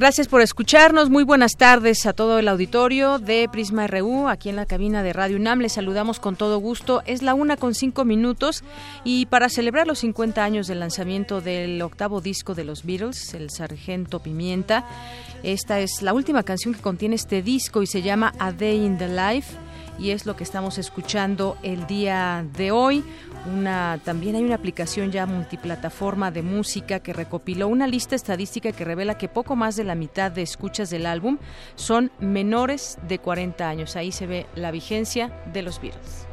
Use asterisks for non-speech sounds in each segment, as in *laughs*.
Gracias por escucharnos. Muy buenas tardes a todo el auditorio de Prisma RU, aquí en la cabina de Radio UNAM. Les saludamos con todo gusto. Es la una con cinco minutos y para celebrar los 50 años del lanzamiento del octavo disco de los Beatles, El Sargento Pimienta, esta es la última canción que contiene este disco y se llama A Day in the Life y es lo que estamos escuchando el día de hoy. Una, también hay una aplicación ya multiplataforma de música que recopiló una lista estadística que revela que poco más de la mitad de escuchas del álbum son menores de 40 años. Ahí se ve la vigencia de los Beatles.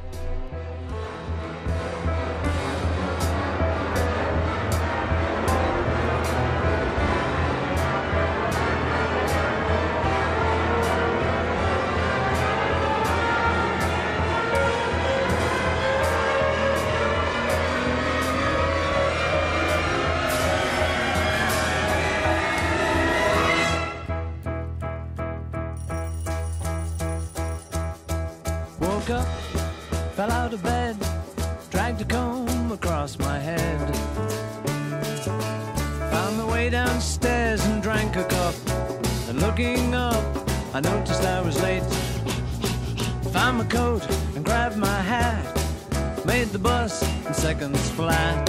seconds fly.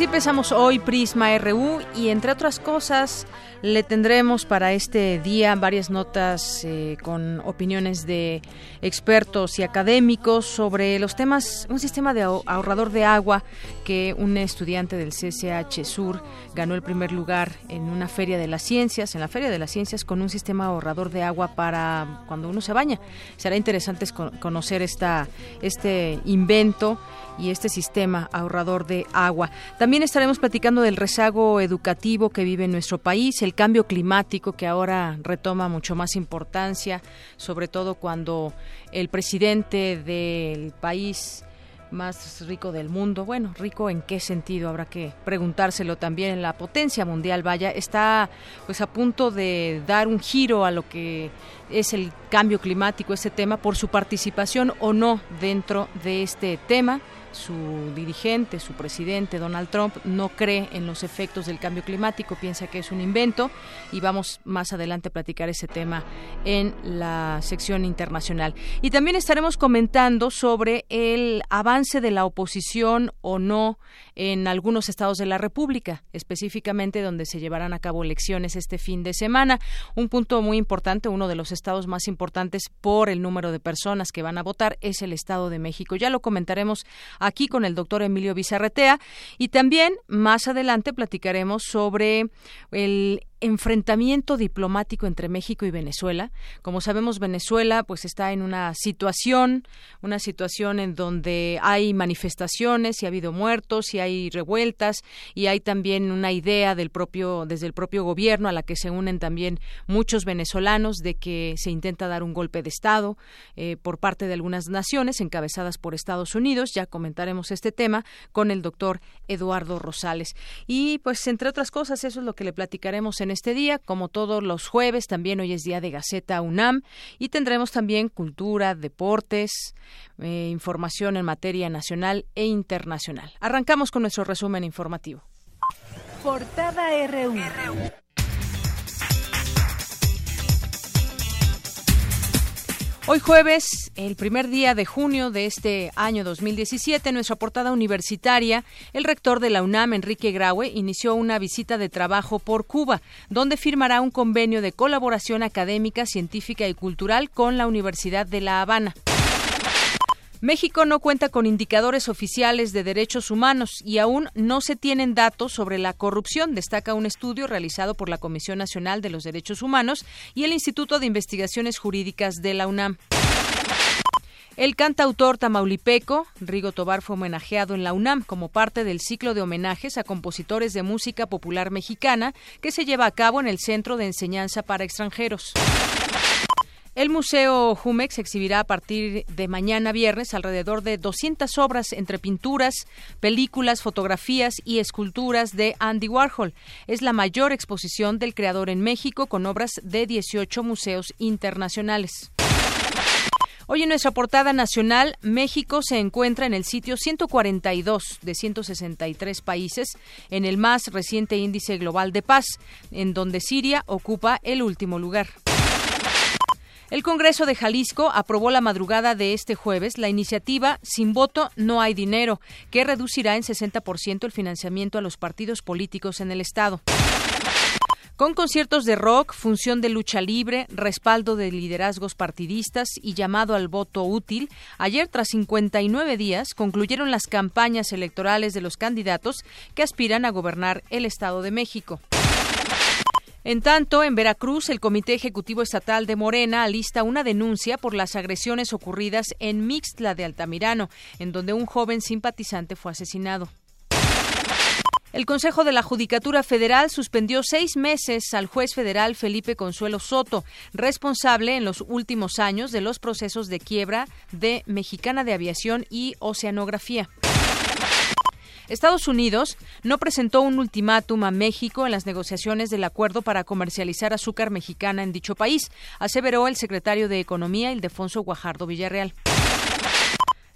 Así empezamos hoy Prisma RU y entre otras cosas le tendremos para este día varias notas eh, con opiniones de expertos y académicos sobre los temas, un sistema de ahorrador de agua que un estudiante del CCH Sur ganó el primer lugar en una feria de las ciencias, en la feria de las ciencias con un sistema ahorrador de agua para cuando uno se baña. Será interesante conocer esta, este invento y este sistema ahorrador de agua. También estaremos platicando del rezago educativo que vive nuestro país, el cambio climático que ahora retoma mucho más importancia, sobre todo cuando el presidente del país más rico del mundo. Bueno, rico en qué sentido habrá que preguntárselo también. en La potencia mundial, vaya, está pues a punto de dar un giro a lo que es el cambio climático, este tema, por su participación o no dentro de este tema su dirigente, su presidente, Donald Trump, no cree en los efectos del cambio climático, piensa que es un invento y vamos más adelante a platicar ese tema en la sección internacional. Y también estaremos comentando sobre el avance de la oposición o no en algunos estados de la República, específicamente donde se llevarán a cabo elecciones este fin de semana. Un punto muy importante, uno de los estados más importantes por el número de personas que van a votar es el Estado de México. Ya lo comentaremos aquí con el doctor Emilio Bizarretea y también más adelante platicaremos sobre el enfrentamiento diplomático entre México y Venezuela. Como sabemos, Venezuela pues está en una situación, una situación en donde hay manifestaciones y ha habido muertos y hay revueltas y hay también una idea del propio desde el propio gobierno a la que se unen también muchos venezolanos de que se intenta dar un golpe de estado eh, por parte de algunas naciones encabezadas por Estados Unidos. Ya comentaremos este tema con el doctor Eduardo Rosales. Y pues entre otras cosas, eso es lo que le platicaremos en este día, como todos los jueves, también hoy es día de Gaceta UNAM y tendremos también cultura, deportes, eh, información en materia nacional e internacional. Arrancamos con nuestro resumen informativo. Portada RU. Hoy jueves, el primer día de junio de este año 2017, en nuestra portada universitaria, el rector de la UNAM, Enrique Graue, inició una visita de trabajo por Cuba, donde firmará un convenio de colaboración académica, científica y cultural con la Universidad de La Habana. México no cuenta con indicadores oficiales de derechos humanos y aún no se tienen datos sobre la corrupción, destaca un estudio realizado por la Comisión Nacional de los Derechos Humanos y el Instituto de Investigaciones Jurídicas de la UNAM. El cantautor tamaulipeco Rigo Tobar fue homenajeado en la UNAM como parte del ciclo de homenajes a compositores de música popular mexicana que se lleva a cabo en el Centro de Enseñanza para Extranjeros. El Museo Jumex exhibirá a partir de mañana viernes alrededor de 200 obras entre pinturas, películas, fotografías y esculturas de Andy Warhol. Es la mayor exposición del creador en México con obras de 18 museos internacionales. Hoy en nuestra portada nacional, México se encuentra en el sitio 142 de 163 países en el más reciente índice global de paz, en donde Siria ocupa el último lugar. El Congreso de Jalisco aprobó la madrugada de este jueves la iniciativa Sin voto no hay dinero, que reducirá en 60% el financiamiento a los partidos políticos en el Estado. Con conciertos de rock, función de lucha libre, respaldo de liderazgos partidistas y llamado al voto útil, ayer, tras 59 días, concluyeron las campañas electorales de los candidatos que aspiran a gobernar el Estado de México. En tanto, en Veracruz, el Comité Ejecutivo Estatal de Morena alista una denuncia por las agresiones ocurridas en Mixtla de Altamirano, en donde un joven simpatizante fue asesinado. El Consejo de la Judicatura Federal suspendió seis meses al juez federal Felipe Consuelo Soto, responsable en los últimos años de los procesos de quiebra de Mexicana de Aviación y Oceanografía. Estados Unidos no presentó un ultimátum a México en las negociaciones del acuerdo para comercializar azúcar mexicana en dicho país, aseveró el secretario de Economía, Ildefonso Guajardo Villarreal.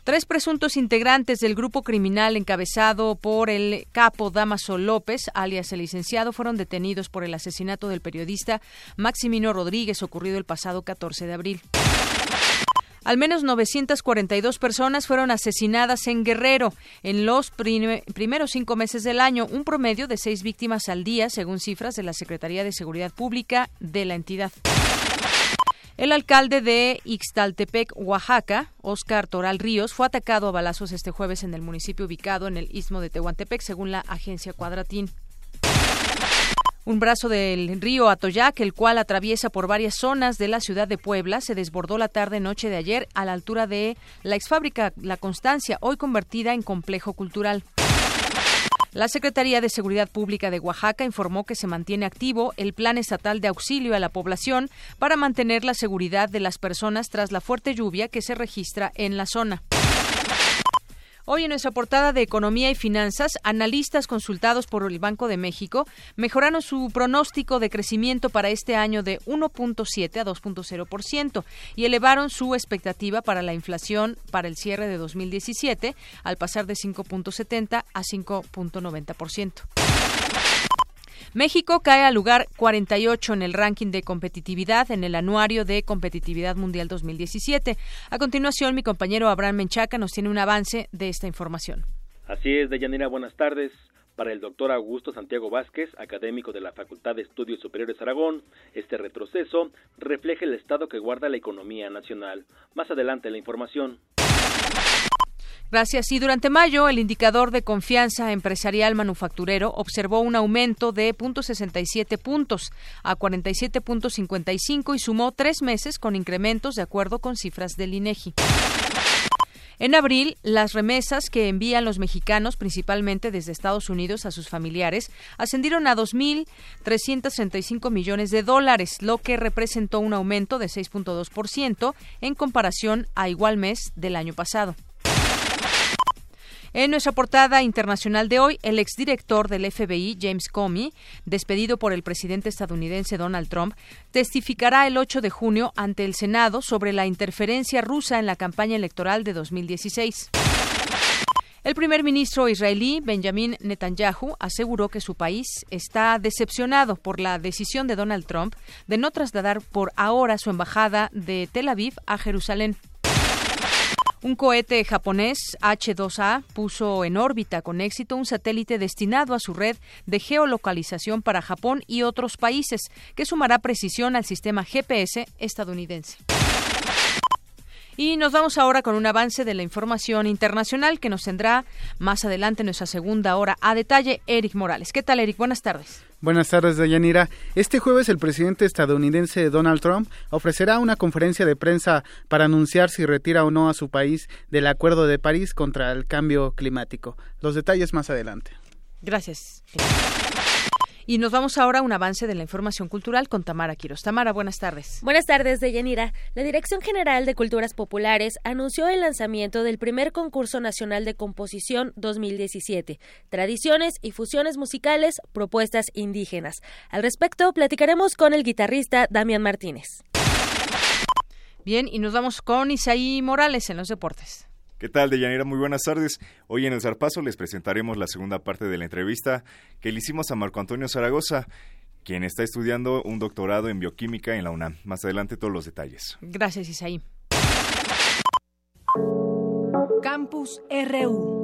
Tres presuntos integrantes del grupo criminal encabezado por el capo Damaso López, alias el licenciado, fueron detenidos por el asesinato del periodista Maximino Rodríguez ocurrido el pasado 14 de abril. Al menos 942 personas fueron asesinadas en Guerrero en los primeros cinco meses del año, un promedio de seis víctimas al día, según cifras de la Secretaría de Seguridad Pública de la entidad. El alcalde de Ixtaltepec, Oaxaca, Oscar Toral Ríos, fue atacado a balazos este jueves en el municipio ubicado en el istmo de Tehuantepec, según la agencia Cuadratín. Un brazo del río Atoyac, el cual atraviesa por varias zonas de la ciudad de Puebla, se desbordó la tarde-noche de ayer a la altura de la exfábrica La Constancia, hoy convertida en complejo cultural. La Secretaría de Seguridad Pública de Oaxaca informó que se mantiene activo el Plan Estatal de Auxilio a la Población para mantener la seguridad de las personas tras la fuerte lluvia que se registra en la zona. Hoy en nuestra portada de Economía y Finanzas, analistas consultados por el Banco de México mejoraron su pronóstico de crecimiento para este año de 1.7 a 2.0% y elevaron su expectativa para la inflación para el cierre de 2017 al pasar de 5.70 a 5.90%. México cae al lugar 48 en el ranking de competitividad en el Anuario de Competitividad Mundial 2017. A continuación, mi compañero Abraham Menchaca nos tiene un avance de esta información. Así es, Deyanira, buenas tardes. Para el doctor Augusto Santiago Vázquez, académico de la Facultad de Estudios Superiores Aragón, este retroceso refleja el estado que guarda la economía nacional. Más adelante la información. Gracias. Y durante mayo, el indicador de confianza empresarial manufacturero observó un aumento de 0.67 puntos a 47.55 y sumó tres meses con incrementos de acuerdo con cifras del INEGI. En abril, las remesas que envían los mexicanos, principalmente desde Estados Unidos a sus familiares, ascendieron a 2.335 millones de dólares, lo que representó un aumento de 6.2% en comparación a igual mes del año pasado. En nuestra portada internacional de hoy, el exdirector del FBI, James Comey, despedido por el presidente estadounidense Donald Trump, testificará el 8 de junio ante el Senado sobre la interferencia rusa en la campaña electoral de 2016. El primer ministro israelí Benjamin Netanyahu aseguró que su país está decepcionado por la decisión de Donald Trump de no trasladar por ahora su embajada de Tel Aviv a Jerusalén. Un cohete japonés H-2A puso en órbita con éxito un satélite destinado a su red de geolocalización para Japón y otros países, que sumará precisión al sistema GPS estadounidense. Y nos vamos ahora con un avance de la información internacional que nos tendrá más adelante en nuestra segunda hora a detalle Eric Morales. ¿Qué tal, Eric? Buenas tardes. Buenas tardes, Dayanira. Este jueves el presidente estadounidense Donald Trump ofrecerá una conferencia de prensa para anunciar si retira o no a su país del Acuerdo de París contra el cambio climático. Los detalles más adelante. Gracias. Y nos vamos ahora a un avance de la información cultural con Tamara Quiros. Tamara, buenas tardes. Buenas tardes, Deyanira. La Dirección General de Culturas Populares anunció el lanzamiento del primer concurso nacional de composición 2017, Tradiciones y Fusiones Musicales, Propuestas Indígenas. Al respecto, platicaremos con el guitarrista Damián Martínez. Bien, y nos vamos con Isaí Morales en los deportes. ¿Qué tal, Deyanira? Muy buenas tardes. Hoy en el Zarpazo les presentaremos la segunda parte de la entrevista que le hicimos a Marco Antonio Zaragoza, quien está estudiando un doctorado en bioquímica en la UNAM. Más adelante todos los detalles. Gracias, Isaí. Campus RU.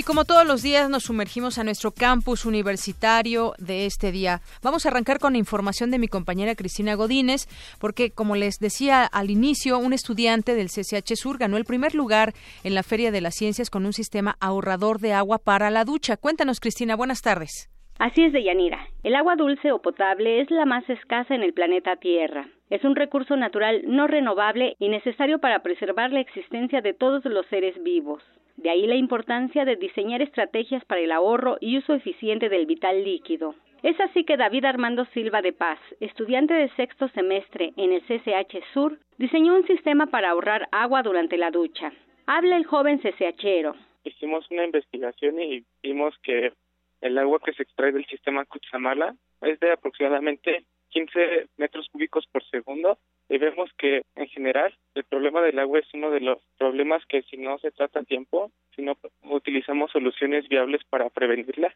Y como todos los días nos sumergimos a nuestro campus universitario de este día. Vamos a arrancar con la información de mi compañera Cristina Godínez, porque como les decía al inicio, un estudiante del CCH Sur ganó el primer lugar en la Feria de las Ciencias con un sistema ahorrador de agua para la ducha. Cuéntanos, Cristina, buenas tardes. Así es, Deyanira. El agua dulce o potable es la más escasa en el planeta Tierra. Es un recurso natural no renovable y necesario para preservar la existencia de todos los seres vivos. De ahí la importancia de diseñar estrategias para el ahorro y uso eficiente del vital líquido. Es así que David Armando Silva de Paz, estudiante de sexto semestre en el CCH Sur, diseñó un sistema para ahorrar agua durante la ducha. Habla el joven CCHero. Hicimos una investigación y vimos que el agua que se extrae del sistema Cutzamala es de aproximadamente 15 metros cúbicos por segundo y vemos que en general el problema del agua es uno de los problemas que si no se trata a tiempo, si no utilizamos soluciones viables para prevenirla,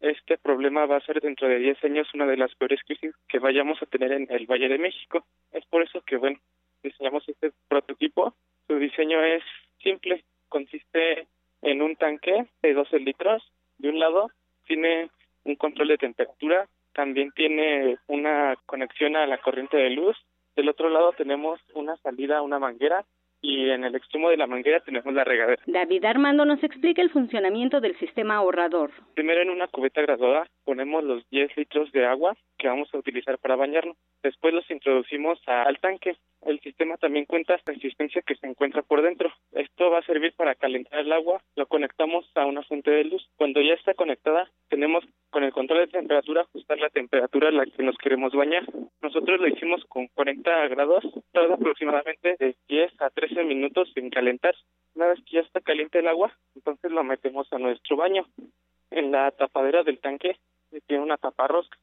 este problema va a ser dentro de 10 años una de las peores crisis que vayamos a tener en el Valle de México. Es por eso que, bueno, diseñamos este prototipo. Su diseño es simple, consiste en un tanque de 12 litros. De un lado tiene un control de temperatura, también tiene una conexión a la corriente de luz del otro lado tenemos una salida, una manguera y en el extremo de la manguera tenemos la regadera. David Armando nos explica el funcionamiento del sistema ahorrador. Primero en una cubeta graduada ponemos los 10 litros de agua que vamos a utilizar para bañarnos. Después los introducimos al tanque. El sistema también cuenta la resistencia que se encuentra por dentro. Esto va a servir para calentar el agua. Lo conectamos a una fuente de luz. Cuando ya está conectada, tenemos con el control de temperatura ajustar la temperatura a la que nos queremos bañar. Nosotros lo hicimos con 40 grados, tarda aproximadamente de 10 a 13 minutos en calentar. Una vez que ya está caliente el agua, entonces lo metemos a nuestro baño. En la tapadera del tanque tiene una taparrosca.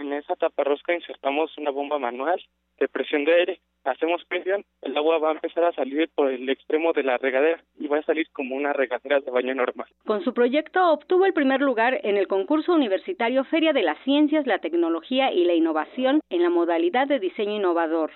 En esa taparrosca insertamos una bomba manual de presión de aire. Hacemos presión, el agua va a empezar a salir por el extremo de la regadera y va a salir como una regadera de baño normal. Con su proyecto obtuvo el primer lugar en el concurso universitario Feria de las Ciencias, la Tecnología y la Innovación en la modalidad de diseño innovador.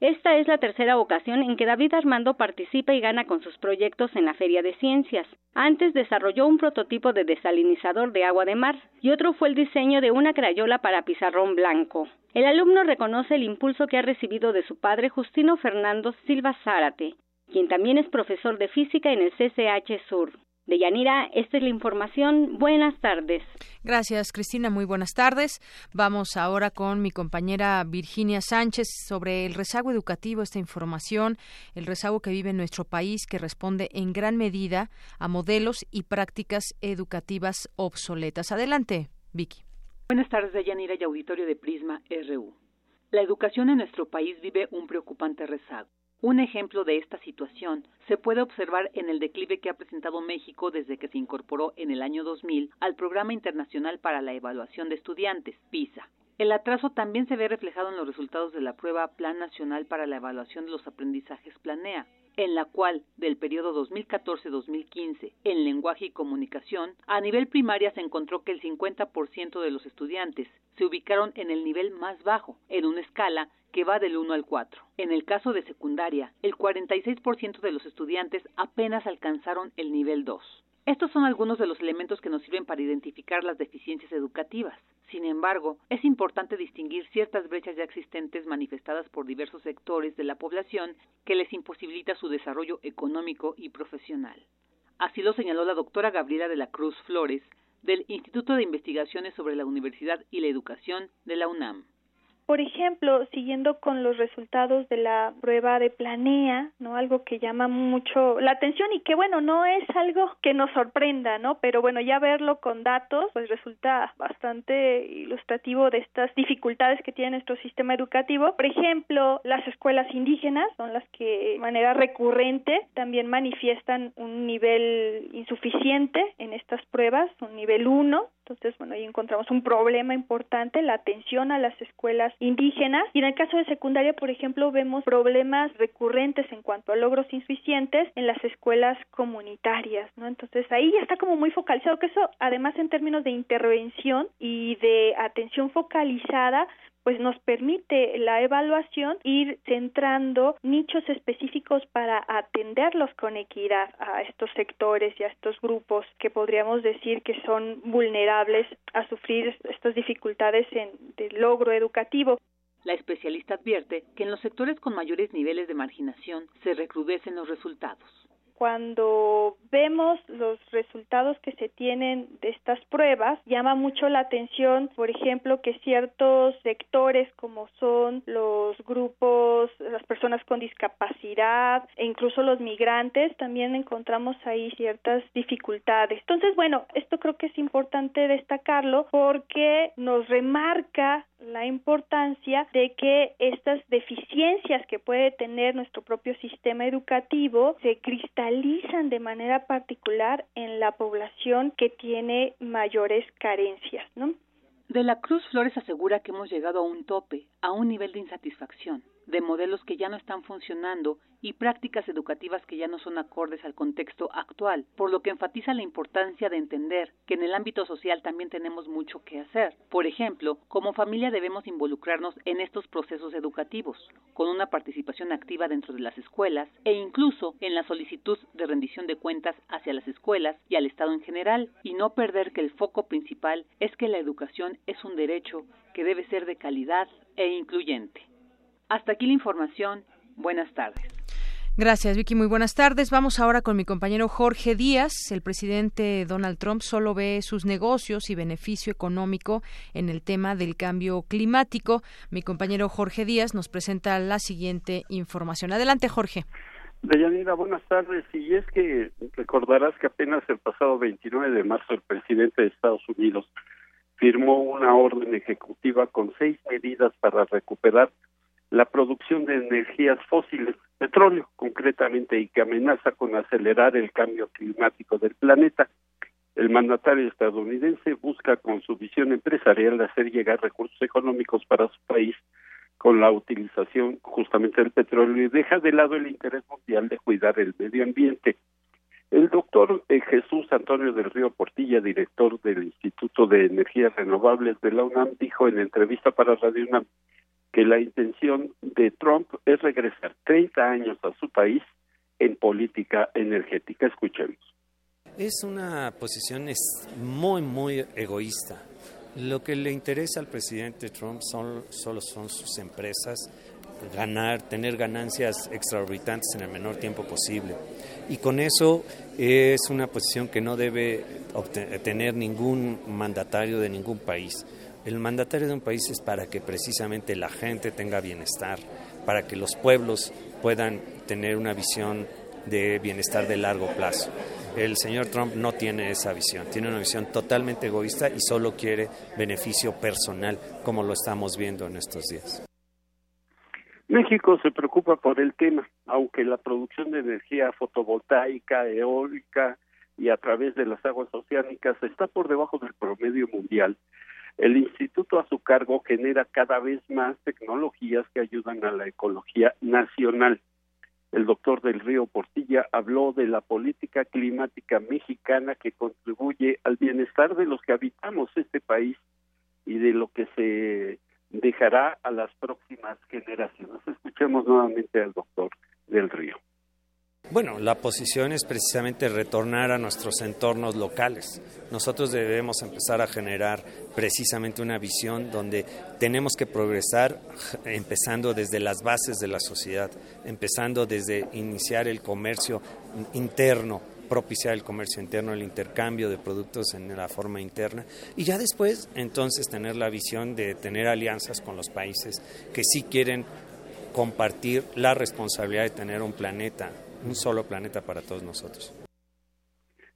Esta es la tercera ocasión en que David Armando participa y gana con sus proyectos en la Feria de Ciencias. Antes desarrolló un prototipo de desalinizador de agua de mar y otro fue el diseño de una crayola para pizarrón blanco. El alumno reconoce el impulso que ha recibido de su padre Justino Fernando Silva Zárate, quien también es profesor de física en el CCH Sur. De Yanira, esta es la información. Buenas tardes. Gracias, Cristina. Muy buenas tardes. Vamos ahora con mi compañera Virginia Sánchez sobre el rezago educativo, esta información, el rezago que vive en nuestro país, que responde en gran medida a modelos y prácticas educativas obsoletas. Adelante, Vicky. Buenas tardes, Yanira y auditorio de Prisma RU. La educación en nuestro país vive un preocupante rezago. Un ejemplo de esta situación se puede observar en el declive que ha presentado México desde que se incorporó en el año 2000 al Programa Internacional para la Evaluación de Estudiantes, PISA. El atraso también se ve reflejado en los resultados de la prueba Plan Nacional para la Evaluación de los Aprendizajes Planea, en la cual, del periodo 2014-2015, en lenguaje y comunicación, a nivel primaria se encontró que el 50% de los estudiantes se ubicaron en el nivel más bajo, en una escala que va del 1 al 4. En el caso de secundaria, el 46% de los estudiantes apenas alcanzaron el nivel 2. Estos son algunos de los elementos que nos sirven para identificar las deficiencias educativas. Sin embargo, es importante distinguir ciertas brechas ya existentes manifestadas por diversos sectores de la población que les imposibilita su desarrollo económico y profesional. Así lo señaló la doctora Gabriela de la Cruz Flores, del Instituto de Investigaciones sobre la Universidad y la Educación de la UNAM. Por ejemplo, siguiendo con los resultados de la prueba de planea, ¿no? Algo que llama mucho la atención y que bueno, no es algo que nos sorprenda, ¿no? Pero bueno, ya verlo con datos pues resulta bastante ilustrativo de estas dificultades que tiene nuestro sistema educativo. Por ejemplo, las escuelas indígenas son las que de manera recurrente también manifiestan un nivel insuficiente en estas pruebas, un nivel 1, entonces, bueno, ahí encontramos un problema importante, la atención a las escuelas indígenas. Y en el caso de secundaria, por ejemplo, vemos problemas recurrentes en cuanto a logros insuficientes en las escuelas comunitarias, ¿no? Entonces, ahí ya está como muy focalizado, que eso, además, en términos de intervención y de atención focalizada, pues nos permite la evaluación ir centrando nichos específicos para atenderlos con equidad a estos sectores y a estos grupos que podríamos decir que son vulnerables a sufrir estas dificultades en, de logro educativo. La especialista advierte que en los sectores con mayores niveles de marginación se recrudecen los resultados cuando vemos los resultados que se tienen de estas pruebas, llama mucho la atención, por ejemplo, que ciertos sectores como son los grupos, las personas con discapacidad e incluso los migrantes, también encontramos ahí ciertas dificultades. Entonces, bueno, esto creo que es importante destacarlo porque nos remarca la importancia de que estas deficiencias que puede tener nuestro propio sistema educativo se cristalizan de manera particular en la población que tiene mayores carencias, ¿no? De la Cruz Flores asegura que hemos llegado a un tope, a un nivel de insatisfacción, de modelos que ya no están funcionando y prácticas educativas que ya no son acordes al contexto actual, por lo que enfatiza la importancia de entender que en el ámbito social también tenemos mucho que hacer. Por ejemplo, como familia debemos involucrarnos en estos procesos educativos, con una participación activa dentro de las escuelas e incluso en la solicitud de rendición de cuentas hacia las escuelas y al Estado en general, y no perder que el foco principal es que la educación es un derecho que debe ser de calidad e incluyente. Hasta aquí la información. Buenas tardes. Gracias, Vicky. Muy buenas tardes. Vamos ahora con mi compañero Jorge Díaz. El presidente Donald Trump solo ve sus negocios y beneficio económico en el tema del cambio climático. Mi compañero Jorge Díaz nos presenta la siguiente información. Adelante, Jorge. Deyanira, buenas tardes. Y es que recordarás que apenas el pasado 29 de marzo el presidente de Estados Unidos firmó una orden ejecutiva con seis medidas para recuperar la producción de energías fósiles, petróleo concretamente, y que amenaza con acelerar el cambio climático del planeta. El mandatario estadounidense busca con su visión empresarial hacer llegar recursos económicos para su país con la utilización justamente del petróleo y deja de lado el interés mundial de cuidar el medio ambiente. El doctor eh, Jesús Antonio del Río Portilla, director del Instituto de Energías Renovables de la UNAM, dijo en entrevista para Radio UNAM que la intención de Trump es regresar 30 años a su país en política energética. Escuchemos. Es una posición muy, muy egoísta. Lo que le interesa al presidente Trump son, solo son sus empresas, ganar, tener ganancias exorbitantes en el menor tiempo posible. Y con eso es una posición que no debe tener ningún mandatario de ningún país. El mandatario de un país es para que precisamente la gente tenga bienestar, para que los pueblos puedan tener una visión de bienestar de largo plazo. El señor Trump no tiene esa visión, tiene una visión totalmente egoísta y solo quiere beneficio personal, como lo estamos viendo en estos días. México se preocupa por el tema, aunque la producción de energía fotovoltaica, eólica y a través de las aguas oceánicas está por debajo del promedio mundial. El instituto a su cargo genera cada vez más tecnologías que ayudan a la ecología nacional. El doctor del Río Portilla habló de la política climática mexicana que contribuye al bienestar de los que habitamos este país y de lo que se dejará a las próximas generaciones. Escuchemos nuevamente al doctor del Río. Bueno, la posición es precisamente retornar a nuestros entornos locales. Nosotros debemos empezar a generar precisamente una visión donde tenemos que progresar empezando desde las bases de la sociedad, empezando desde iniciar el comercio interno, propiciar el comercio interno, el intercambio de productos en la forma interna y ya después entonces tener la visión de tener alianzas con los países que sí quieren compartir la responsabilidad de tener un planeta un solo planeta para todos nosotros.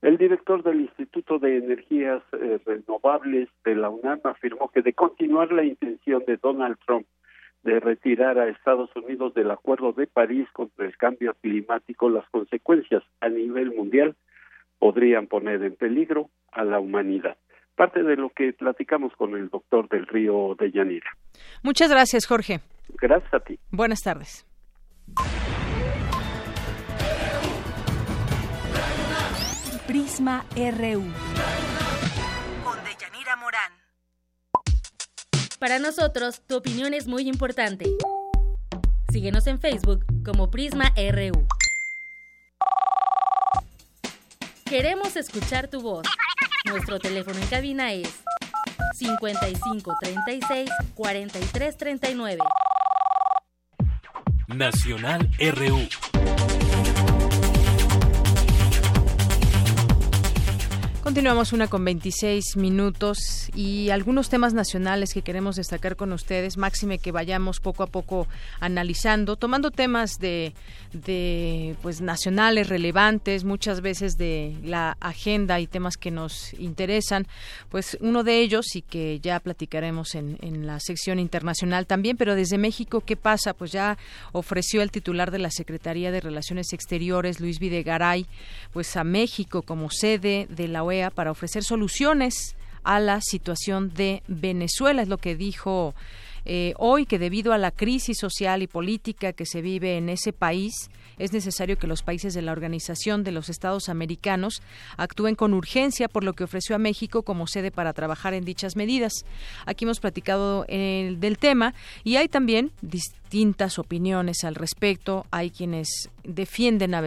El director del Instituto de Energías eh, Renovables de la UNAM afirmó que de continuar la intención de Donald Trump de retirar a Estados Unidos del Acuerdo de París contra el cambio climático, las consecuencias a nivel mundial podrían poner en peligro a la humanidad. Parte de lo que platicamos con el doctor del Río de Yanira. Muchas gracias, Jorge. Gracias a ti. Buenas tardes. Prisma RU. Con Deyanira Morán. Para nosotros, tu opinión es muy importante. Síguenos en Facebook como Prisma RU. Queremos escuchar tu voz. Nuestro teléfono en cabina es 55 36 43 39. Nacional RU. Continuamos una con 26 minutos y algunos temas nacionales que queremos destacar con ustedes, máxime que vayamos poco a poco analizando, tomando temas de, de pues nacionales relevantes, muchas veces de la agenda y temas que nos interesan, pues uno de ellos y que ya platicaremos en, en la sección internacional también, pero desde México, ¿qué pasa? Pues ya ofreció el titular de la Secretaría de Relaciones Exteriores, Luis Videgaray, pues a México como sede de la OEA para ofrecer soluciones a la situación de Venezuela, es lo que dijo eh, hoy que debido a la crisis social y política que se vive en ese país, es necesario que los países de la Organización de los Estados Americanos actúen con urgencia, por lo que ofreció a México como sede para trabajar en dichas medidas. Aquí hemos platicado eh, del tema y hay también distintas opiniones al respecto. Hay quienes defienden a,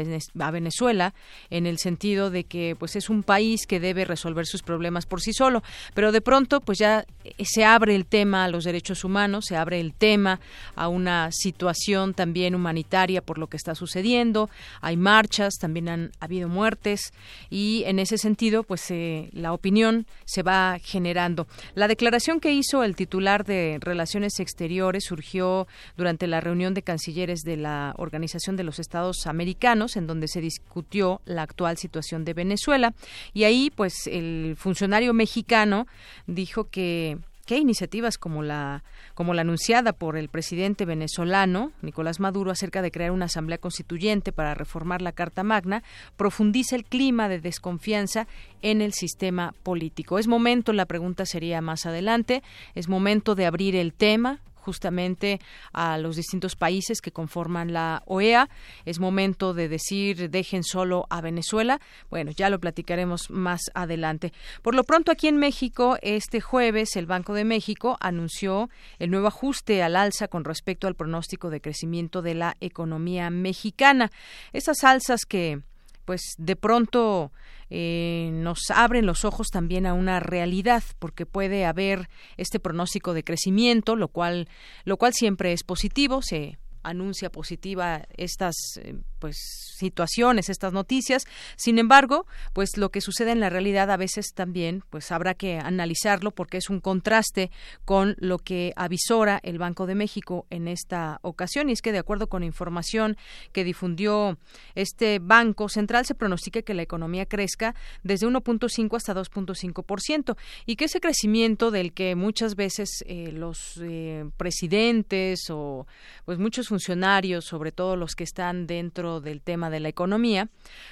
Venezuela en el sentido de que pues es un país que debe resolver sus problemas por sí solo, pero de pronto pues ya se abre el tema a los derechos humanos, se abre el tema a una situación también humanitaria por lo que está sucediendo, hay marchas, también han habido muertes y en ese sentido pues eh, la opinión se va generando. La declaración que hizo el titular de Relaciones Exteriores surgió durante la reunión de cancilleres de la Organización de los Estados Americanos, en donde se discutió la actual situación de Venezuela. Y ahí, pues, el funcionario mexicano dijo que qué iniciativas como la como la anunciada por el presidente venezolano Nicolás Maduro acerca de crear una asamblea constituyente para reformar la Carta Magna profundiza el clima de desconfianza en el sistema político. Es momento, la pregunta sería más adelante, es momento de abrir el tema justamente a los distintos países que conforman la OEA. Es momento de decir dejen solo a Venezuela. Bueno, ya lo platicaremos más adelante. Por lo pronto, aquí en México, este jueves, el Banco de México anunció el nuevo ajuste al alza con respecto al pronóstico de crecimiento de la economía mexicana. Esas alzas que pues de pronto eh, nos abren los ojos también a una realidad porque puede haber este pronóstico de crecimiento lo cual lo cual siempre es positivo se anuncia positiva estas eh, pues situaciones, estas noticias. Sin embargo, pues lo que sucede en la realidad a veces también pues habrá que analizarlo porque es un contraste con lo que avisora el Banco de México en esta ocasión y es que de acuerdo con información que difundió este Banco Central se pronostica que la economía crezca desde 1.5 hasta 2.5% y que ese crecimiento del que muchas veces eh, los eh, presidentes o pues muchos funcionarios, sobre todo los que están dentro del tema de la economía,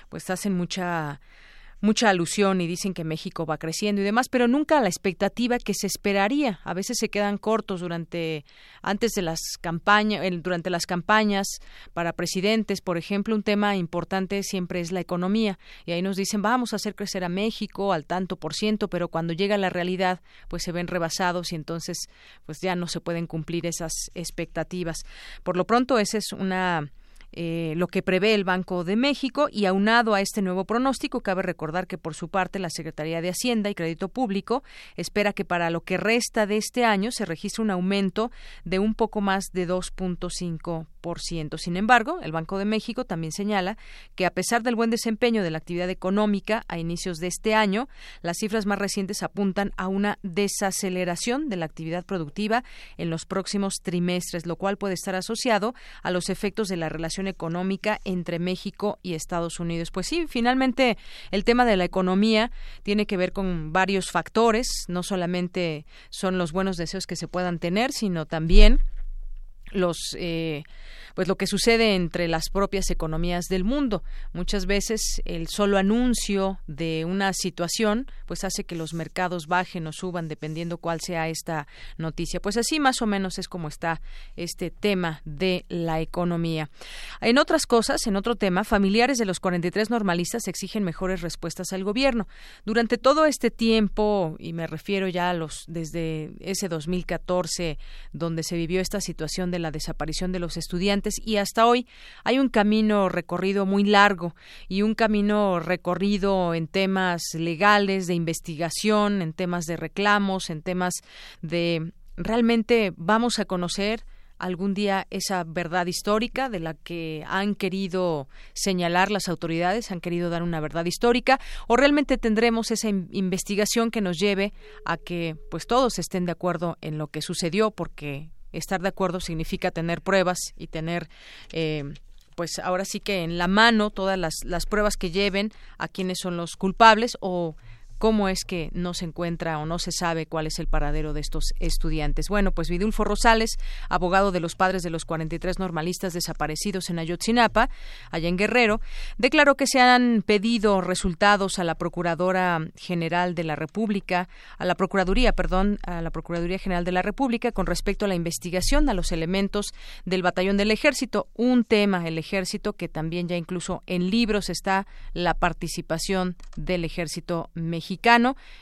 pues hacen mucha mucha alusión y dicen que México va creciendo y demás, pero nunca la expectativa que se esperaría. A veces se quedan cortos durante antes de las campañas, durante las campañas para presidentes, por ejemplo, un tema importante siempre es la economía y ahí nos dicen vamos a hacer crecer a México al tanto por ciento, pero cuando llega la realidad, pues se ven rebasados y entonces pues ya no se pueden cumplir esas expectativas. Por lo pronto, esa es una eh, lo que prevé el Banco de México y aunado a este nuevo pronóstico, cabe recordar que por su parte la Secretaría de Hacienda y Crédito Público espera que para lo que resta de este año se registre un aumento de un poco más de 2.5 sin embargo, el Banco de México también señala que a pesar del buen desempeño de la actividad económica a inicios de este año, las cifras más recientes apuntan a una desaceleración de la actividad productiva en los próximos trimestres, lo cual puede estar asociado a los efectos de la relación económica entre México y Estados Unidos. Pues sí, finalmente el tema de la economía tiene que ver con varios factores, no solamente son los buenos deseos que se puedan tener, sino también los eh, pues lo que sucede entre las propias economías del mundo. Muchas veces el solo anuncio de una situación pues hace que los mercados bajen o suban dependiendo cuál sea esta noticia. Pues así más o menos es como está este tema de la economía. En otras cosas, en otro tema, familiares de los 43 normalistas exigen mejores respuestas al gobierno. Durante todo este tiempo, y me refiero ya a los desde ese 2014 donde se vivió esta situación de la desaparición de los estudiantes y hasta hoy hay un camino recorrido muy largo y un camino recorrido en temas legales, de investigación, en temas de reclamos, en temas de realmente vamos a conocer algún día esa verdad histórica de la que han querido señalar las autoridades, han querido dar una verdad histórica, o realmente tendremos esa investigación que nos lleve a que pues todos estén de acuerdo en lo que sucedió, porque estar de acuerdo significa tener pruebas y tener eh, pues ahora sí que en la mano todas las, las pruebas que lleven a quienes son los culpables o cómo es que no se encuentra o no se sabe cuál es el paradero de estos estudiantes. Bueno, pues Vidulfo Rosales, abogado de los padres de los 43 normalistas desaparecidos en Ayotzinapa, allá en Guerrero, declaró que se han pedido resultados a la Procuradora General de la República, a la Procuraduría, perdón, a la Procuraduría General de la República con respecto a la investigación a los elementos del batallón del ejército, un tema, el ejército, que también ya incluso en libros está la participación del ejército mexicano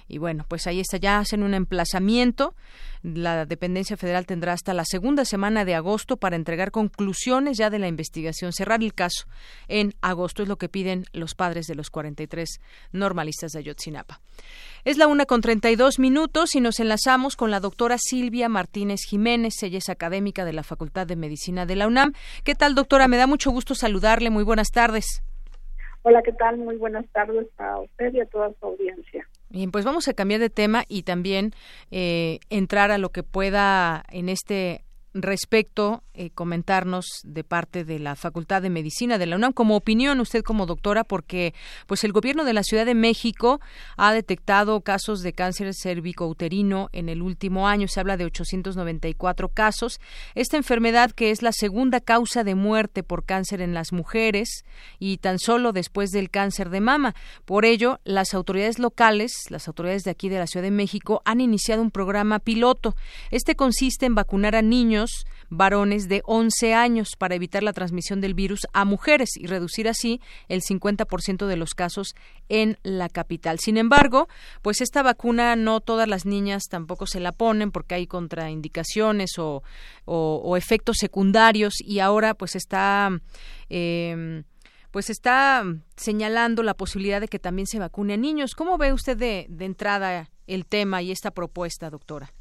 y bueno, pues ahí está, ya hacen un emplazamiento. La dependencia federal tendrá hasta la segunda semana de agosto para entregar conclusiones ya de la investigación, cerrar el caso en agosto, es lo que piden los padres de los 43 normalistas de Ayotzinapa. Es la una con 32 minutos y nos enlazamos con la doctora Silvia Martínez Jiménez. Ella es académica de la Facultad de Medicina de la UNAM. ¿Qué tal, doctora? Me da mucho gusto saludarle. Muy buenas tardes. Hola, ¿qué tal? Muy buenas tardes a usted y a toda su audiencia. Bien, pues vamos a cambiar de tema y también eh, entrar a lo que pueda en este respecto eh, comentarnos de parte de la Facultad de Medicina de la UNAM como opinión usted como doctora porque pues el gobierno de la Ciudad de México ha detectado casos de cáncer cervicouterino en el último año. Se habla de 894 casos. Esta enfermedad que es la segunda causa de muerte por cáncer en las mujeres y tan solo después del cáncer de mama. Por ello las autoridades locales las autoridades de aquí de la Ciudad de México han iniciado un programa piloto. Este consiste en vacunar a niños varones de 11 años para evitar la transmisión del virus a mujeres y reducir así el 50% de los casos en la capital. Sin embargo, pues esta vacuna no todas las niñas tampoco se la ponen porque hay contraindicaciones o, efectos secundarios y ahora pues está eh, pues está señalando la posibilidad de que también se vacune a niños. ¿Cómo ve usted de entrada el tema y esta propuesta, doctora?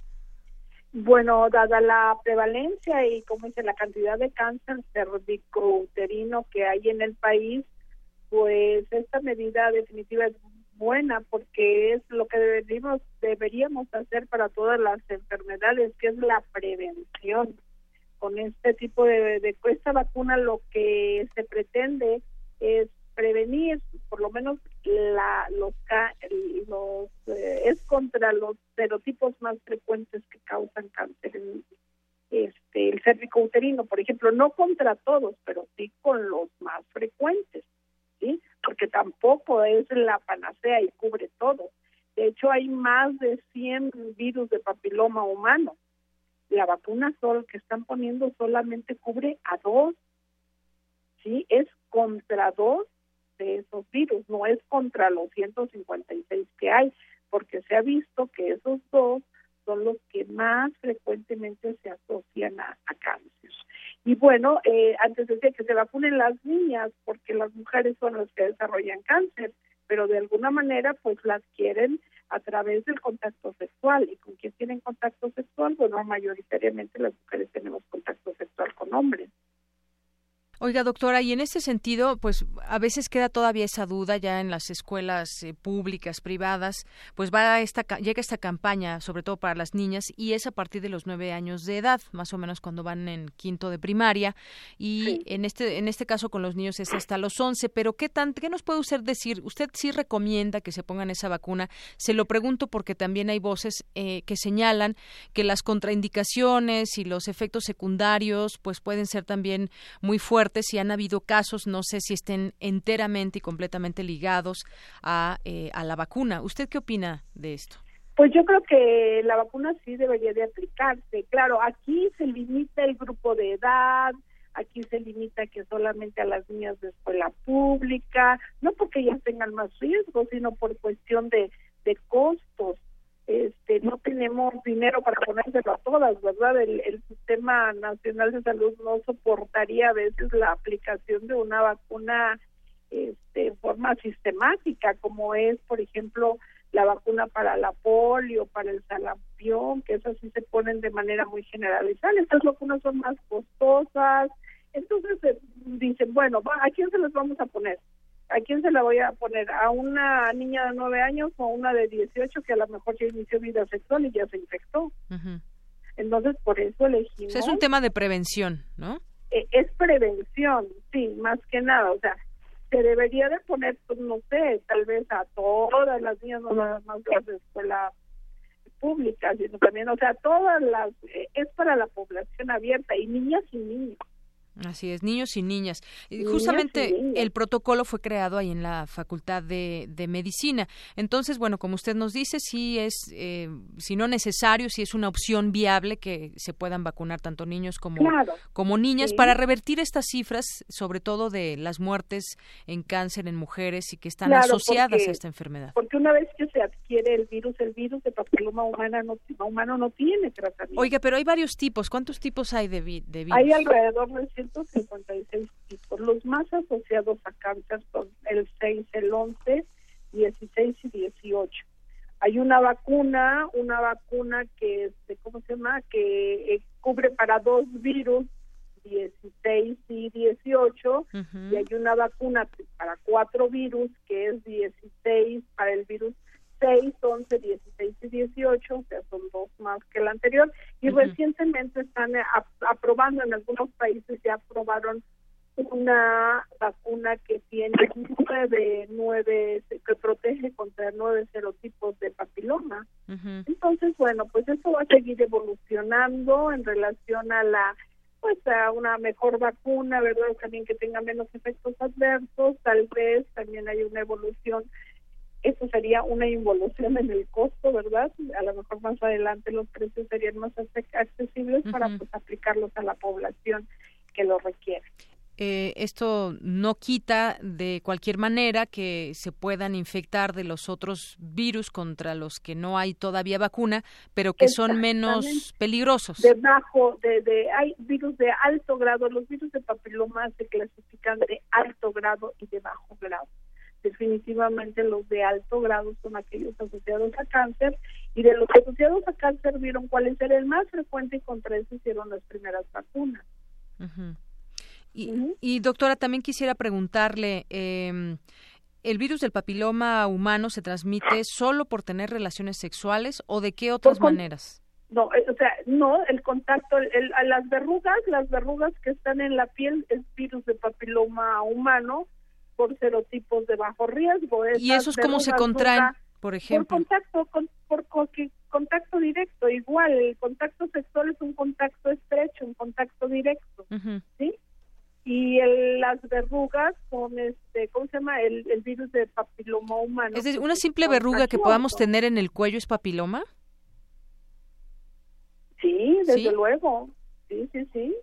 Bueno, dada la prevalencia y como dice la cantidad de cáncer cervicouterino que hay en el país, pues esta medida definitiva es buena porque es lo que deberíamos, deberíamos hacer para todas las enfermedades, que es la prevención. Con este tipo de, de esta vacuna lo que se pretende es prevenir, por lo menos la, los, los eh, es contra los serotipos más frecuentes que causan cáncer, este, el cérvico uterino, por ejemplo, no contra todos, pero sí con los más frecuentes, sí, porque tampoco es la panacea y cubre todo. De hecho, hay más de 100 virus de papiloma humano. La vacuna sol que están poniendo solamente cubre a dos, sí, es contra dos de esos virus, no es contra los 156 que hay, porque se ha visto que esos dos son los que más frecuentemente se asocian a, cáncer. Y bueno, eh, antes decía que se vacunen las niñas, porque las mujeres son las que desarrollan cáncer, pero de alguna manera pues las quieren a través del contacto sexual. ¿Y con quién tienen contacto sexual? Bueno, mayoritariamente las mujeres tenemos contacto sexual con hombres. Oiga, doctora, y en este sentido, pues a veces queda todavía esa duda ya en las escuelas eh, públicas, privadas, pues va esta, llega esta campaña, sobre todo para las niñas, y es a partir de los nueve años de edad, más o menos cuando van en quinto de primaria, y en este en este caso con los niños es hasta los once, pero ¿qué, tan, ¿qué nos puede usted decir? ¿Usted sí recomienda que se pongan esa vacuna? Se lo pregunto porque también hay voces eh, que señalan que las contraindicaciones y los efectos secundarios pues pueden ser también muy fuertes si han habido casos, no sé si estén enteramente y completamente ligados a, eh, a la vacuna. ¿Usted qué opina de esto? Pues yo creo que la vacuna sí debería de aplicarse. Claro, aquí se limita el grupo de edad, aquí se limita que solamente a las niñas de escuela pública, no porque ellas tengan más riesgo, sino por cuestión de, de costos este, no tenemos dinero para ponérselo a todas, ¿verdad? El, el, Sistema Nacional de Salud no soportaría a veces la aplicación de una vacuna este, en forma sistemática, como es, por ejemplo, la vacuna para la polio, para el salampión, que esas sí se ponen de manera muy generalizada. Estas vacunas son más costosas. Entonces eh, dicen, bueno, ¿a quién se las vamos a poner? ¿A quién se la voy a poner? ¿A una niña de nueve años o una de 18 que a lo mejor ya inició vida sexual y ya se infectó? Entonces, por eso elegimos... es un tema de prevención, ¿no? E, es prevención, sí, más que nada. O sea, se debería de poner, pues, no sé, tal vez a todas las niñas, no nada más las de escuela pública, sino también, o sea, todas las... Eh, es para la población abierta y niñas y niños. Así es, niños y niñas. Justamente el protocolo fue creado ahí en la Facultad de, Medicina. Entonces, bueno, como usted nos dice, sí es, eh, si no necesario, sí es una opción viable que se puedan vacunar tanto niños como, como niñas para revertir estas cifras, sobre todo de las muertes en cáncer en mujeres y que están asociadas a esta enfermedad. Porque una vez que se adquiere el virus, el virus de papiloma humana no, humano no tiene tratamiento. Oiga, pero hay varios tipos. ¿Cuántos tipos hay de, de virus? Hay alrededor de 156 tipos. Los más asociados a cáncer son el 6, el 11, 16 y 18. Hay una vacuna, una vacuna que, este, ¿cómo se llama? Que eh, cubre para dos virus, 16 y 18, y hay una vacuna para cuatro virus, que es 16 para el virus 6, 11, 16 y 18, o sea, son dos más que el anterior, y recientemente están eh, aprobando en algunos países, ya aprobaron una vacuna que tiene nueve, nueve, que protege contra nueve serotipos de papiloma. Entonces, bueno, pues eso va a seguir evolucionando en relación a la pues a una mejor vacuna, ¿verdad? También que tenga menos efectos adversos, tal vez también hay una evolución eso sería una involución en el costo, ¿verdad? A lo mejor más adelante los precios serían más accesibles para pues aplicarlos a la población que lo requiere. Eh, esto no quita de cualquier manera que se puedan infectar de los otros virus contra los que no hay todavía vacuna, pero que son menos peligrosos. De, hay virus de alto grado, los virus de papiloma se clasifican de alto grado y de bajo grado. Definitivamente los de alto grado son aquellos asociados a cáncer y de los asociados a cáncer vieron cuál es el más frecuente y contra eso hicieron las primeras vacunas. Y, doctora, también quisiera preguntarle, eh, ¿el virus del papiloma humano se transmite solo por tener relaciones sexuales o de qué otras maneras? No, eh, o sea, no, el contacto, el, las verrugas, las verrugas que están en la piel es virus de papiloma humano por serotipos de bajo riesgo. ¿Y esos cómo se contraen, por ejemplo? Por contacto, con, por contacto directo, igual, el contacto sexual es un contacto estrecho, un contacto directo, ¿sí? y las verrugas son este cómo se llama el, virus de papiloma humano. Es decir una simple verruga que podamos tener en el cuello es papiloma sí desde luego. Sí sí sí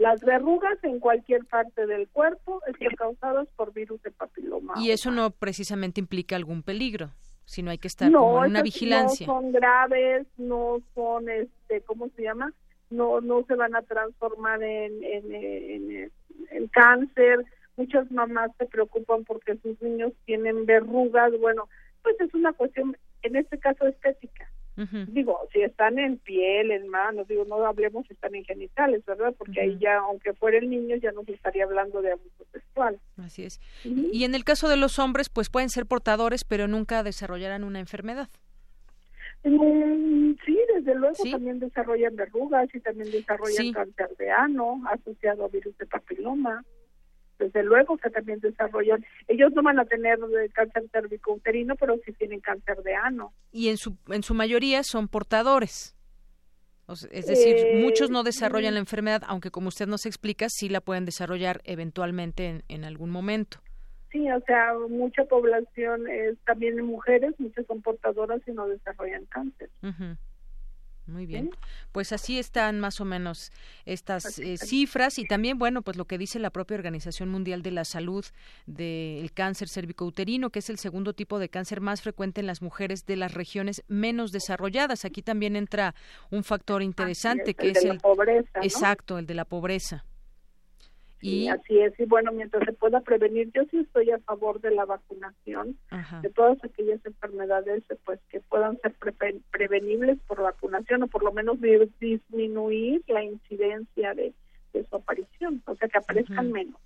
las verrugas en cualquier parte del cuerpo están causadas por virus de papiloma y eso no precisamente implica algún peligro sino hay que estar como en una vigilancia no son graves no son este cómo se llama no no se van a transformar en, en, en, cáncer. Muchas mamás se preocupan porque sus niños tienen verrugas. Bueno, pues es una cuestión, en este caso, estética. Digo, si están en piel, en manos, digo, no hablemos si están en genitales, ¿verdad? Porque ahí ya, aunque fuera el niño, ya no se estaría hablando de abuso sexual. Así es. Y en el caso de los hombres, pues pueden ser portadores, pero nunca desarrollarán una enfermedad. Mm, sí, desde luego también desarrollan verrugas y también desarrollan cáncer de ano asociado a virus de papiloma. Desde luego que también desarrollan, ellos no van a tener cáncer cervicouterino, pero sí tienen cáncer de ano. Y en su, en su mayoría son portadores. es decir, eh, muchos no desarrollan la enfermedad, aunque como usted nos explica, sí la pueden desarrollar eventualmente en, en algún momento. Sí, o sea, mucha población es también mujeres, muchas son portadoras y no desarrollan cáncer. Muy bien. Pues así están más o menos estas eh, cifras y también, bueno, pues lo que dice la propia Organización Mundial de la Salud del cáncer cérvico-uterino, que es el segundo tipo de cáncer más frecuente en las mujeres de las regiones menos desarrolladas. Aquí también entra un factor interesante que es, el, pobreza, exacto, el de la pobreza. Y así es, y bueno, mientras se pueda prevenir, yo sí estoy a favor de la vacunación, de todas aquellas enfermedades pues que puedan ser prevenibles por vacunación o por lo menos disminuir la incidencia de, su aparición, o sea, que aparezcan menos.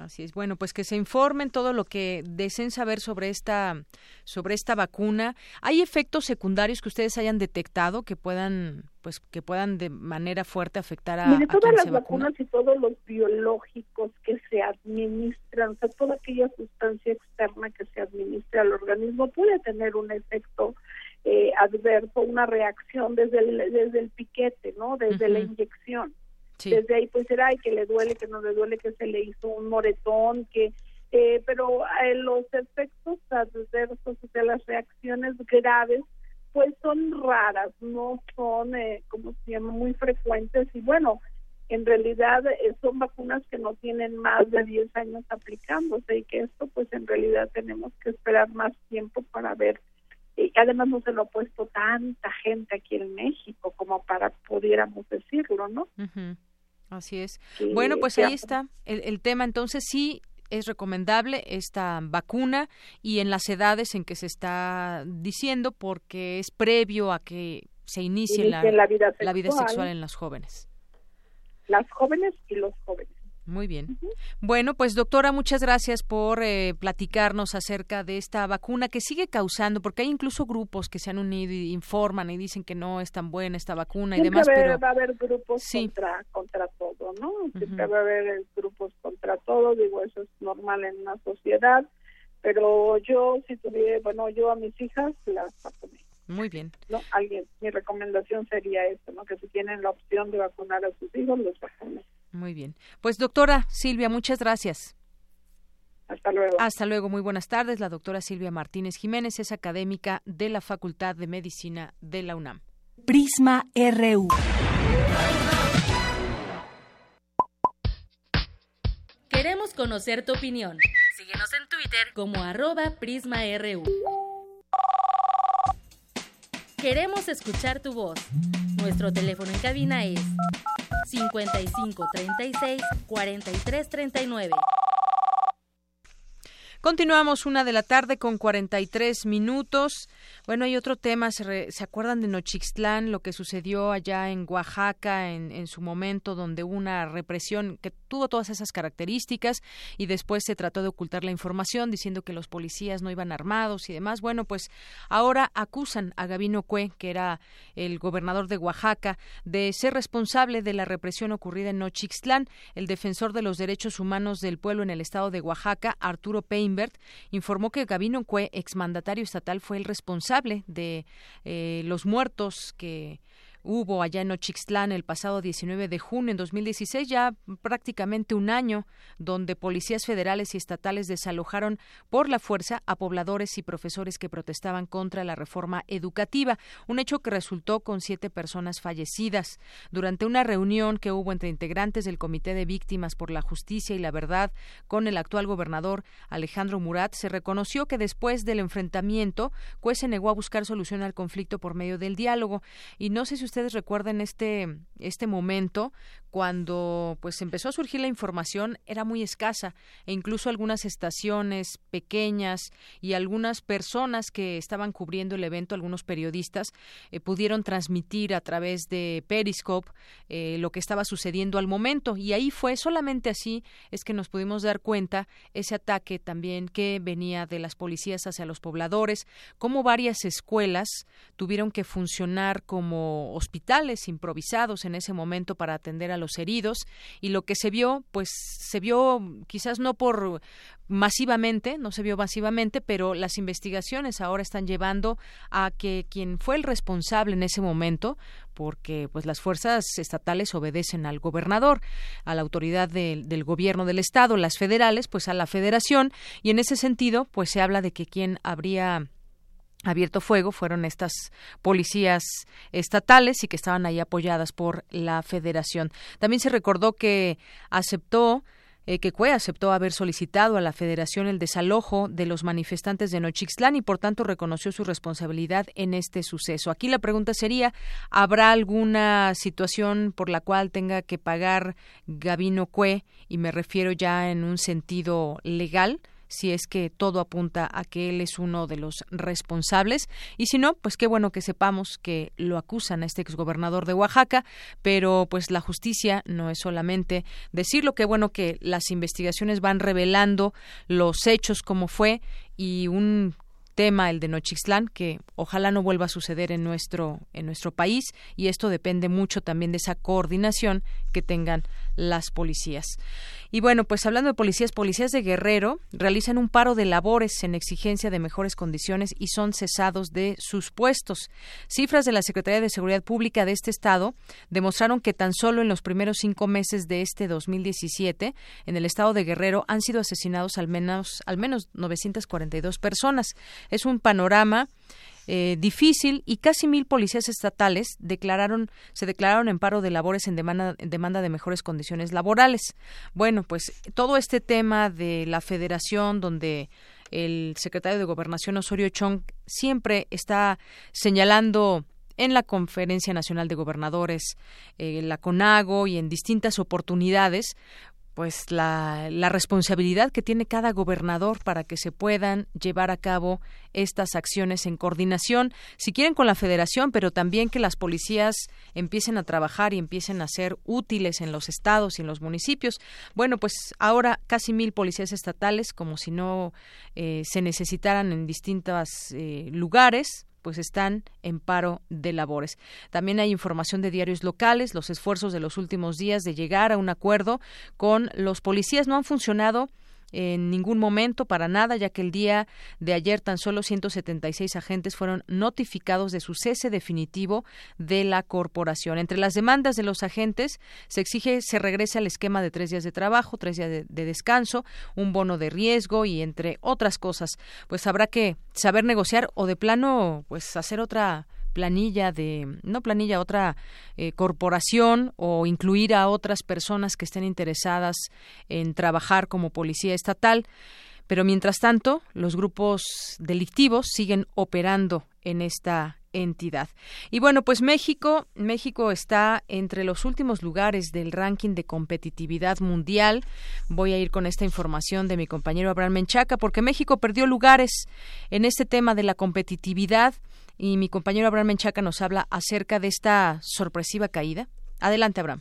Así es. Bueno, pues que se informen todo lo que deseen saber sobre esta sobre esta vacuna. ¿Hay efectos secundarios que ustedes hayan detectado que puedan pues que puedan de manera fuerte afectar a, Mire, todas las vacunas y todos los biológicos que se administran, o sea, toda aquella sustancia externa que se administra al organismo puede tener un efecto eh, adverso, una reacción desde el, desde el piquete, ¿no? Desde la inyección. Desde ahí pues será, ay, que le duele, que no le duele, que se le hizo un moretón, que eh, pero eh, los efectos adversos, sea, las reacciones graves, pues son raras, no son, eh, como se llama, muy frecuentes. Y bueno, en realidad eh, son vacunas que no tienen más de 10 años aplicándose y que esto pues en realidad tenemos que esperar más tiempo para ver. Y además no se lo ha puesto tanta gente aquí en México como para pudiéramos decirlo, ¿no? Así es. bueno, pues ahí está el, el, tema. Entonces sí es recomendable esta vacuna y en las edades en que se está diciendo porque es previo a que se inicie, la, vida la vida sexual en las jóvenes. Las jóvenes y los jóvenes. Muy bien. Bueno, pues doctora, muchas gracias por eh, platicarnos acerca de esta vacuna que sigue causando, porque hay incluso grupos que se han unido y informan y dicen que no es tan buena esta vacuna y demás. pero va a haber grupos contra, contra todo, ¿no? Siempre va a haber grupos contra todo, digo, eso es normal en una sociedad, pero yo, si tuviera, bueno, yo a mis hijas las vacuné. Muy bien. No, alguien, mi recomendación sería esto, ¿no? Que si tienen la opción de vacunar a sus hijos, los vacunen. Muy bien. Pues doctora Silvia, muchas gracias. Hasta luego. Hasta luego, muy buenas tardes. La doctora Silvia Martínez Jiménez es académica de la Facultad de Medicina de la UNAM. Prisma RU. Queremos conocer tu opinión. Síguenos en Twitter como arroba PrismaRU. Queremos escuchar tu voz. Nuestro teléfono en cabina es 55 36 43 39. Continuamos una de la tarde con 43 minutos. Bueno, hay otro tema. ¿Se, ¿se acuerdan de Nochixtlán, lo que sucedió allá en Oaxaca en, su momento, donde una represión que tuvo todas esas características y después se trató de ocultar la información diciendo que los policías no iban armados y demás? Bueno, pues ahora acusan a Gabino Cue, que era el gobernador de Oaxaca, de ser responsable de la represión ocurrida en Nochixtlán. El defensor de los derechos humanos del pueblo en el estado de Oaxaca, Arturo Payne, informó que Gabino Cue, exmandatario estatal, fue el responsable de eh, los muertos que hubo allá en Ochixtlán el pasado 19 de junio en 2016, ya prácticamente un año, donde policías federales y estatales desalojaron por la fuerza a pobladores y profesores que protestaban contra la reforma educativa, un hecho que resultó con siete personas fallecidas. Durante una reunión que hubo entre integrantes del Comité de Víctimas por la Justicia y la Verdad con el actual gobernador Alejandro Murat, se reconoció que después del enfrentamiento, Cue se negó a buscar solución al conflicto por medio del diálogo. Y no si ustedes recuerden este, este momento cuando pues empezó a surgir la información era muy escasa e incluso algunas estaciones pequeñas y algunas personas que estaban cubriendo el evento, algunos periodistas, eh, pudieron transmitir a través de Periscope eh, lo que estaba sucediendo al momento. Y ahí fue solamente así es que nos pudimos dar cuenta ese ataque también que venía de las policías hacia los pobladores, como varias escuelas tuvieron que funcionar como hospitales improvisados en ese momento para atender a los heridos y lo que se vio pues se vio quizás no por masivamente, no se vio masivamente, pero las investigaciones ahora están llevando a que quien fue el responsable en ese momento, porque pues las fuerzas estatales obedecen al gobernador, a la autoridad de, del gobierno del estado, las federales pues a la federación y en ese sentido pues se habla de que quien habría abierto fuego fueron estas policías estatales y que estaban ahí apoyadas por la federación. También se recordó que aceptó eh, que CUE aceptó haber solicitado a la Federación el desalojo de los manifestantes de Nochixtlán y por tanto reconoció su responsabilidad en este suceso. Aquí la pregunta sería, ¿habrá alguna situación por la cual tenga que pagar Gabino Cue? Y me refiero ya en un sentido legal si es que todo apunta a que él es uno de los responsables. Y si no, pues qué bueno que sepamos que lo acusan a este exgobernador de Oaxaca, pero pues la justicia no es solamente decirlo, qué bueno que las investigaciones van revelando los hechos como fue y un tema, el de Nochixtlán, que ojalá no vuelva a suceder en nuestro, en nuestro país. Y esto depende mucho también de esa coordinación que tengan las policías. Y bueno, pues hablando de policías, policías de Guerrero realizan un paro de labores en exigencia de mejores condiciones y son cesados de sus puestos. Cifras de la Secretaría de Seguridad Pública de este estado demostraron que tan solo en los primeros cinco meses de este 2017, en el estado de Guerrero han sido asesinados al menos, al menos 942 personas. Es un panorama eh, difícil y casi mil policías estatales declararon, se declararon en paro de labores en demanda, en demanda de mejores condiciones laborales. Bueno, pues todo este tema de la federación donde el secretario de Gobernación Osorio Chong siempre está señalando en la Conferencia Nacional de Gobernadores, eh, la CONAGO y en distintas oportunidades, pues la, la, responsabilidad que tiene cada gobernador para que se puedan llevar a cabo estas acciones en coordinación, si quieren con la federación, pero también que las policías empiecen a trabajar y empiecen a ser útiles en los estados y en los municipios. Bueno, pues ahora casi mil policías estatales, como si no eh, se necesitaran en distintos eh, lugares, pues están en paro de labores. También hay información de diarios locales, los esfuerzos de los últimos días de llegar a un acuerdo con los policías no han funcionado en ningún momento para nada, ya que el día de ayer tan solo 176 agentes fueron notificados de su cese definitivo de la corporación. Entre las demandas de los agentes se exige se regrese al esquema de tres días de trabajo, tres días de, de descanso, un bono de riesgo y entre otras cosas. Pues habrá que saber negociar o de plano pues hacer otra planilla de, no planilla, otra eh, corporación o incluir a otras personas que estén interesadas en trabajar como policía estatal. Pero mientras tanto, los grupos delictivos siguen operando en esta entidad. Y bueno, pues México, México está entre los últimos lugares del ranking de competitividad mundial. Voy a ir con esta información de mi compañero Abraham Menchaca porque México perdió lugares en este tema de la competitividad y mi compañero Abraham Menchaca nos habla acerca de esta sorpresiva caída. Adelante, Abraham.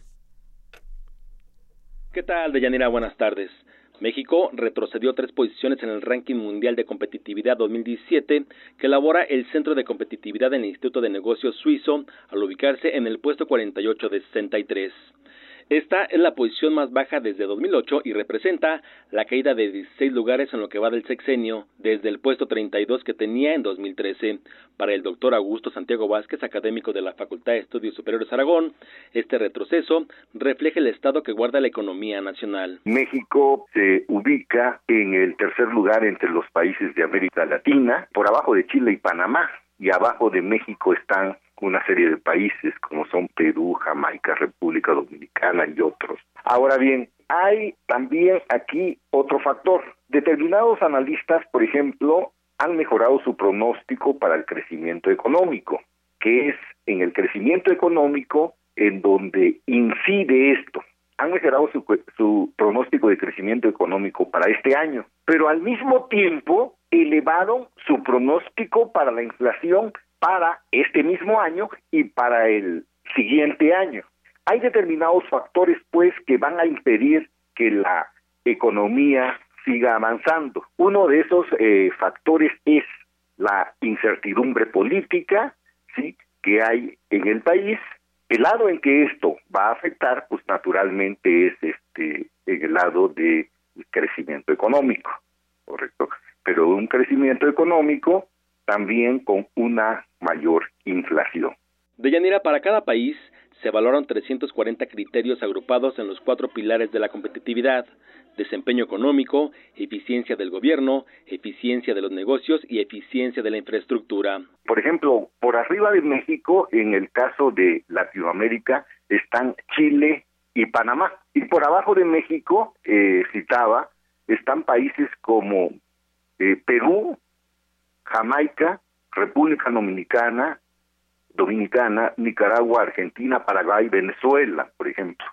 ¿Qué tal, Deyanira? Buenas tardes. México retrocedió tres posiciones en el ranking mundial de competitividad 2017 que elabora el Centro de Competitividad del Instituto de Negocios Suizo al ubicarse en el puesto 48 de 63. Esta es la posición más baja desde 2008 y representa la caída de 16 lugares en lo que va del sexenio, desde el puesto 32 que tenía en 2013. Para el doctor Augusto Santiago Vázquez, académico de la Facultad de Estudios Superiores Aragón, este retroceso refleja el estado que guarda la economía nacional. México se ubica en el tercer lugar entre los países de América Latina, por abajo de Chile y Panamá, y abajo de México están una serie de países como son Perú, Jamaica, República Dominicana y otros. Ahora bien, hay también aquí otro factor. Determinados analistas, por ejemplo, han mejorado su pronóstico para el crecimiento económico, que es en el crecimiento económico en donde incide esto. Han mejorado su, su pronóstico de crecimiento económico para este año, pero al mismo tiempo elevaron su pronóstico para la inflación para este mismo año y para el siguiente año. Hay determinados factores, pues, que van a impedir que la economía siga avanzando. Uno de esos eh, factores es la incertidumbre política, sí, que hay en el país. El lado en que esto va a afectar, pues, naturalmente es este el lado de crecimiento económico, correcto. Pero un crecimiento económico también con una mayor inflación. De Yanira, para cada país se valoran 340 criterios agrupados en los cuatro pilares de la competitividad, desempeño económico, eficiencia del gobierno, eficiencia de los negocios y eficiencia de la infraestructura. Por ejemplo, por arriba de México, en el caso de Latinoamérica, están Chile y Panamá. Y por abajo de México, eh, citaba, están países como eh, Perú, Jamaica, República Dominicana, Dominicana, Nicaragua, Argentina, Paraguay, Venezuela, por ejemplo.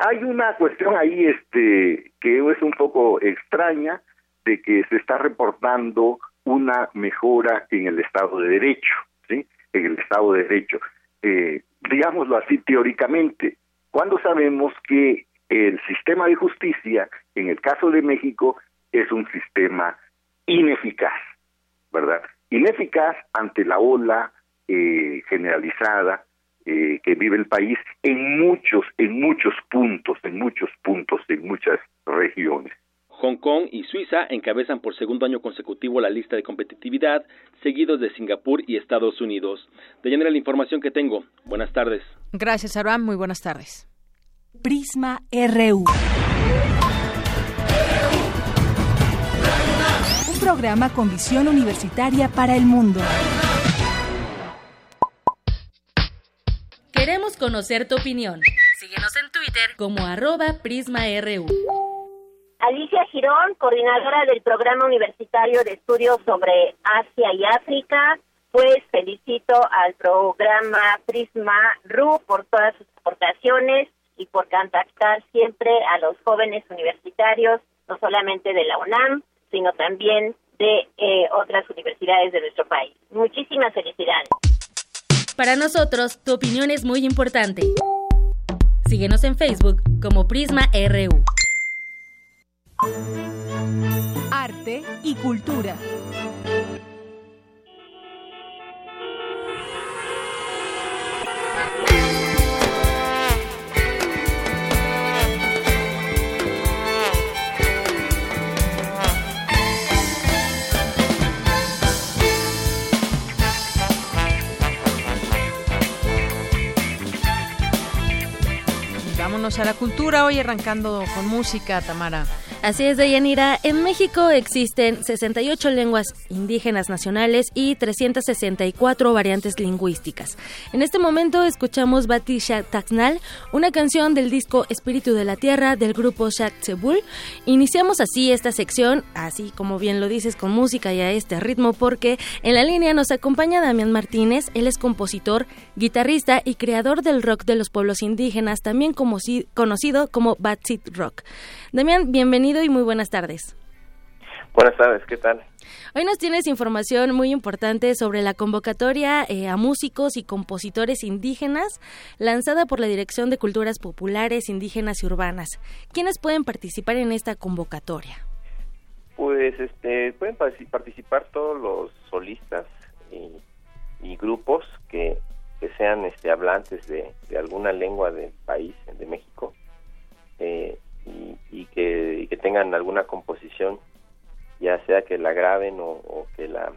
Hay una cuestión ahí este que es un poco extraña de que se está reportando una mejora en el Estado de Derecho, ¿sí? En el Estado de Derecho. Eh, digámoslo así teóricamente, cuando sabemos que el sistema de justicia, en el caso de México, es un sistema ineficaz. ¿Verdad? Ineficaz ante la ola eh, generalizada eh, que vive el país en muchos, en muchos puntos, en muchos puntos, en muchas regiones. Hong Kong y Suiza encabezan por segundo año consecutivo la lista de competitividad, seguidos de Singapur y Estados Unidos. De la información que tengo. Buenas tardes. Gracias, Abraham. Muy buenas tardes. Prisma RU. Programa con visión universitaria para el mundo. Queremos conocer tu opinión. Síguenos en Twitter como arroba PrismaRU. Alicia Girón, coordinadora del Programa Universitario de Estudios sobre Asia y África, pues felicito al programa Prisma RU por todas sus aportaciones y por contactar siempre a los jóvenes universitarios, no solamente de la UNAM, sino también de eh, otras universidades de nuestro país. Muchísimas felicidades. Para nosotros, tu opinión es muy importante. Síguenos en Facebook como Prisma RU. Arte y cultura. A la cultura, hoy arrancando con música, Tamara. Así es, Deyanira. En México existen 68 lenguas indígenas nacionales y 364 variantes lingüísticas. En este momento escuchamos Batisha Taxnal, una canción del disco Espíritu de la Tierra del grupo Shak Tsebul. Iniciamos así esta sección, así como bien lo dices, con música y a este ritmo, porque en la línea nos acompaña Damián Martínez. Él es compositor, guitarrista y creador del rock de los pueblos indígenas, también conocido como Batsit Rock. Damián, bienvenido y muy buenas tardes. Buenas tardes, ¿qué tal? Hoy nos tienes información muy importante sobre la convocatoria eh, a músicos y compositores indígenas lanzada por la Dirección de Culturas Populares, Indígenas y Urbanas. ¿Quiénes pueden participar en esta convocatoria? Pues este, pueden participar todos los solistas y, grupos que, sean este, hablantes de, alguna lengua del país, de México, eh, y, que, que tengan alguna composición ya sea que la graben o, que la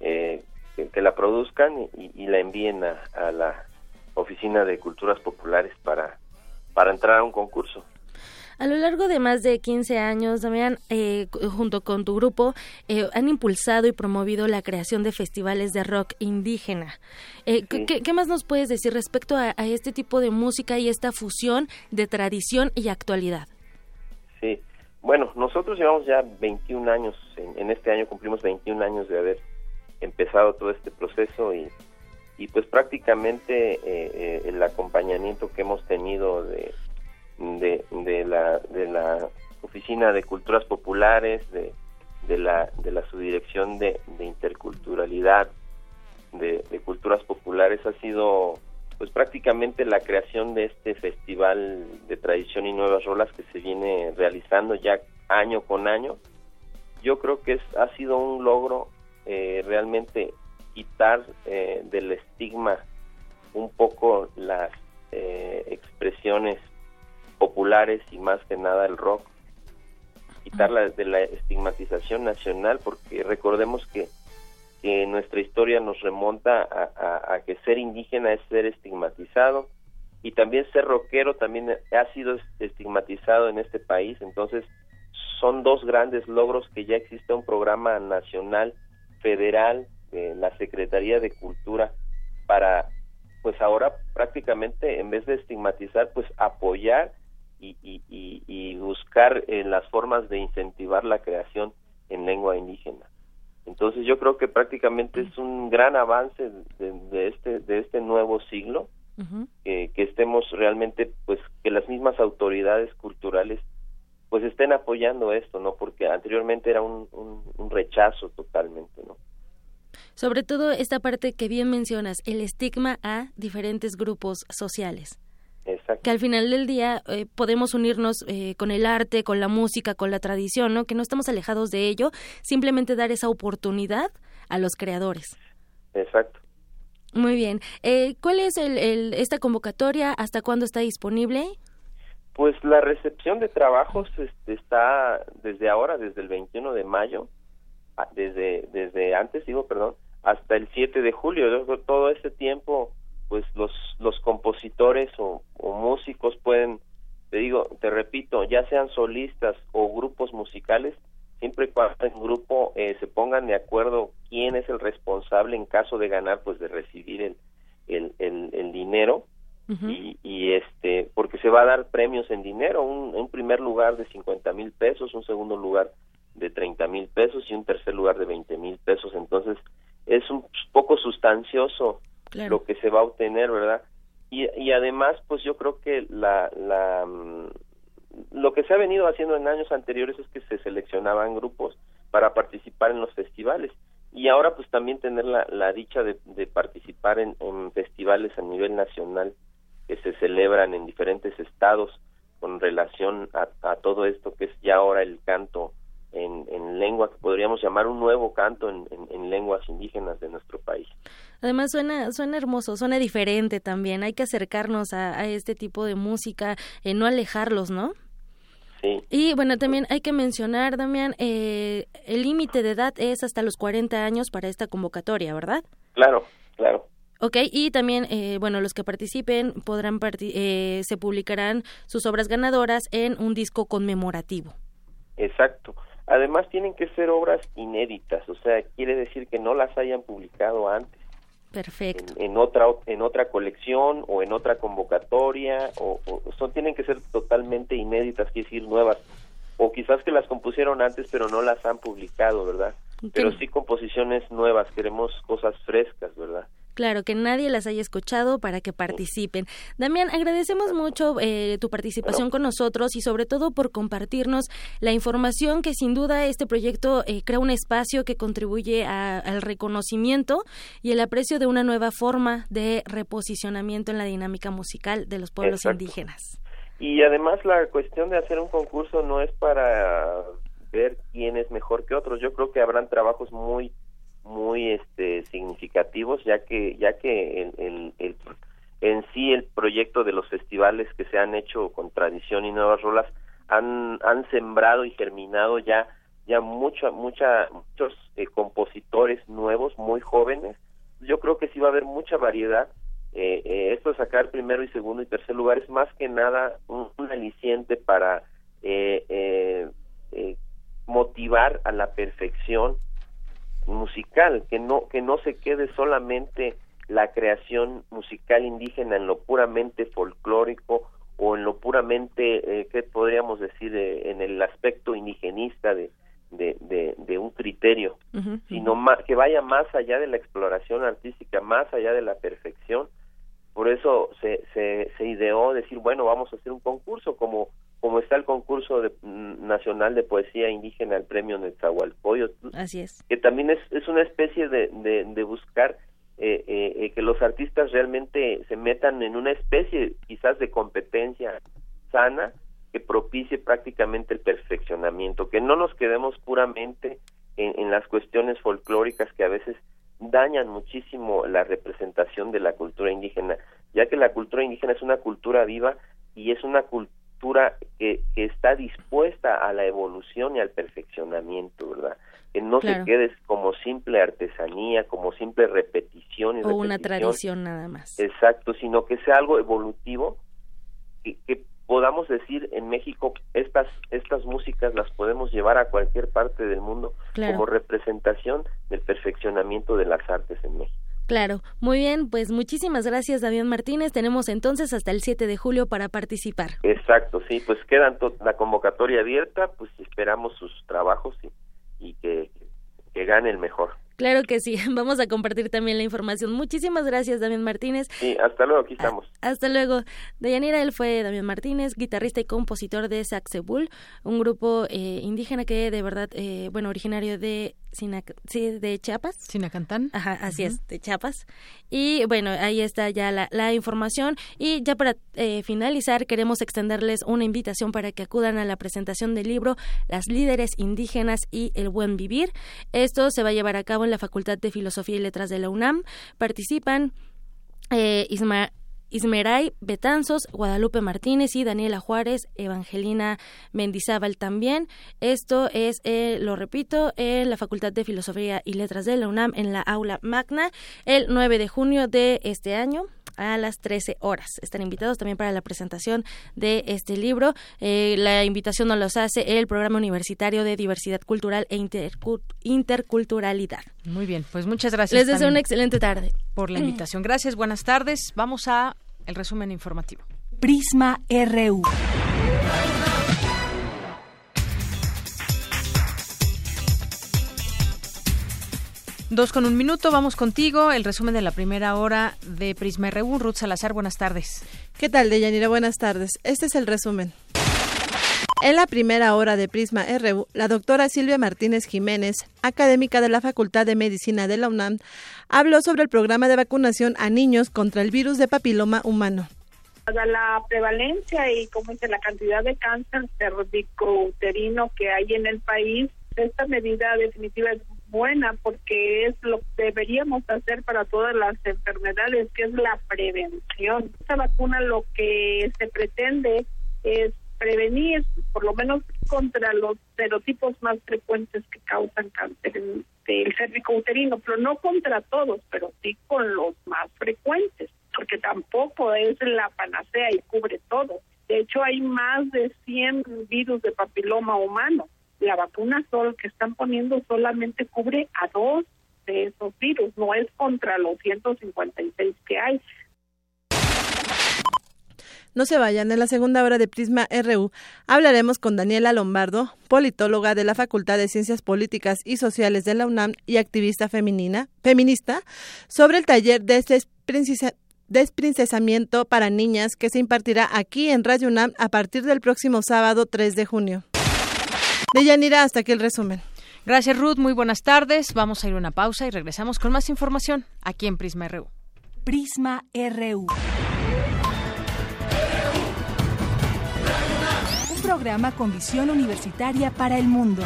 eh, que, la produzcan y, la envíen a, la oficina de culturas populares para para entrar a un concurso a lo largo de más de 15 años, Damián, eh, junto con tu grupo, eh, han impulsado y promovido la creación de festivales de rock indígena. ¿qué, más nos puedes decir respecto a, este tipo de música y esta fusión de tradición y actualidad? Sí, bueno, nosotros llevamos ya 21 años, en, este año cumplimos 21 años de haber empezado todo este proceso y, y pues prácticamente eh, eh, el acompañamiento que hemos tenido de, de, la, de la Oficina de Culturas Populares, de, de, la, de la Subdirección de, de Interculturalidad, de, de Culturas Populares ha sido pues prácticamente la creación de este festival de tradición y nuevas rolas que se viene realizando ya año con año, yo creo que es, ha sido un logro eh, realmente quitar eh, del estigma un poco las eh, expresiones populares y más que nada el rock, quitarla de la estigmatización nacional, porque recordemos que que nuestra historia nos remonta a, que ser indígena es ser estigmatizado y también ser rockero también ha sido estigmatizado en este país. Entonces, son dos grandes logros que ya existe un programa nacional, federal, de la Secretaría de Cultura, para, pues ahora prácticamente, en vez de estigmatizar, pues apoyar y, y buscar eh, las formas de incentivar la creación en lengua indígena. Entonces yo creo que prácticamente es un gran avance de, este de este nuevo siglo que estemos realmente pues que las mismas autoridades culturales pues estén apoyando esto, ¿no? Porque anteriormente era un, un, rechazo totalmente, ¿no? Sobre todo esta parte que bien mencionas, el estigma a diferentes grupos sociales. Que al final del día eh, podemos unirnos eh, con el arte, con la música, con la tradición, ¿no? Que no estamos alejados de ello, simplemente dar esa oportunidad a los creadores. Exacto. Muy bien. Eh, ¿Cuál es el, esta convocatoria? ¿Hasta cuándo está disponible? Pues la recepción de trabajos este, está desde ahora, desde el 21 de mayo, desde, desde antes, digo, perdón, hasta el 7 de julio. Todo este tiempo pues los, los compositores o, músicos pueden, te digo, te repito, ya sean solistas o grupos musicales, siempre y cuando en grupo eh, se pongan de acuerdo quién es el responsable en caso de ganar, pues de recibir el, el, el, dinero. y, y, este porque se va a dar premios en dinero un, un primer lugar de 50 mil pesos un segundo lugar de 30 mil pesos y un tercer lugar de 20 mil pesos entonces es un poco sustancioso lo que se va a obtener, ¿verdad? Y, y además, pues yo creo que la, la, mm, lo que se ha venido haciendo en años anteriores es que se seleccionaban grupos para participar en los festivales y ahora pues también tener la, la dicha de, de participar en, en, festivales a nivel nacional que se celebran en diferentes estados con relación a, a todo esto que es ya ahora el canto en, en lengua que podríamos llamar un nuevo canto en, en, lenguas indígenas de nuestro país. Además suena, suena hermoso, suena diferente también. Hay que acercarnos a, este tipo de música, eh, no alejarlos, ¿no? Sí. Y bueno, también hay que mencionar, Damián, eh, el límite de edad es hasta los 40 años para esta convocatoria, ¿verdad? Claro, claro. Ok, y también, eh, bueno, los que participen podrán eh, se publicarán sus obras ganadoras en un disco conmemorativo. Exacto. Además tienen que ser obras inéditas, o sea, quiere decir que no las hayan publicado antes. Perfecto. En, otra en otra colección o en otra convocatoria o, son tienen que ser totalmente inéditas, quiere decir nuevas o quizás que las compusieron antes pero no las han publicado, ¿verdad? Pero sí composiciones nuevas, queremos cosas frescas, ¿verdad? Claro, que nadie las haya escuchado para que participen. Damián, agradecemos mucho eh, tu participación con nosotros y sobre todo por compartirnos la información que sin duda este proyecto eh, crea un espacio que contribuye al reconocimiento y el aprecio de una nueva forma de reposicionamiento en la dinámica musical de los pueblos indígenas. Y además la cuestión de hacer un concurso no es para ver quién es mejor que otros. Yo creo que habrán trabajos muy muy este significativos ya que ya que el, el, en sí el proyecto de los festivales que se han hecho con tradición y nuevas rolas han han sembrado y germinado ya ya mucha mucha muchos eh, compositores nuevos muy jóvenes. Yo creo que sí va a haber mucha variedad. Eh, eh, esto de sacar primero y segundo y tercer lugar es más que nada un, un aliciente para motivar a la perfección musical, que no, que no se quede solamente la creación musical indígena en lo puramente folclórico o en lo puramente, eh, ¿qué podríamos decir?, eh, en el aspecto indigenista de, de, de, un criterio, sino que vaya más allá de la exploración artística, más allá de la perfección. Por eso se, se, se ideó decir, bueno, vamos a hacer un concurso como como está el concurso de, mm, nacional de poesía indígena, el premio Netzahualcoyotl. Así es. Que también es, es una especie de, de, buscar eh, eh, eh, que los artistas realmente se metan en una especie quizás de competencia sana que propicie prácticamente el perfeccionamiento, que no nos quedemos puramente en, en las cuestiones folclóricas que a veces dañan muchísimo la representación de la cultura indígena, ya que la cultura indígena es una cultura viva y es una cultura que, que, está dispuesta a la evolución y al perfeccionamiento, ¿verdad? Que no se quede como simple artesanía, como simple repetición y o una tradición nada más. Exacto, sino que sea algo evolutivo que, que podamos decir en México estas estas músicas las podemos llevar a cualquier parte del mundo como representación del perfeccionamiento de las artes en México. Claro, muy bien, pues muchísimas gracias Damián Martínez. Tenemos entonces hasta el 7 de julio para participar. Exacto, sí, pues quedan la convocatoria abierta, pues esperamos sus trabajos y, y que, que gane el mejor. Claro que sí, *laughs* vamos a compartir también la información. Muchísimas gracias, Damián Martínez. Sí, hasta luego, aquí estamos. hasta luego. Dayanira, él fue Damián Martínez, guitarrista y compositor de Saxebul, un grupo eh, indígena que de verdad, eh, bueno, originario de sí, de Chiapas. Sinacantán. Ajá, así es, de Chiapas. Y bueno, ahí está ya la, la información. Y ya para eh, finalizar, queremos extenderles una invitación para que acudan a la presentación del libro Las líderes indígenas y el buen vivir. Esto se va a llevar a cabo en la Facultad de Filosofía y Letras de la UNAM. Participan eh, Ismeray Betanzos, Guadalupe Martínez y Daniela Juárez, Evangelina Mendizábal también. Esto es, eh, lo repito, en la Facultad de Filosofía y Letras de la UNAM en la aula magna el 9 de junio de este año a las 13 horas. Están invitados también para la presentación de este libro. Eh, la invitación nos los hace el Programa Universitario de Diversidad Cultural e Interculturalidad. Muy bien, pues muchas gracias. Les deseo una excelente tarde. Por la invitación. Gracias, buenas tardes. Vamos a el resumen informativo. Prisma RU. Dos con un minuto, vamos contigo. El resumen de la primera hora de Prisma RU. Ruth Salazar, buenas tardes. ¿Qué tal, Deyanira? Buenas tardes. Este es el resumen. En la primera hora de Prisma RU, la doctora Silvia Martínez Jiménez, académica de la Facultad de Medicina de la UNAM, habló sobre el programa de vacunación a niños contra el virus de papiloma humano. La prevalencia y como dice la cantidad de cáncer cervicouterino que hay en el país, esta medida definitiva es buena porque es lo que deberíamos hacer para todas las enfermedades, que es la prevención. Esta vacuna lo que se pretende es prevenir, por lo menos contra los serotipos más frecuentes que causan cáncer, del cervicouterino, pero no contra todos, pero sí con los más frecuentes, porque tampoco es la panacea y cubre todo. De hecho, hay más de 100 virus de papiloma humano. La vacuna solo que están poniendo solamente cubre a dos de esos virus, no es contra los 156 que hay. No se vayan, en la segunda hora de Prisma RU hablaremos con Daniela Lombardo, politóloga de la Facultad de Ciencias Políticas y Sociales de la UNAM y activista femenina, feminista, sobre el taller de desprincesamiento para niñas que se impartirá aquí en Radio UNAM a partir del próximo sábado 3 de junio. De Yanira, hasta aquí el resumen. Gracias Ruth, muy buenas tardes. Vamos a ir a una pausa y regresamos con más información aquí en Prisma RU. Prisma RU. Programa con visión universitaria para el mundo.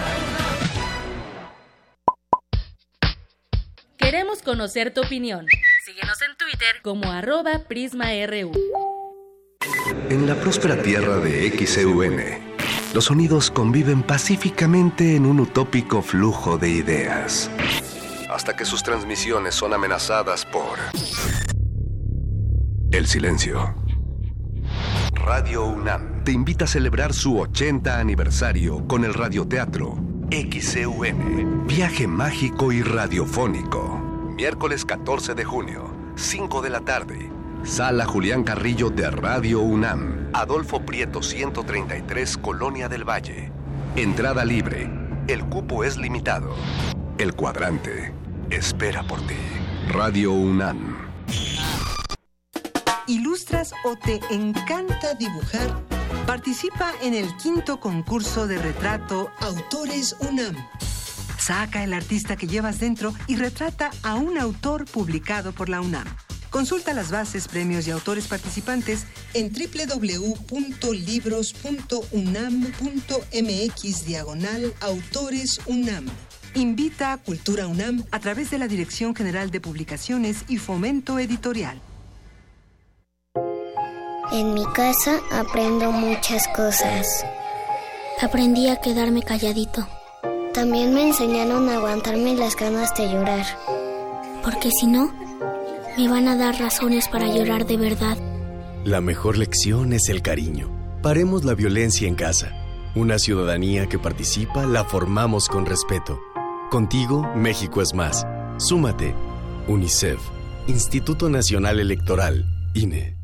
Queremos conocer tu opinión. Síguenos en Twitter como arroba PrismaRU. En la próspera tierra de XEUN, los sonidos conviven pacíficamente en un utópico flujo de ideas. Hasta que sus transmisiones son amenazadas por el silencio. Radio UNAM te invita a celebrar su 80 aniversario con el radioteatro XCUN, Viaje Mágico y Radiofónico. Miércoles 14 de junio, 5 de la tarde. Sala Julián Carrillo de Radio UNAM, Adolfo Prieto 133, Colonia del Valle. Entrada libre. El cupo es limitado. El cuadrante espera por ti. Radio UNAM ilustras o te encanta dibujar, participa en el quinto concurso de retrato Autores UNAM. Saca el artista que llevas dentro y retrata a un autor publicado por la UNAM. Consulta las bases, premios y autores participantes en www.libros.unam.mx diagonal Autores UNAM. Invita a Cultura UNAM a través de la Dirección General de Publicaciones y Fomento Editorial. En mi casa aprendo muchas cosas. Aprendí a quedarme calladito. También me enseñaron a aguantarme las ganas de llorar. Porque si no, me van a dar razones para llorar de verdad. La mejor lección es el cariño. Paremos la violencia en casa. Una ciudadanía que participa la formamos con respeto. Contigo, México es más. Súmate. UNICEF. Instituto Nacional Electoral. INE.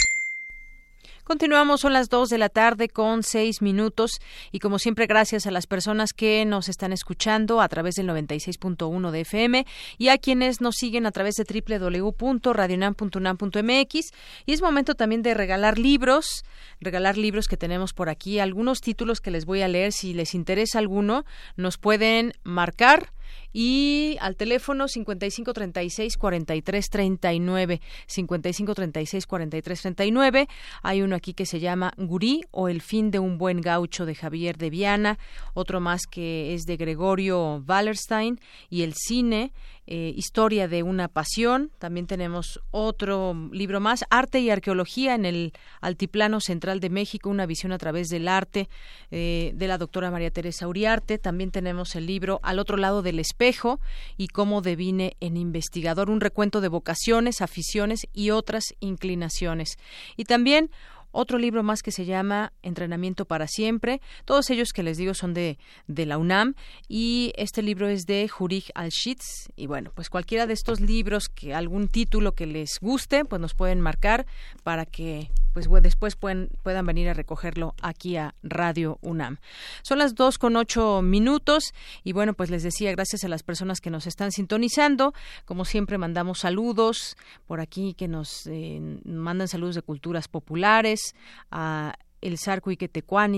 Continuamos, son las 2 de la tarde con 6 minutos y como siempre gracias a las personas que nos están escuchando a través del 96.1 de FM y a quienes nos siguen a través de www.radionam.unam.mx y es momento también de regalar libros, regalar libros que tenemos por aquí, algunos títulos que les voy a leer, si les interesa alguno, nos pueden marcar y al teléfono 5536 4339 5536 4339 hay uno aquí que se llama Gurí o El fin de un buen gaucho de Javier de Viana, otro más que es de Gregorio Wallerstein y El cine eh, Historia de una pasión. También tenemos otro libro más, Arte y Arqueología en el Altiplano Central de México, una visión a través del arte eh, de la doctora María Teresa Uriarte. También tenemos el libro Al otro lado del espejo y cómo devine en investigador, un recuento de vocaciones, aficiones y otras inclinaciones. Y también otro libro más que se llama Entrenamiento para siempre. Todos ellos que les digo son de, de la UNAM y este libro es de Jurig Al-Shitz. Y bueno, pues cualquiera de estos libros que algún título que les guste, pues nos pueden marcar para que pues después pueden, puedan venir a recogerlo aquí a Radio UNAM. Son las dos con ocho minutos y bueno, pues les decía, gracias a las personas que nos están sintonizando, como siempre mandamos saludos por aquí que nos eh, mandan saludos de culturas populares, a El Sarco y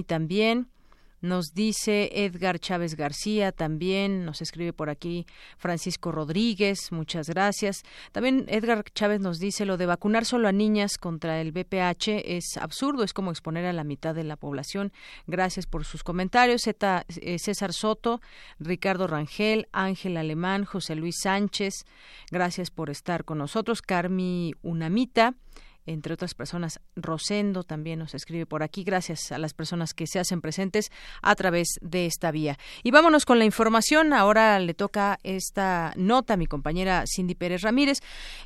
también, nos dice Edgar Chávez García también, nos escribe por aquí Francisco Rodríguez, muchas gracias. También Edgar Chávez nos dice lo de vacunar solo a niñas contra el BPH es absurdo, es como exponer a la mitad de la población. Gracias por sus comentarios. Eh, César Soto, Ricardo Rangel, Ángel Alemán, José Luis Sánchez, gracias por estar con nosotros. Carmi Unamita entre otras personas. Rosendo también nos escribe por aquí. Gracias a las personas que se hacen presentes a través de esta vía. Y vámonos con la información. Ahora le toca esta nota a mi compañera Cindy Pérez Ramírez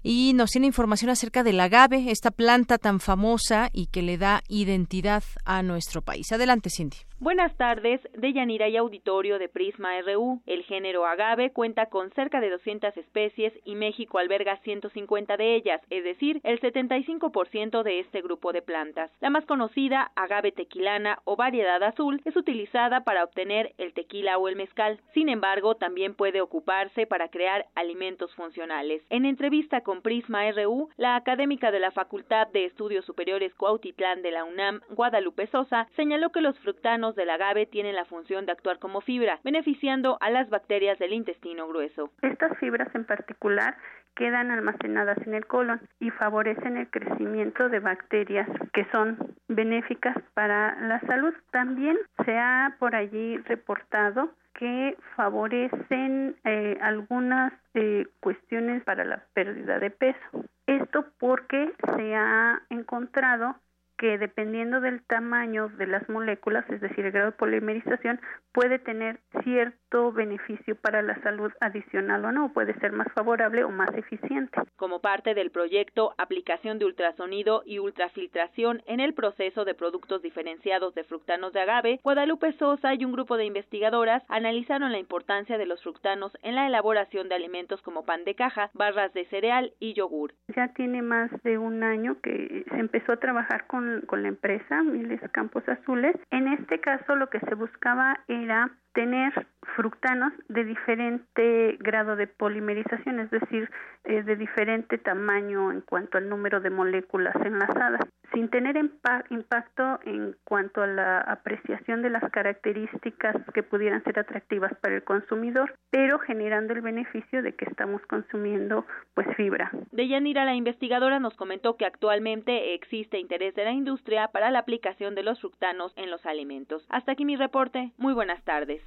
y nos tiene información acerca del agave, esta planta tan famosa y que le da identidad a nuestro país. Adelante, Cindy. Buenas tardes, de Yanira y Auditorio de Prisma RU. El género agave cuenta con cerca de 200 especies y México alberga 150 de ellas, es decir, el 75% de este grupo de plantas. La más conocida, agave tequilana o variedad azul, es utilizada para obtener el tequila o el mezcal. Sin embargo, también puede ocuparse para crear alimentos funcionales. En entrevista con Prisma RU, la académica de la Facultad de Estudios Superiores Cuautitlán de la UNAM, Guadalupe Sosa, señaló que los fructanos del agave tienen la función de actuar como fibra, beneficiando a las bacterias del intestino grueso. Estas fibras en particular quedan almacenadas en el colon y favorecen el crecimiento de bacterias que son benéficas para la salud. También se ha por allí reportado que favorecen eh, algunas eh, cuestiones para la pérdida de peso. Esto porque se ha encontrado que dependiendo del tamaño de las moléculas, es decir, el grado de polimerización, puede tener cierto beneficio para la salud adicional o no, puede ser más favorable o más eficiente. Como parte del proyecto Aplicación de ultrasonido y ultrafiltración en el proceso de productos diferenciados de fructanos de agave, Guadalupe Sosa y un grupo de investigadoras analizaron la importancia de los fructanos en la elaboración de alimentos como pan de caja, barras de cereal y yogur. Ya tiene más de un año que se empezó a trabajar con con, la empresa Miles Campos Azules. En este caso lo que se buscaba era tener fructanos de diferente grado de polimerización, es decir, eh, de diferente tamaño en cuanto al número de moléculas enlazadas, sin tener impacto en cuanto a la apreciación de las características que pudieran ser atractivas para el consumidor, pero generando el beneficio de que estamos consumiendo pues fibra. De Yanira, la investigadora nos comentó que actualmente existe interés de la industria para la aplicación de los fructanos en los alimentos. Hasta aquí mi reporte. Muy buenas tardes.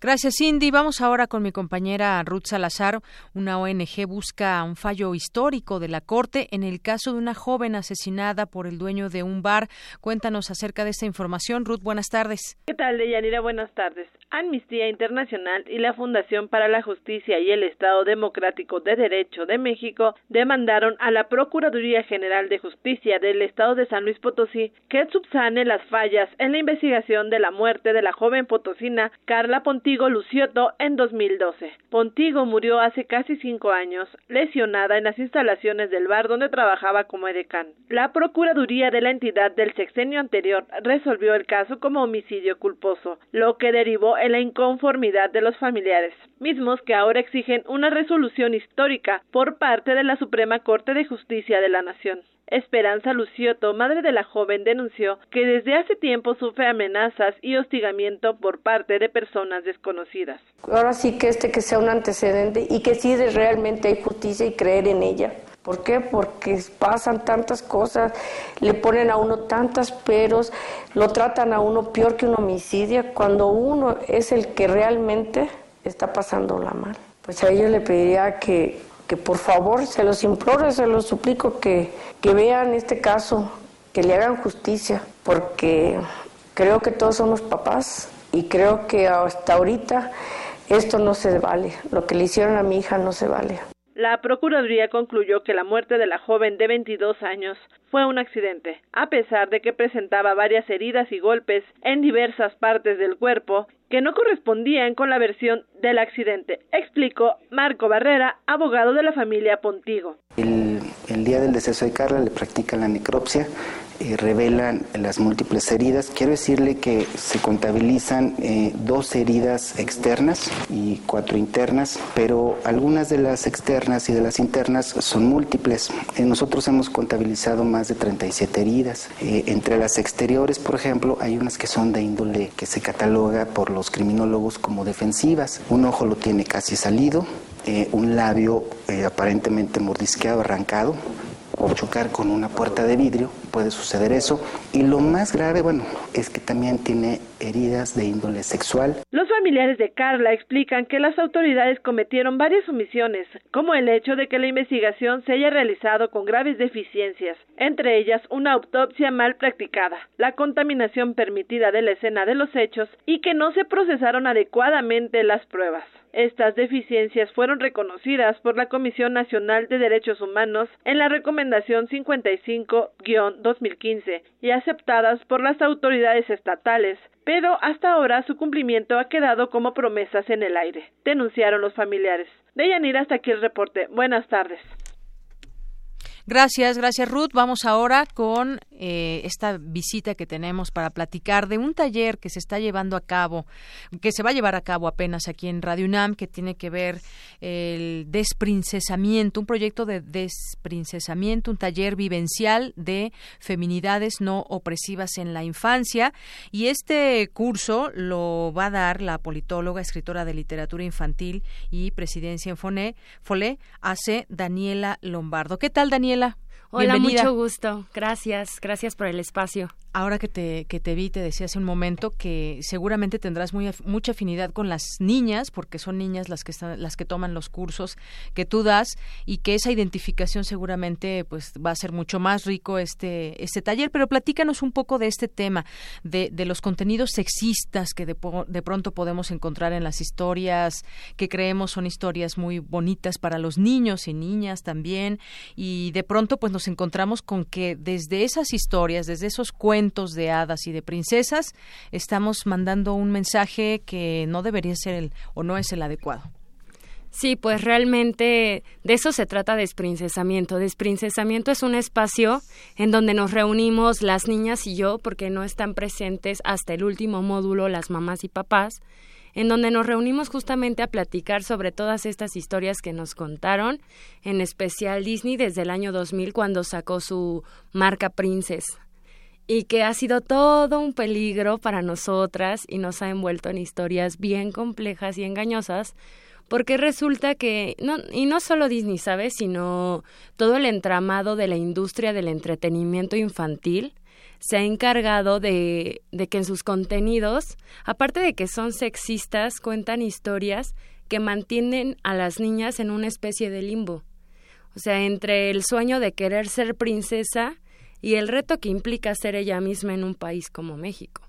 Gracias, Cindy. Vamos ahora con mi compañera Ruth Salazar. Una ONG busca un fallo histórico de la Corte en el caso de una joven asesinada por el dueño de un bar. Cuéntanos acerca de esta información. Ruth, buenas tardes. ¿Qué tal, Deyanira? Buenas tardes. Amnistía Internacional y la Fundación para la Justicia y el Estado Democrático de Derecho de México demandaron a la Procuraduría General de Justicia del Estado de San Luis Potosí que subsane las fallas en la investigación de la muerte de la joven potosina Carla Pontigo Lucioto en 2012. Pontigo murió hace casi cinco años, lesionada en las instalaciones del bar donde trabajaba como edecán. La Procuraduría de la entidad del sexenio anterior resolvió el caso como homicidio culposo, lo que derivó en la inconformidad de los familiares, mismos que ahora exigen una resolución histórica por parte de la Suprema Corte de Justicia de la Nación. Esperanza Lucioto, madre de la joven, denunció que desde hace tiempo sufre amenazas y hostigamiento por parte de personas desconocidas. Ahora sí que este que sea un antecedente y que sí realmente hay justicia y creer en ella. ¿Por qué? Porque pasan tantas cosas, le ponen a uno tantas peros, lo tratan a uno peor que un homicidio, cuando uno es el que realmente está pasándola mal. pues a ella le pediría que, que por favor, se los imploro, se los suplico que, que vean este caso, que le hagan justicia, porque creo que todos somos papás y creo que hasta ahorita esto no se vale, lo que le hicieron a mi hija no se vale. La Procuraduría concluyó que la muerte de la joven de 22 años fue un accidente, a pesar de que presentaba varias heridas y golpes en diversas partes del cuerpo que no correspondían con la versión del accidente, explicó Marco Barrera, abogado de la familia Pontigo. El, día del deceso de Carla le practican la necropsia eh, revelan las múltiples heridas. Quiero decirle que se contabilizan eh, dos heridas externas y cuatro internas, pero algunas de las externas y de las internas son múltiples. Eh, nosotros hemos contabilizado más de 37 heridas. entre las exteriores, por ejemplo, hay unas que son de índole que se cataloga por los criminólogos como defensivas. Un ojo lo tiene casi salido, un labio aparentemente mordisqueado, arrancado, o chocar con una puerta de vidrio, puede suceder eso. Y lo más grave, bueno, es que también tiene heridas de índole sexual. Los familiares de Carla explican que las autoridades cometieron varias omisiones, como el hecho de que la investigación se haya realizado con graves deficiencias, entre ellas una autopsia mal practicada, la contaminación permitida de la escena de los hechos y que no se procesaron adecuadamente las pruebas. Estas deficiencias fueron reconocidas por la Comisión Nacional de Derechos Humanos en la Recomendación 55-2015 y aceptadas por las autoridades estatales, pero hasta ahora su cumplimiento ha quedado como promesas en el aire, denunciaron los familiares. De Yanira hasta aquí el reporte. Buenas tardes. Gracias, gracias Ruth. Vamos ahora con eh, esta visita que tenemos para platicar de un taller que se está llevando a cabo, que se va a llevar a cabo apenas aquí en Radio UNAM, que tiene que ver el desprincesamiento, un proyecto de desprincesamiento, un taller vivencial de feminidades no opresivas en la infancia. Y este curso lo va a dar la politóloga, escritora de literatura infantil y presidencia en FONE, FOLE, hace Daniela Lombardo. ¿Qué tal, Daniela? Daniela. Hola, mucho gusto. Gracias, gracias por el espacio. Ahora que te, que te vi, te decía hace un momento que seguramente tendrás muy, mucha afinidad con las niñas, porque son niñas las que, están, las que toman los cursos que tú das, y que esa identificación seguramente pues va a ser mucho más rico este, este taller. Pero platícanos un poco de este tema, de, de los contenidos sexistas que de, de pronto podemos encontrar en las historias, que creemos son historias muy bonitas para los niños y niñas también, y de pronto pues nos encontramos con que desde esas historias, desde esos cuentos, de hadas y de princesas, estamos mandando un mensaje que no debería ser el o no es el adecuado. Sí, pues realmente de eso se trata desprincesamiento. Desprincesamiento es un espacio en donde nos reunimos las niñas y yo, porque no están presentes hasta el último módulo las mamás y papás, en donde nos reunimos justamente a platicar sobre todas estas historias que nos contaron, en especial Disney desde el año 2000 cuando sacó su marca Princess y que ha sido todo un peligro para nosotras y nos ha envuelto en historias bien complejas y engañosas, porque resulta que, y no solo Disney, ¿sabes? Sino todo el entramado de la industria del entretenimiento infantil se ha encargado de, de que en sus contenidos, aparte de que son sexistas, cuentan historias que mantienen a las niñas en una especie de limbo. O sea, entre el sueño de querer ser princesa y el reto que implica ser ella misma en un país como México.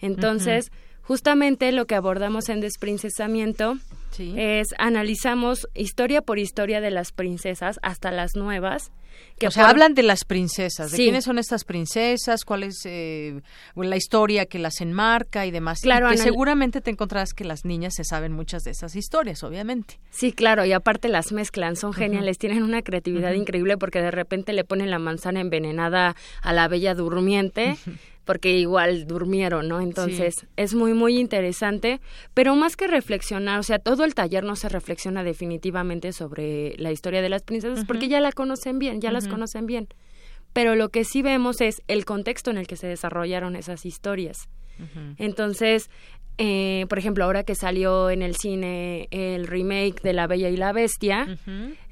Entonces, justamente lo que abordamos en Desprincesamiento es analizamos historia por historia de las princesas hasta las nuevas que o sea, hablan de las princesas, de quiénes son estas princesas, cuál es eh, la historia que las enmarca y demás. Claro, que seguramente te encontrarás que las niñas se saben muchas de esas historias, obviamente. Sí, claro, y aparte las mezclan, son geniales, tienen una creatividad increíble porque de repente le ponen la manzana envenenada a la bella durmiente porque igual durmieron, ¿no? Entonces es muy, muy interesante, pero más que reflexionar, o sea, todo el taller no se reflexiona definitivamente sobre la historia de las princesas porque ya la conocen bien, ya las conocen bien. Pero lo que sí vemos es el contexto en el que se desarrollaron esas historias. Entonces, eh, por ejemplo, ahora que salió en el cine el remake de La Bella y la Bestia,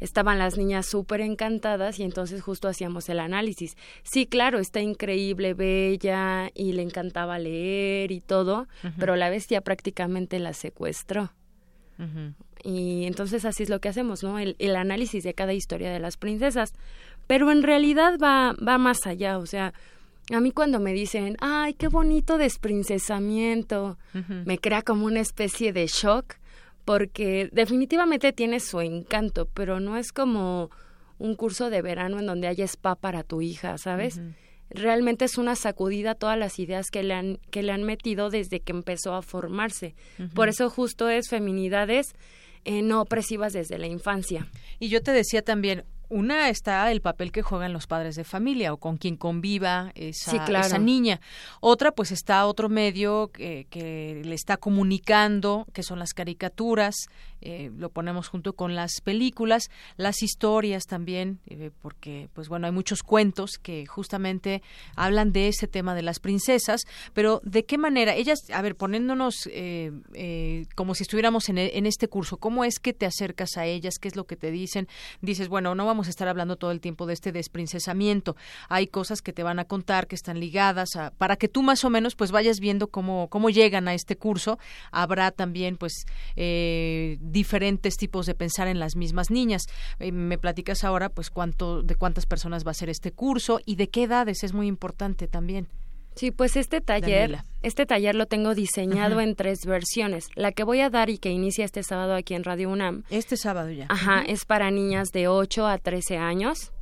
estaban las niñas súper encantadas y entonces justo hacíamos el análisis. Sí, claro, está increíble, bella y le encantaba leer y todo, pero la bestia prácticamente la secuestró. Y entonces así es lo que hacemos, ¿no? El, el, análisis de cada historia de las princesas. Pero en realidad va, va más allá, o sea, a mí cuando me dicen, ay, qué bonito desprincesamiento, me crea como una especie de shock, porque definitivamente tiene su encanto, pero no es como un curso de verano en donde haya spa para tu hija, ¿sabes? Realmente es una sacudida a todas las ideas que le han, que le han metido desde que empezó a formarse. Por eso justo es feminidades eh, no opresivas desde la infancia. Y yo te decía también, una está el papel que juegan los padres de familia o con quien conviva esa, esa niña. Otra, pues está otro medio que, que, le está comunicando, que son las caricaturas, eh, lo ponemos junto con las películas, las historias también, eh, porque, pues bueno, hay muchos cuentos que justamente hablan de ese tema de las princesas, pero ¿de qué manera? Ellas, a ver, poniéndonos eh, como si estuviéramos en, en este curso, ¿cómo es que te acercas a ellas? ¿Qué es lo que te dicen? Dices, bueno, no vamos estar hablando todo el tiempo de este desprincesamiento. Hay cosas que te van a contar que están ligadas a, para que tú más o menos pues vayas viendo cómo, cómo llegan a este curso. Habrá también pues eh, diferentes tipos de pensar en las mismas niñas. Eh, me platicas ahora pues cuánto, de cuántas personas va a ser este curso y de qué edades es muy importante también. Sí, pues este taller, este taller lo tengo diseñado en tres versiones. La que voy a dar y que inicia este sábado aquí en Radio UNAM. Este sábado ya. Ajá, es para niñas de 8 a 13 años.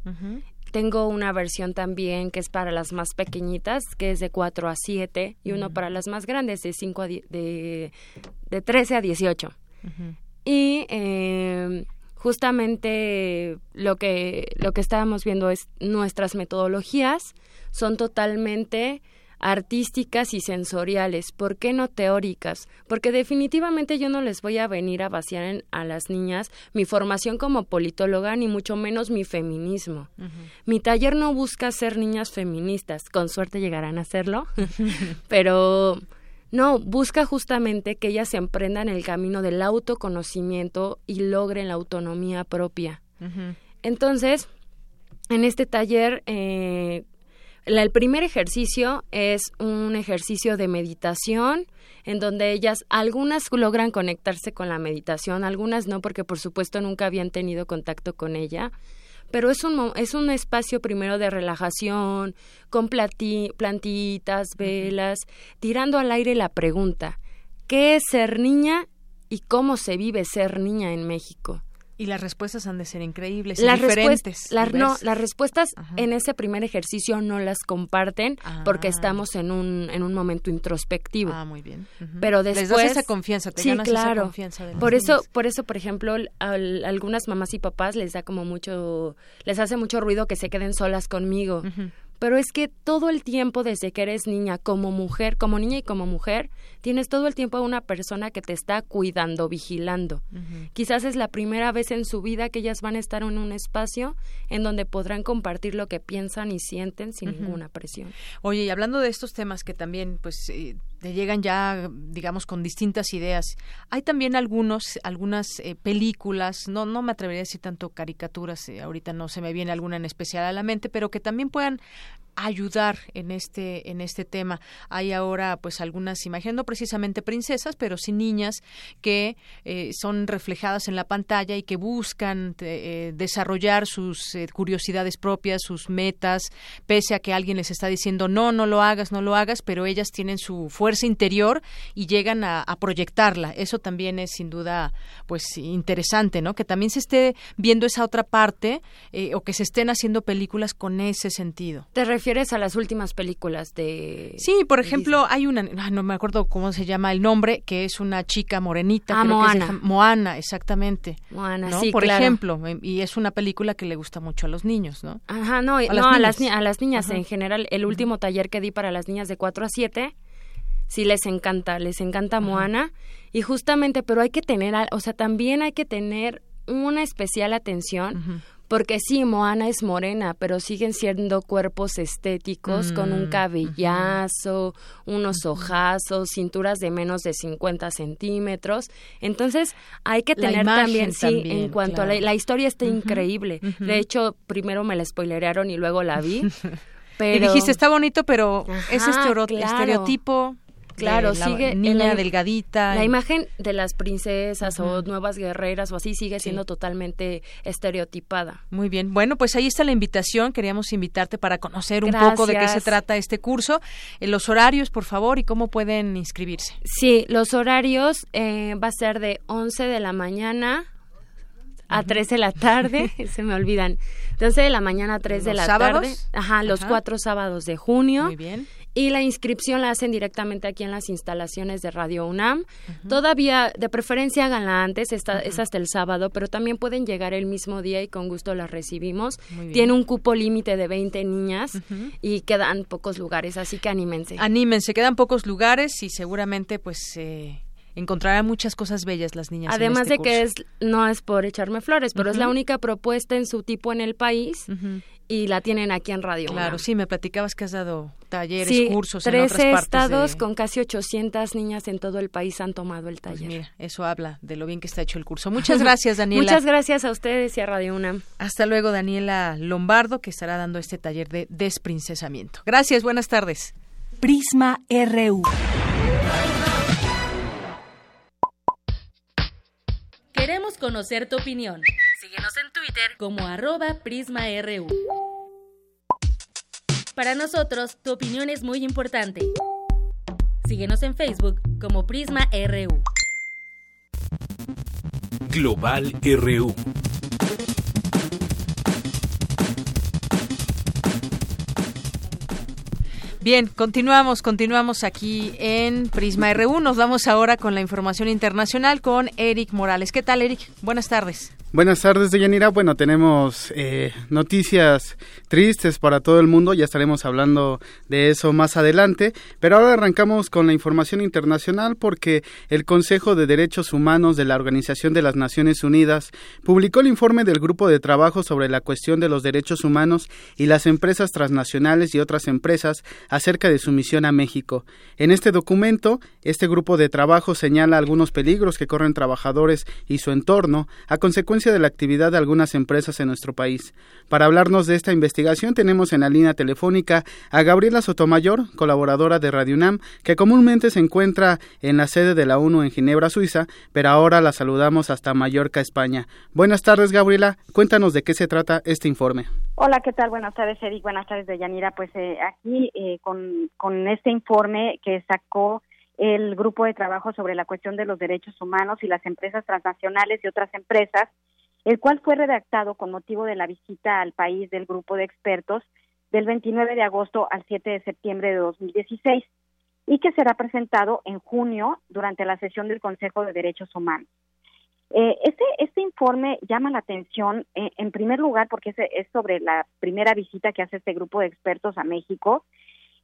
Tengo una versión también que es para las más pequeñitas, que es de 4 a 7, y uno para las más grandes, de 5 a de, de 13 a 18. Y eh, justamente lo que, lo que estábamos viendo es nuestras metodologías son totalmente artísticas y sensoriales, ¿por qué no teóricas? Porque definitivamente yo no les voy a venir a vaciar a las niñas mi formación como politóloga, ni mucho menos mi feminismo. Mi taller no busca ser niñas feministas, con suerte llegarán a serlo, *laughs* pero no, busca justamente que ellas se emprendan el camino del autoconocimiento y logren la autonomía propia. Entonces, en este taller eh, el primer ejercicio es un ejercicio de meditación en donde ellas, algunas logran conectarse con la meditación, algunas no porque por supuesto nunca habían tenido contacto con ella, pero es un, es un espacio primero de relajación, con plantitas, velas, tirando al aire la pregunta, ¿qué es ser niña y cómo se vive ser niña en México? Y las respuestas han de ser increíbles, las diferentes. no, las respuestas en ese primer ejercicio no las comparten porque ah. estamos en un, en un momento introspectivo. Ah, muy bien. Pero después... Les das esa confianza, te sí, claro. esa confianza de por eso, por eso, por ejemplo, a, algunas mamás y papás les da como mucho, les hace mucho ruido que se queden solas conmigo pero es que todo el tiempo desde que eres niña como mujer, como niña y como mujer, tienes todo el tiempo a una persona que te está cuidando, vigilando. Quizás es la primera vez en su vida que ellas van a estar en un espacio en donde podrán compartir lo que piensan y sienten sin ninguna presión. Oye, y hablando de estos temas que también pues eh, te llegan ya digamos con distintas ideas, hay también algunos algunas eh, películas, no no me atrevería a decir tanto caricaturas, eh, ahorita no se me viene alguna en especial a la mente, pero que también puedan ayudar en este en este tema. Hay ahora pues algunas imágenes, no precisamente princesas, pero sí niñas que eh, son reflejadas en la pantalla y que buscan eh, desarrollar sus curiosidades propias, sus metas, pese a que alguien les está diciendo no, no lo hagas, no lo hagas, pero ellas tienen su fuerza interior y llegan a, a proyectarla. Eso también es sin duda pues interesante, ¿no? Que también se esté viendo esa otra parte o que se estén haciendo películas con ese sentido. ¿Te refieres a las últimas películas de... Sí, por ejemplo, hay una, no me acuerdo cómo se llama el nombre, que es una chica morenita. Ah, Moana. Moana, exactamente. Moana, ¿no? sí, Por ejemplo, y es una película que le gusta mucho a los niños, ¿no? Ajá, no, a, no, las, a, las, a las niñas en general. El último taller que di para las niñas de 4 a 7 sí les encanta, les encanta Moana. Y justamente, pero hay que tener, o sea, también hay que tener una especial atención porque sí, Moana es morena, pero siguen siendo cuerpos estéticos con un mm, cabellazo, unos ojazos, cinturas de menos de 50 centímetros. Entonces, hay que tener también, sí, en cuanto a la, historia está increíble. De hecho, primero me la spoilerearon y luego la vi. *laughs* Pero... Y dijiste, está bonito, pero es este estereotipo Claro, sigue niña delgadita. La imagen de las princesas o nuevas guerreras o así sigue siendo totalmente estereotipada. Muy bien. Bueno, pues ahí está la invitación. Queríamos invitarte para conocer un poco de qué se trata este curso. Eh, los horarios, por favor, y cómo pueden inscribirse. Sí, los horarios eh, va a ser de 11 de la mañana a 3 de la tarde, *laughs* *laughs* se me olvidan. De 11 de la mañana a 3 de la tarde. Ajá, los cuatro sábados de junio. Muy bien y la inscripción la hacen directamente aquí en las instalaciones de Radio UNAM. Todavía, de preferencia, háganla antes, es hasta el sábado, pero también pueden llegar el mismo día y con gusto las recibimos. Tiene un cupo límite de 20 niñas y quedan pocos lugares, así que anímense. Anímense, quedan pocos lugares y seguramente pues... Eh encontrarán muchas cosas bellas las niñas. Además este de que es no es por echarme flores, pero es la única propuesta en su tipo en el país y la tienen aquí en Radio. Claro, sí, me platicabas que has dado talleres, cursos en otras partes estados con casi 800 niñas en todo el país han tomado el pues taller. mira, eso habla de lo bien que está hecho el curso. Muchas gracias, *laughs* Daniela. Muchas gracias a ustedes y a Radio UNAM. Hasta luego, Daniela Lombardo, que estará dando este taller de desprincesamiento. Gracias, buenas tardes. Prisma RU. Queremos conocer tu opinión. Síguenos en Twitter como arroba PrismaRU. Para nosotros, tu opinión es muy importante. Síguenos en Facebook como Prisma RU. Global RU. Bien, continuamos, continuamos aquí en Prisma RU. Nos vamos ahora con la información internacional con Eric Morales. ¿Qué tal, Eric? Buenas tardes. Buenas tardes, Deyanira. Bueno, tenemos eh, noticias tristes para todo el mundo, ya estaremos hablando de eso más adelante, pero ahora arrancamos con la información internacional porque el Consejo de Derechos Humanos de la Organización de las Naciones Unidas publicó el informe del Grupo de Trabajo sobre la cuestión de los derechos humanos y las empresas transnacionales y otras empresas acerca de su misión a México. En este documento, este grupo de trabajo señala algunos peligros que corren trabajadores y su entorno a consecuencia de la actividad de algunas empresas en nuestro país. Para hablarnos de esta investigación tenemos en la línea telefónica a Gabriela Sotomayor, colaboradora de Radio UNAM, que comúnmente se encuentra en la sede de la ONU en Ginebra, Suiza, pero ahora la saludamos hasta Mallorca, España. Buenas tardes, Gabriela. Cuéntanos de qué se trata este informe. Hola, ¿qué tal? Buenas tardes, Eric. Buenas tardes, Deyanira. Pues eh, aquí eh, con, con este informe que sacó el grupo de trabajo sobre la cuestión de los derechos humanos y las empresas transnacionales y otras empresas, el cual fue redactado con motivo de la visita al país del grupo de expertos del 29 de agosto al 7 de septiembre de 2016 y que será presentado en junio durante la sesión del Consejo de Derechos Humanos. Eh, este, este informe llama la atención, eh, en primer lugar, porque es, es sobre la primera visita que hace este grupo de expertos a México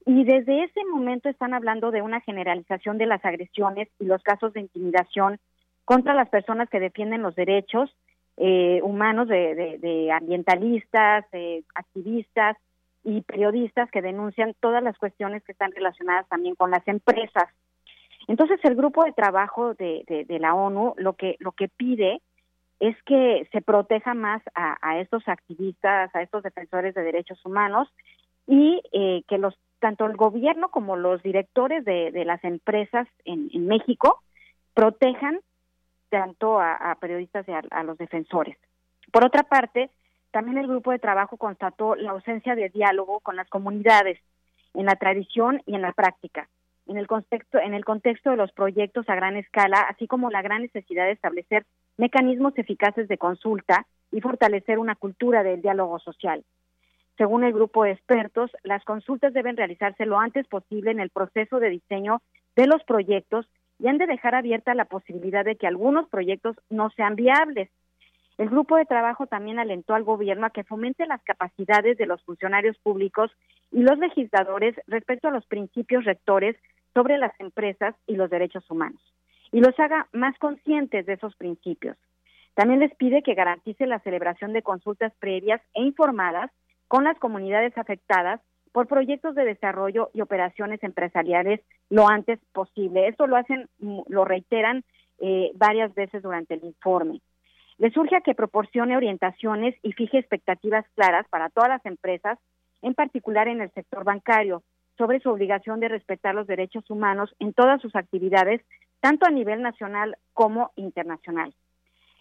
y desde ese momento están hablando de una generalización de las agresiones y los casos de intimidación contra las personas que defienden los derechos eh, humanos de, ambientalistas, activistas y periodistas que denuncian todas las cuestiones que están relacionadas también con las empresas. Entonces el grupo de trabajo de, de, la ONU lo que lo que pide es que se proteja más a, a estos activistas, a estos defensores de derechos humanos y eh, que los tanto el gobierno como los directores de, las empresas en, en, México protejan tanto a, periodistas y a, los defensores. Por otra parte, también el grupo de trabajo constató la ausencia de diálogo con las comunidades en la tradición y en la práctica, en el contexto, en el contexto de los proyectos a gran escala, así como la gran necesidad de establecer mecanismos eficaces de consulta y fortalecer una cultura del diálogo social. Según el grupo de expertos, las consultas deben realizarse lo antes posible en el proceso de diseño de los proyectos y han de dejar abierta la posibilidad de que algunos proyectos no sean viables. El grupo de trabajo también alentó al gobierno a que fomente las capacidades de los funcionarios públicos y los legisladores respecto a los principios rectores sobre las empresas y los derechos humanos y los haga más conscientes de esos principios. También les pide que garantice la celebración de consultas previas e informadas con las comunidades afectadas por proyectos de desarrollo y operaciones empresariales lo antes posible. Esto lo hacen, mm, lo reiteran eh, varias veces durante el informe. Le surge a que proporcione orientaciones y fije expectativas claras para todas las empresas, en particular en el sector bancario, sobre su obligación de respetar los derechos humanos en todas sus actividades, tanto a nivel nacional como internacional.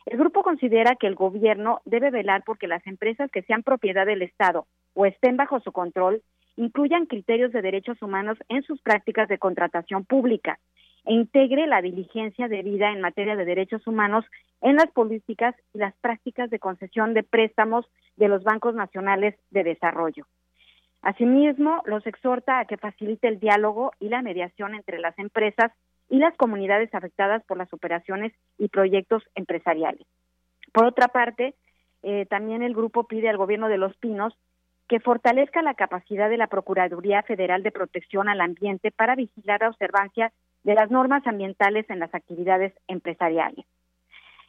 El grupo considera que el gobierno debe velar porque las empresas que sean propiedad del Estado o estén bajo su control incluyan criterios de derechos humanos en sus prácticas de contratación pública e integre la diligencia debida en materia de derechos humanos en las políticas y las prácticas de concesión de préstamos de los bancos nacionales de desarrollo. Asimismo, los exhorta a que facilite el diálogo y la mediación entre las empresas y las comunidades afectadas por las operaciones y proyectos empresariales. Por otra parte, eh, también el grupo pide al gobierno de Los Pinos que fortalezca la capacidad de la Procuraduría Federal de Protección al Ambiente para vigilar la observancia de las normas ambientales en las actividades empresariales.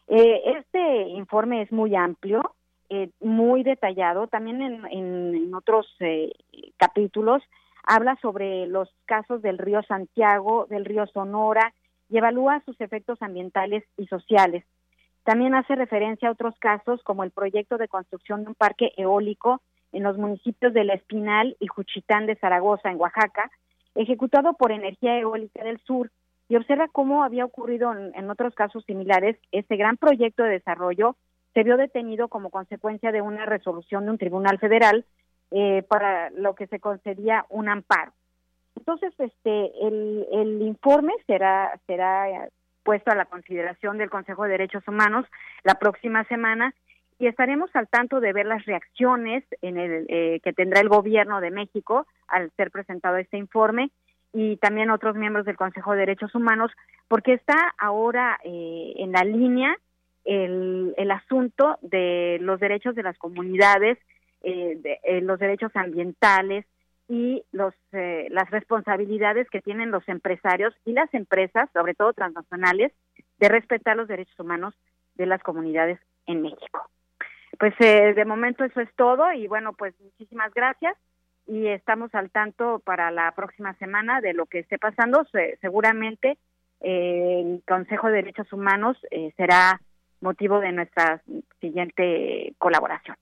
Eh, este informe es muy amplio, eh, muy detallado, también en, otros capítulos habla sobre los casos del río Santiago, del río Sonora y evalúa sus efectos ambientales y sociales. También hace referencia a otros casos como el proyecto de construcción de un parque eólico en los municipios de La Espinal y Juchitán de Zaragoza, en Oaxaca, ejecutado por Energía Eólica del Sur, y observa cómo había ocurrido en, otros casos similares, este gran proyecto de desarrollo se vio detenido como consecuencia de una resolución de un tribunal federal eh, para lo que se concedía un amparo. Entonces, este, el, el informe será, será puesto a la consideración del Consejo de Derechos Humanos la próxima semana y estaremos al tanto de ver las reacciones en el, eh, que tendrá el gobierno de México al ser presentado este informe y también otros miembros del Consejo de Derechos Humanos, porque está ahora eh, en la línea el, el, asunto de los derechos de las comunidades, eh, de, los derechos ambientales y los, las responsabilidades que tienen los empresarios y las empresas, sobre todo transnacionales, de respetar los derechos humanos de las comunidades en México pues eh, de momento eso es todo y bueno, pues muchísimas gracias y estamos al tanto para la próxima semana de lo que esté pasando. seguramente eh, el Consejo de Derechos Humanos eh, será motivo de nuestra siguiente colaboración.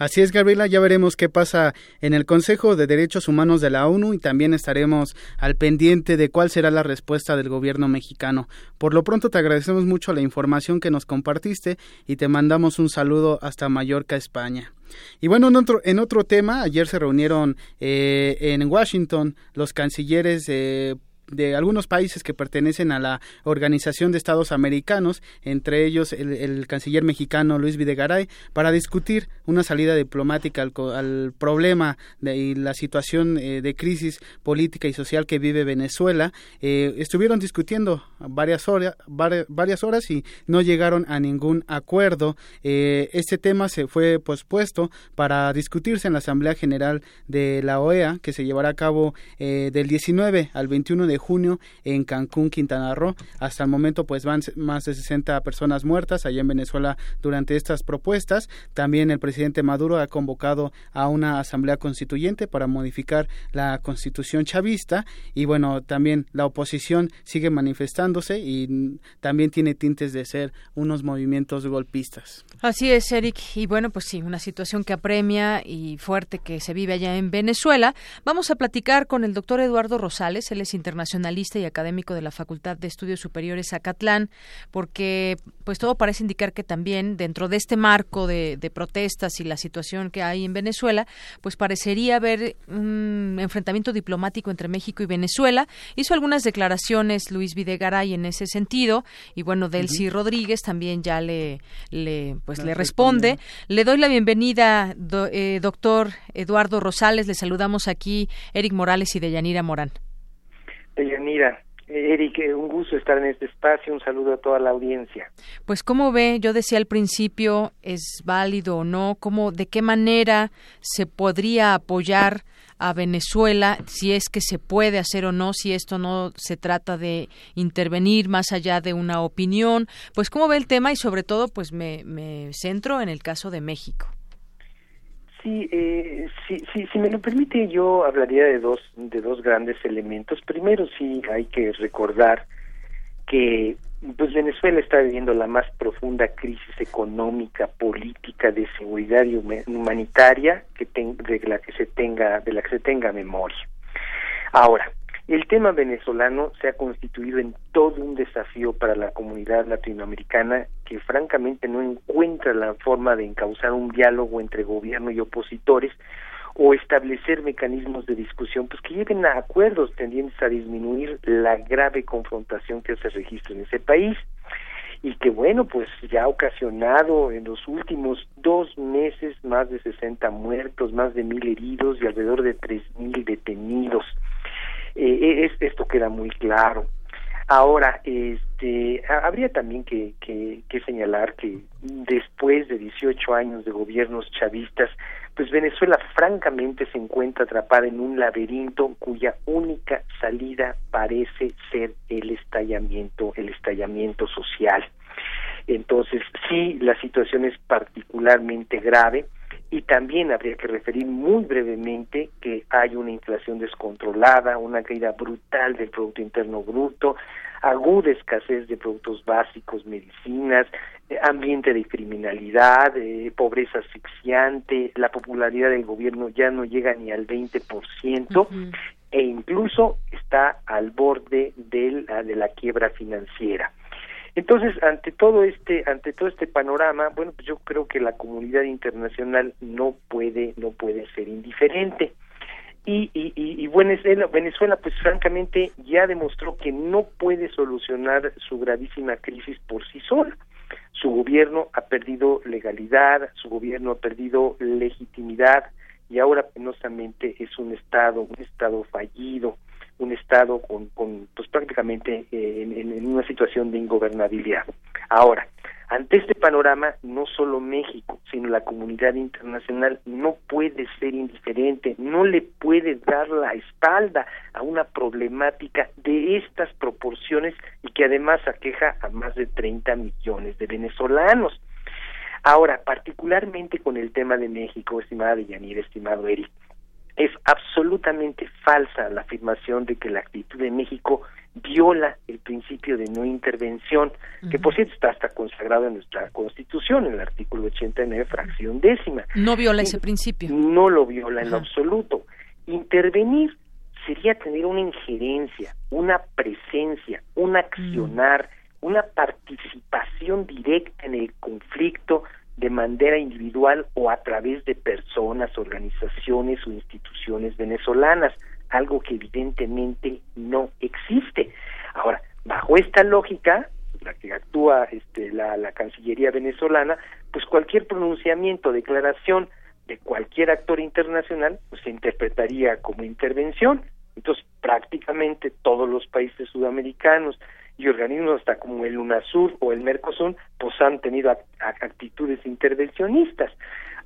Así es, Gabriela, ya veremos qué pasa en el Consejo de Derechos Humanos de la ONU y también estaremos al pendiente de cuál será la respuesta del gobierno mexicano. Por lo pronto te agradecemos mucho la información que nos compartiste y te mandamos un saludo hasta Mallorca, España. Y bueno, en otro, en otro tema, ayer se reunieron eh, en Washington los cancilleres eh, de algunos países que pertenecen a la Organización de Estados Americanos, entre ellos el, canciller mexicano Luis Videgaray, para discutir una salida diplomática al, problema de, y la situación eh, de crisis política y social que vive Venezuela. Eh, estuvieron discutiendo varias horas, varias horas y no llegaron a ningún acuerdo. Eh, este tema se fue pospuesto para discutirse en la Asamblea General de la OEA, que se llevará a cabo del 19 al 21 de junio en Cancún, Quintana Roo. Hasta el momento pues van más de 60 personas muertas allá en Venezuela durante estas propuestas. También el presidente Maduro ha convocado a una asamblea constituyente para modificar la constitución chavista y bueno, también la oposición sigue manifestándose y también tiene tintes de ser unos movimientos golpistas. Así es, Eric. Y bueno, pues sí, una situación que apremia y fuerte que se vive allá en Venezuela. Vamos a platicar con el doctor Eduardo Rosales, él es internacional internacionalista y académico de la Facultad de Estudios Superiores Acatlán, porque pues todo parece indicar que también dentro de este marco de, protestas y la situación que hay en Venezuela, pues parecería haber un enfrentamiento diplomático entre México y Venezuela. Hizo algunas declaraciones Luis Videgaray en ese sentido y bueno, Delcy Rodríguez también ya le, le pues le responde. Le doy la bienvenida, eh, doctor Eduardo Rosales. Le saludamos aquí Eric Morales y Deyanira Morán. Deyanira, Eric, eh, un gusto estar en este espacio. Un saludo a toda la audiencia. Pues, ¿cómo ve? Yo decía al principio, ¿es válido o no? ¿Cómo, ¿De qué manera se podría apoyar a Venezuela? Si es que se puede hacer o no, si esto no se trata de intervenir más allá de una opinión. Pues, ¿cómo ve el tema? Y sobre todo, pues me, me centro en el caso de México. Sí, eh, sí, sí, si me lo permite, yo hablaría de dos, de dos grandes elementos. Primero, sí hay que recordar que pues Venezuela está viviendo la más profunda crisis económica, política, de seguridad y humanitaria que de la que se tenga, de la que se tenga memoria. Ahora, el tema venezolano se ha constituido en todo un desafío para la comunidad latinoamericana que francamente no encuentra la forma de encauzar un diálogo entre gobierno y opositores o establecer mecanismos de discusión pues que lleven a acuerdos tendientes a disminuir la grave confrontación que se registra en ese país y que bueno pues ya ha ocasionado en los últimos dos meses más de 60 muertos, más de mil heridos y alrededor de tres mil detenidos. Eh, es, esto queda muy claro. Ahora, este, habría también que, que, que, señalar que después de 18 años de gobiernos chavistas, pues Venezuela francamente se encuentra atrapada en un laberinto cuya única salida parece ser el estallamiento, el estallamiento social. Entonces, sí, la situación es particularmente grave y también habría que referir muy brevemente que hay una inflación descontrolada, una caída brutal del Producto Interno Bruto, aguda escasez de productos básicos, medicinas, eh, ambiente de criminalidad, eh, pobreza asfixiante, la popularidad del gobierno ya no llega ni al 20% e incluso está al borde de la quiebra financiera. Entonces, ante todo este, ante todo este panorama, bueno, pues yo creo que la comunidad internacional no puede, no puede ser indiferente. Y, y, y, Venezuela, Venezuela, pues francamente ya demostró que no puede solucionar su gravísima crisis por sí sola. Su gobierno ha perdido legalidad, su gobierno ha perdido legitimidad y ahora penosamente es un estado, un estado fallido un Estado con, con pues prácticamente eh, en, una situación de ingobernabilidad. Ahora, ante este panorama, no solo México, sino la comunidad internacional no puede ser indiferente, no le puede dar la espalda a una problemática de estas proporciones y que además aqueja a más de 30 millones de venezolanos. Ahora, particularmente con el tema de México, estimada Yanir, estimado Eric, es absolutamente falsa la afirmación de que la actitud de México viola el principio de no intervención, que por cierto está hasta consagrado en nuestra Constitución, en el artículo 89, fracción décima. No viola ese principio. No lo viola en lo absoluto. Intervenir sería tener una injerencia, una presencia, un accionar, una participación directa en el conflicto de manera individual o a través de personas, organizaciones o instituciones venezolanas, algo que evidentemente no existe. Ahora, bajo esta lógica, la que actúa este, la, la Cancillería venezolana, pues cualquier pronunciamiento, declaración de cualquier actor internacional, pues se interpretaría como intervención. Entonces, prácticamente todos los países sudamericanos y organismos hasta como el UNASUR o el MERCOSUR pues han tenido actitudes intervencionistas.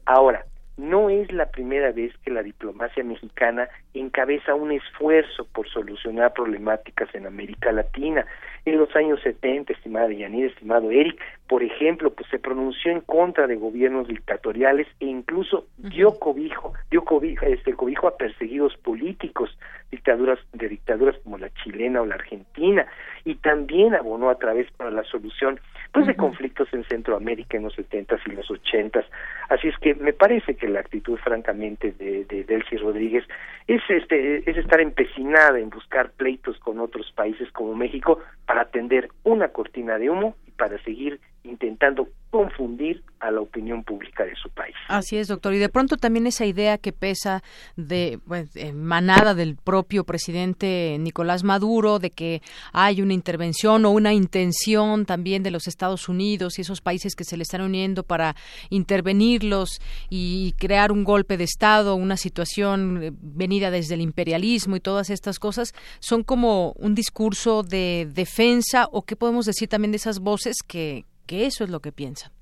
Ahora, no es la primera vez que la diplomacia mexicana encabeza un esfuerzo por solucionar problemáticas en América Latina. En los años 70, estimada Yanir, estimado Eric, por ejemplo, pues se pronunció en contra de gobiernos dictatoriales e incluso dio cobijo, dio cobijo, este cobijo a perseguidos políticos, dictaduras de dictaduras como la chilena o la argentina, y también abonó a través para la solución pues de conflictos en Centroamérica en los setentas y los ochentas. Así es que me parece que la actitud francamente de, de Delcy Rodríguez es este es estar empecinada en buscar pleitos con otros países como México para tender una cortina de humo y para seguir intentando confundir a la opinión pública de su país. Así es, doctor. Y de pronto también esa idea que pesa de pues, manada del propio presidente Nicolás Maduro de que hay una intervención o una intención también de los Estados Unidos y esos países que se le están uniendo para intervenirlos y crear un golpe de Estado, una situación eh, venida desde el imperialismo y todas estas cosas, son como un discurso de defensa o qué podemos decir también de esas voces que, que eso es lo que piensan.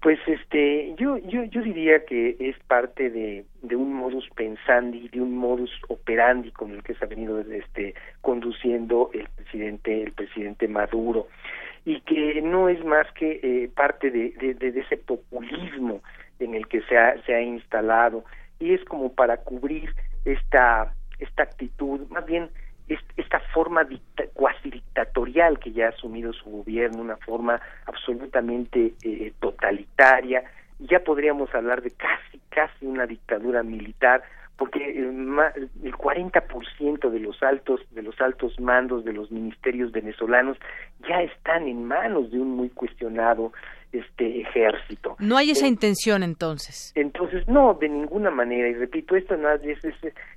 Pues este, yo, yo, yo diría que es parte de, de un modus pensandi, de un modus operandi con el que se ha venido este, conduciendo el presidente, el presidente Maduro, y que no es más que eh, parte de, de, de, ese populismo en el que se ha, se ha instalado, y es como para cubrir esta, esta actitud, más bien esta forma cuasi dictatorial que ya ha asumido su gobierno, una forma absolutamente eh, totalitaria, ya podríamos hablar de casi, casi una dictadura militar, porque el, el 40% de los altos de los altos mandos de los ministerios venezolanos ya están en manos de un muy cuestionado este ejército. No hay esa intención entonces. Entonces, no, de ninguna manera. Y repito, esto no es, es,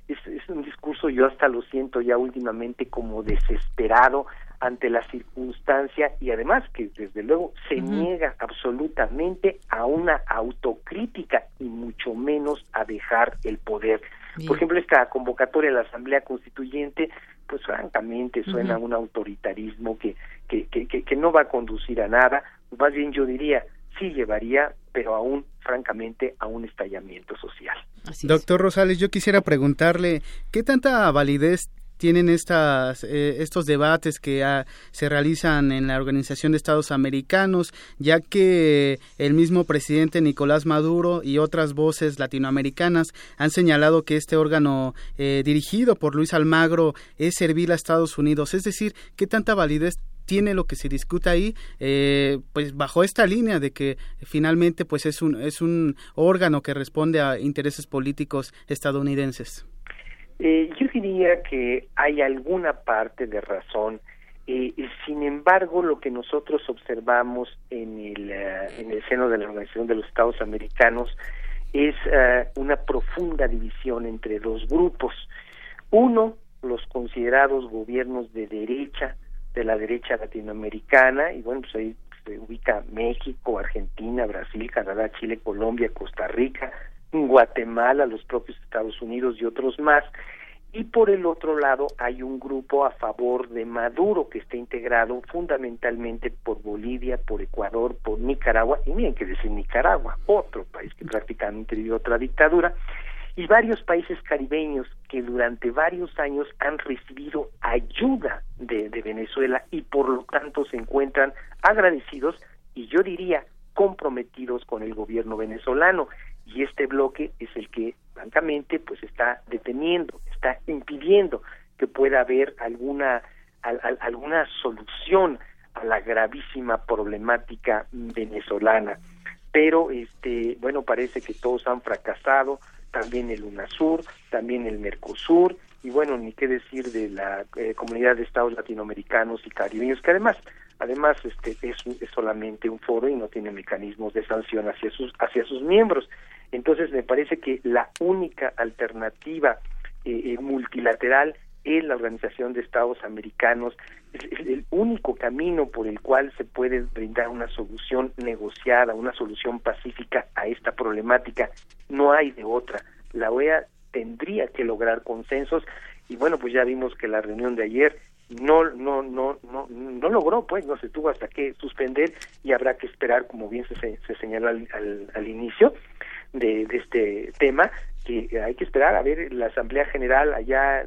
es, un discurso, yo hasta lo siento ya últimamente como desesperado ante la circunstancia y además que desde luego se niega absolutamente a una autocrítica y mucho menos a dejar el poder. Por ejemplo, esta convocatoria de la Asamblea Constituyente, pues francamente suena a un autoritarismo que, que, que, que, no va a conducir a nada, más bien yo diría, sí llevaría, pero aún, francamente, a un estallamiento social. Doctor Rosales, yo quisiera preguntarle, ¿qué tanta validez tienen estas, eh, estos debates que ah, se realizan en la Organización de Estados Americanos, ya que el mismo presidente Nicolás Maduro y otras voces latinoamericanas han señalado que este órgano eh, dirigido por Luis Almagro es servir a Estados Unidos. Es decir, ¿qué tanta validez tiene lo que se discuta ahí, eh, pues bajo esta línea de que finalmente pues es un, es un órgano que responde a intereses políticos estadounidenses. Eh, yo diría que hay alguna parte de razón. Eh, sin embargo, lo que nosotros observamos en el, eh, en el seno de la Organización de los Estados Americanos es eh, una profunda división entre dos grupos. Uno, los considerados gobiernos de derecha, de la derecha latinoamericana, y bueno, pues ahí se ubica México, Argentina, Brasil, Canadá, Chile, Colombia, Costa Rica, Guatemala, los propios Estados Unidos y otros más. Y por el otro lado hay un grupo a favor de Maduro que está integrado fundamentalmente por Bolivia, por Ecuador, por Nicaragua, y miren que decir Nicaragua, otro país que prácticamente vivió otra dictadura, y varios países caribeños que durante varios años han recibido ayuda de, Venezuela y por lo tanto se encuentran agradecidos y yo diría comprometidos con el gobierno venezolano y este bloque es el que francamente pues está deteniendo, está impidiendo que pueda haber alguna alguna solución a la gravísima problemática venezolana. Pero este bueno, parece que todos han fracasado, también el UNASUR, también el Mercosur y bueno, ni qué decir de la eh, comunidad de estados latinoamericanos y caribeños que además además este es, es solamente un foro y no tiene mecanismos de sanción hacia sus hacia sus miembros. Entonces me parece que la única alternativa eh, eh, multilateral es la Organización de Estados Americanos, es el único camino por el cual se puede brindar una solución negociada, una solución pacífica a esta problemática. No hay de otra. La OEA tendría que lograr consensos y bueno, pues ya vimos que la reunión de ayer no no no no no logró pues no se tuvo hasta que suspender y habrá que esperar como bien se, se señaló al, al inicio de, este tema que hay que esperar a ver la Asamblea General allá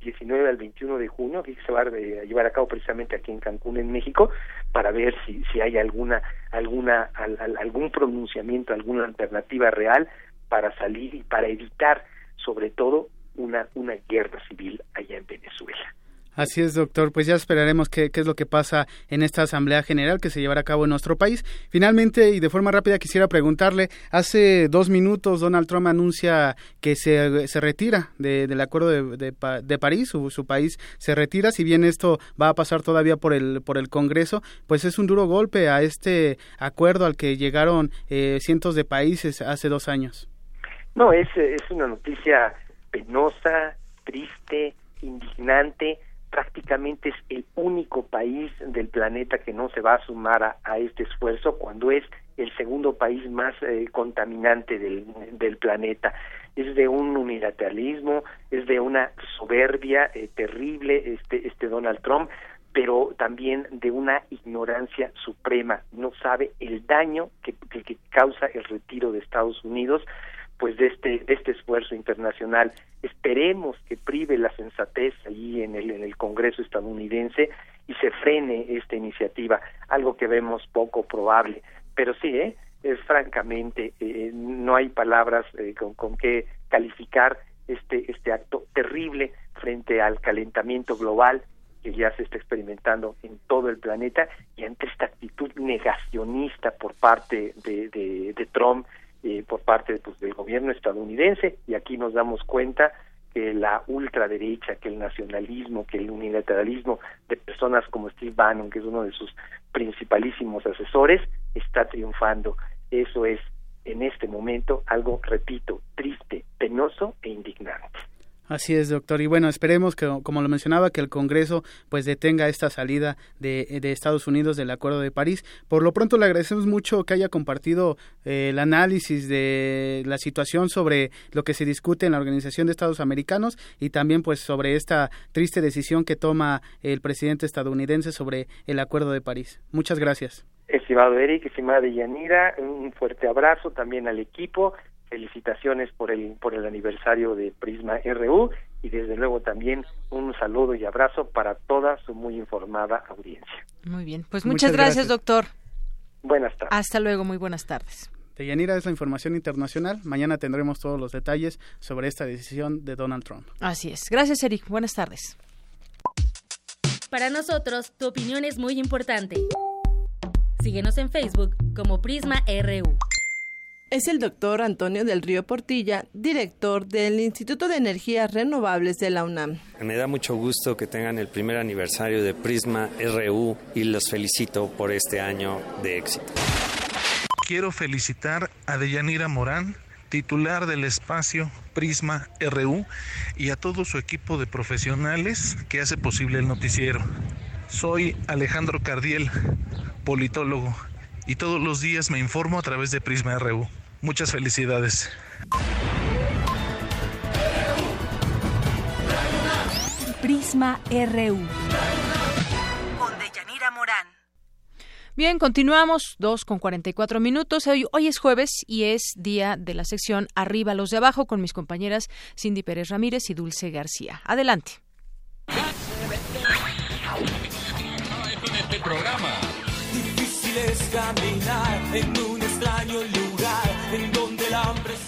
19 al 21 de junio, que se va a llevar a cabo precisamente aquí en Cancún, en México, para ver si, si hay alguna, alguna, algún pronunciamiento, alguna alternativa real para salir y para evitar, sobre todo, una, una guerra civil allá en Venezuela. Así es, doctor. Pues ya esperaremos qué, qué, es lo que pasa en esta Asamblea General que se llevará a cabo en nuestro país. Finalmente, y de forma rápida, quisiera preguntarle, hace dos minutos Donald Trump anuncia que se, se retira del acuerdo de, de, París, su, su, país se retira, si bien esto va a pasar todavía por el, por el Congreso, pues es un duro golpe a este acuerdo al que llegaron eh, cientos de países hace dos años. No, es, es una noticia penosa, triste, indignante, prácticamente es el único país del planeta que no se va a sumar a, este esfuerzo cuando es el segundo país más eh, contaminante del, del, planeta. Es de un unilateralismo, es de una soberbia eh, terrible este, este Donald Trump, pero también de una ignorancia suprema. No sabe el daño que, que causa el retiro de Estados Unidos pues de este de este esfuerzo internacional. Esperemos que prive la sensatez allí en el en el Congreso estadounidense y se frene esta iniciativa algo que vemos poco probable. Pero sí eh es francamente eh, no hay palabras eh, con, con que calificar este este acto terrible frente al calentamiento global que ya se está experimentando en todo el planeta y ante esta actitud negacionista por parte de, de Trump eh, por parte pues, del gobierno estadounidense y aquí nos damos cuenta que la ultraderecha, que el nacionalismo, que el unilateralismo de personas como Steve Bannon, que es uno de sus principalísimos asesores, está triunfando. Eso es en este momento algo, repito, triste, penoso e indignante. Así es, doctor. Y bueno, esperemos que, como lo mencionaba, que el Congreso pues detenga esta salida de, de Estados Unidos del Acuerdo de París. Por lo pronto le agradecemos mucho que haya compartido eh, el análisis de la situación sobre lo que se discute en la Organización de Estados Americanos y también pues sobre esta triste decisión que toma el presidente estadounidense sobre el Acuerdo de París. Muchas gracias. Estimado Eric, estimada Yanira, un fuerte abrazo también al equipo felicitaciones por el por el aniversario de Prisma RU y desde luego también un saludo y abrazo para toda su muy informada audiencia. Muy bien, pues muchas, gracias, doctor. Buenas tardes. Hasta luego, muy buenas tardes. Yanira es la información internacional. Mañana tendremos todos los detalles sobre esta decisión de Donald Trump. Así es. Gracias, Eric. Buenas tardes. Para nosotros, tu opinión es muy importante. Síguenos en Facebook como Prisma RU es el doctor Antonio del Río Portilla, director del Instituto de Energías Renovables de la UNAM. Me da mucho gusto que tengan el primer aniversario de Prisma RU y los felicito por este año de éxito. Quiero felicitar a Deyanira Morán, titular del espacio Prisma RU, y a todo su equipo de profesionales que hace posible el noticiero. Soy Alejandro Cardiel, politólogo y todos los días me informo a través de Prisma RU. Muchas felicidades. Prisma RU. Con Deyanira Morán. Bien, continuamos, dos con 44 minutos. Hoy, hoy es jueves y es día de la sección Arriba los de abajo con mis compañeras Cindy Pérez Ramírez y Dulce García. Adelante. Este programa es caminar en un extraño lugar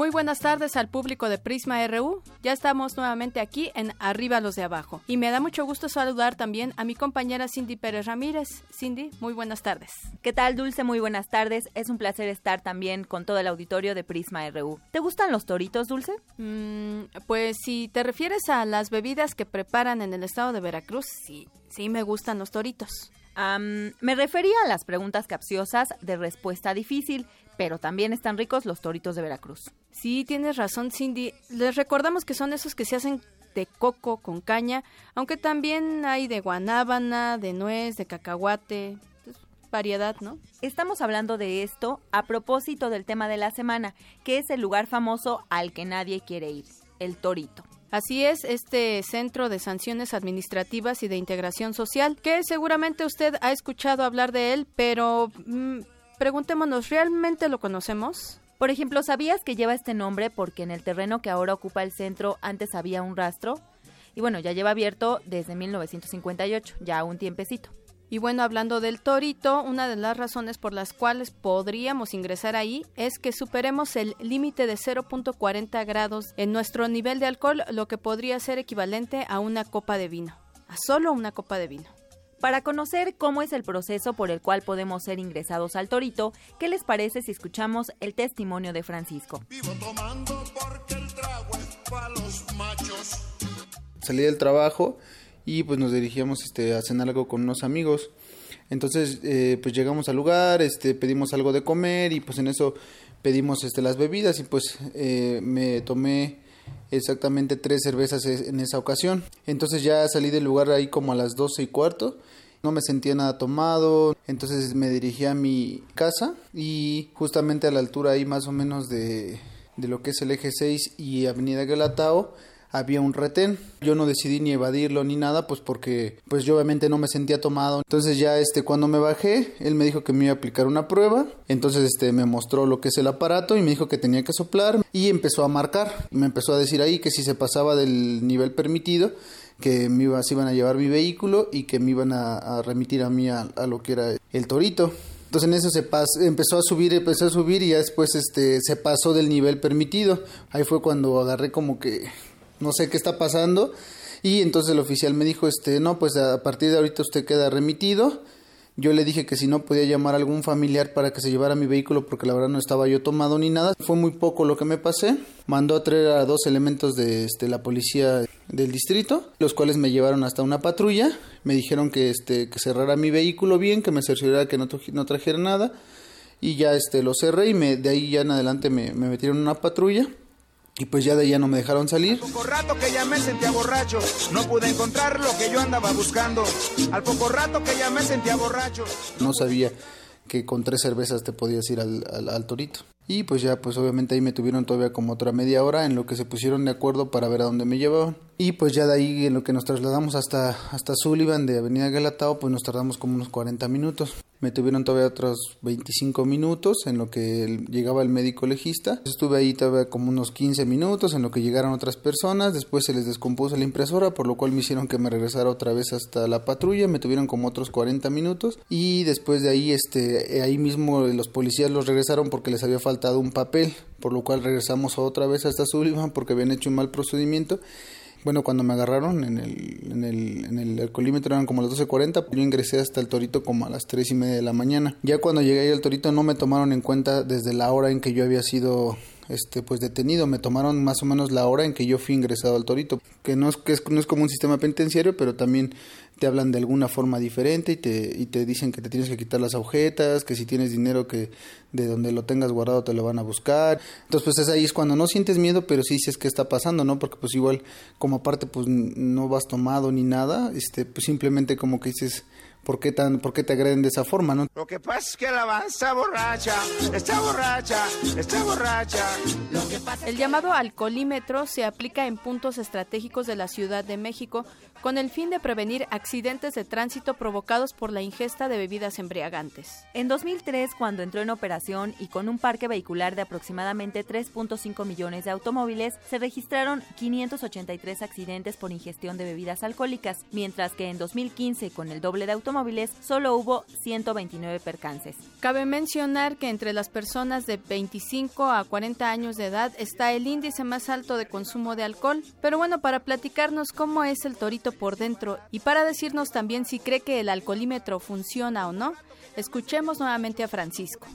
Muy buenas tardes al público de Prisma RU. Ya estamos nuevamente aquí en Arriba los de Abajo. Y me da mucho gusto saludar también a mi compañera Cindy Pérez Ramírez. Cindy, muy buenas tardes. ¿Qué tal, Dulce? Muy buenas tardes. Es un placer estar también con todo el auditorio de Prisma RU. ¿Te gustan los toritos, Dulce? Mm, pues si te refieres a las bebidas que preparan en el estado de Veracruz, sí, sí me gustan los toritos. Me refería a las preguntas capciosas de respuesta difícil pero también están ricos los toritos de Veracruz. Sí, tienes razón, Cindy. Les recordamos que son esos que se hacen de coco con caña, aunque también hay de guanábana, de nuez, de cacahuate, variedad, ¿no? Estamos hablando de esto a propósito del tema de la semana, que es el lugar famoso al que nadie quiere ir, el Torito. Así es, este Centro de Sanciones Administrativas y de Integración Social, que seguramente usted ha escuchado hablar de él, pero mm, preguntémonos, ¿realmente lo conocemos? Por ejemplo, ¿sabías que lleva este nombre porque en el terreno que ahora ocupa el centro antes había un rastro? Y bueno, ya lleva abierto desde 1958, ya un tiempecito. Y bueno, hablando del torito, una de las razones por las cuales podríamos ingresar ahí es que superemos el límite de 0.40 grados en nuestro nivel de alcohol, lo que podría ser equivalente a una copa de vino, a solo una copa de vino. Para conocer cómo es el proceso por el cual podemos ser ingresados al Torito, ¿qué les parece si escuchamos el testimonio de Francisco? Salí del trabajo y pues nos dirigíamos este, a cenar algo con unos amigos. Entonces eh, pues llegamos al lugar, este, pedimos algo de comer y pues en eso pedimos este, las bebidas y pues eh, me tomé exactamente tres cervezas en esa ocasión. Entonces ya salí del lugar ahí como a las doce y cuarto. No me sentía nada tomado, entonces me dirigí a mi casa y justamente a la altura ahí más o menos de, de lo que es el eje 6 y Avenida Galatao había un retén. Yo no decidí ni evadirlo ni nada, pues porque pues yo obviamente no me sentía tomado. Entonces ya este cuando me bajé, él me dijo que me iba a aplicar una prueba. Entonces este me mostró lo que es el aparato y me dijo que tenía que soplar y empezó a marcar. Me empezó a decir ahí que si se pasaba del nivel permitido que me se iban a llevar mi vehículo y que me iban a, remitir a mí a, lo que era el torito. Entonces en eso se empezó a subir, empezó a subir y ya después este, se pasó del nivel permitido. Ahí fue cuando agarré como que no sé qué está pasando y entonces el oficial me dijo, este, no, pues a partir de ahorita usted queda remitido yo le dije que si no podía llamar a algún familiar para que se llevara mi vehículo porque la verdad no estaba yo tomado ni nada. Fue muy poco lo que me pasé. Mandó a traer a dos elementos de este, la policía del distrito, los cuales me llevaron hasta una patrulla. Me dijeron que, este, que cerrara mi vehículo bien, que me cerciorara que no, no trajera nada. Y ya este, lo cerré y me, de ahí ya en adelante me, me metieron en una patrulla. Y pues ya de allá no me dejaron salir. Al poco rato que ya me sentía borracho, no pude encontrar lo que yo andaba buscando. Al poco rato que ya me sentía borracho. No sabía que con tres cervezas te podías ir al, al, torito. Y pues ya, pues obviamente ahí me tuvieron todavía como otra media hora en lo que se pusieron de acuerdo para ver a dónde me llevaban. Y pues ya de ahí en lo que nos trasladamos hasta, hasta Sullivan de Avenida Galatao, pues nos tardamos como unos 40 minutos. Me tuvieron todavía otros 25 minutos en lo que llegaba el médico legista. Estuve ahí todavía como unos 15 minutos en lo que llegaron otras personas. Después se les descompuso la impresora, por lo cual me hicieron que me regresara otra vez hasta la patrulla. Me tuvieron como otros 40 minutos. Y después de ahí, este, ahí mismo los policías los regresaron porque les había faltado un papel. Por lo cual regresamos otra vez hasta Sullivan porque habían hecho un mal procedimiento bueno, cuando me agarraron en el, en el, en el alcoholímetro eran como las 12.40, yo ingresé hasta el torito como a las 3 y media de la mañana. Ya cuando llegué ahí al torito no me tomaron en cuenta desde la hora en que yo había sido este pues detenido me tomaron más o menos la hora en que yo fui ingresado al torito que no es que no es como un sistema penitenciario pero también te hablan de alguna forma diferente y te, y te dicen que te tienes que quitar las agujetas, que si tienes dinero que de donde lo tengas guardado te lo van a buscar. Entonces pues es ahí es cuando no sientes miedo, pero sí dices qué está pasando, ¿no? Porque pues igual como aparte pues no vas tomado ni nada, este pues simplemente como que dices ¿Por qué, tan, ¿Por qué te agreden de esa forma, no? Lo que pasa es que la está borracha, está borracha, está borracha. Lo que pasa el llamado alcoholímetro se aplica en puntos estratégicos de la Ciudad de México con el fin de prevenir accidentes de tránsito provocados por la ingesta de bebidas embriagantes. En 2003, cuando entró en operación y con un parque vehicular de aproximadamente 3.5 millones de automóviles, se registraron 583 accidentes por ingestión de bebidas alcohólicas, mientras que en 2015, con el doble de automóviles, solo hubo 129 percances. Cabe mencionar que entre las personas de 25 a 40 años de edad está el índice más alto de consumo de alcohol. Pero bueno, para platicarnos cómo es el torito por dentro y para decirnos también si cree que el alcoholímetro funciona o no, escuchemos nuevamente a Francisco.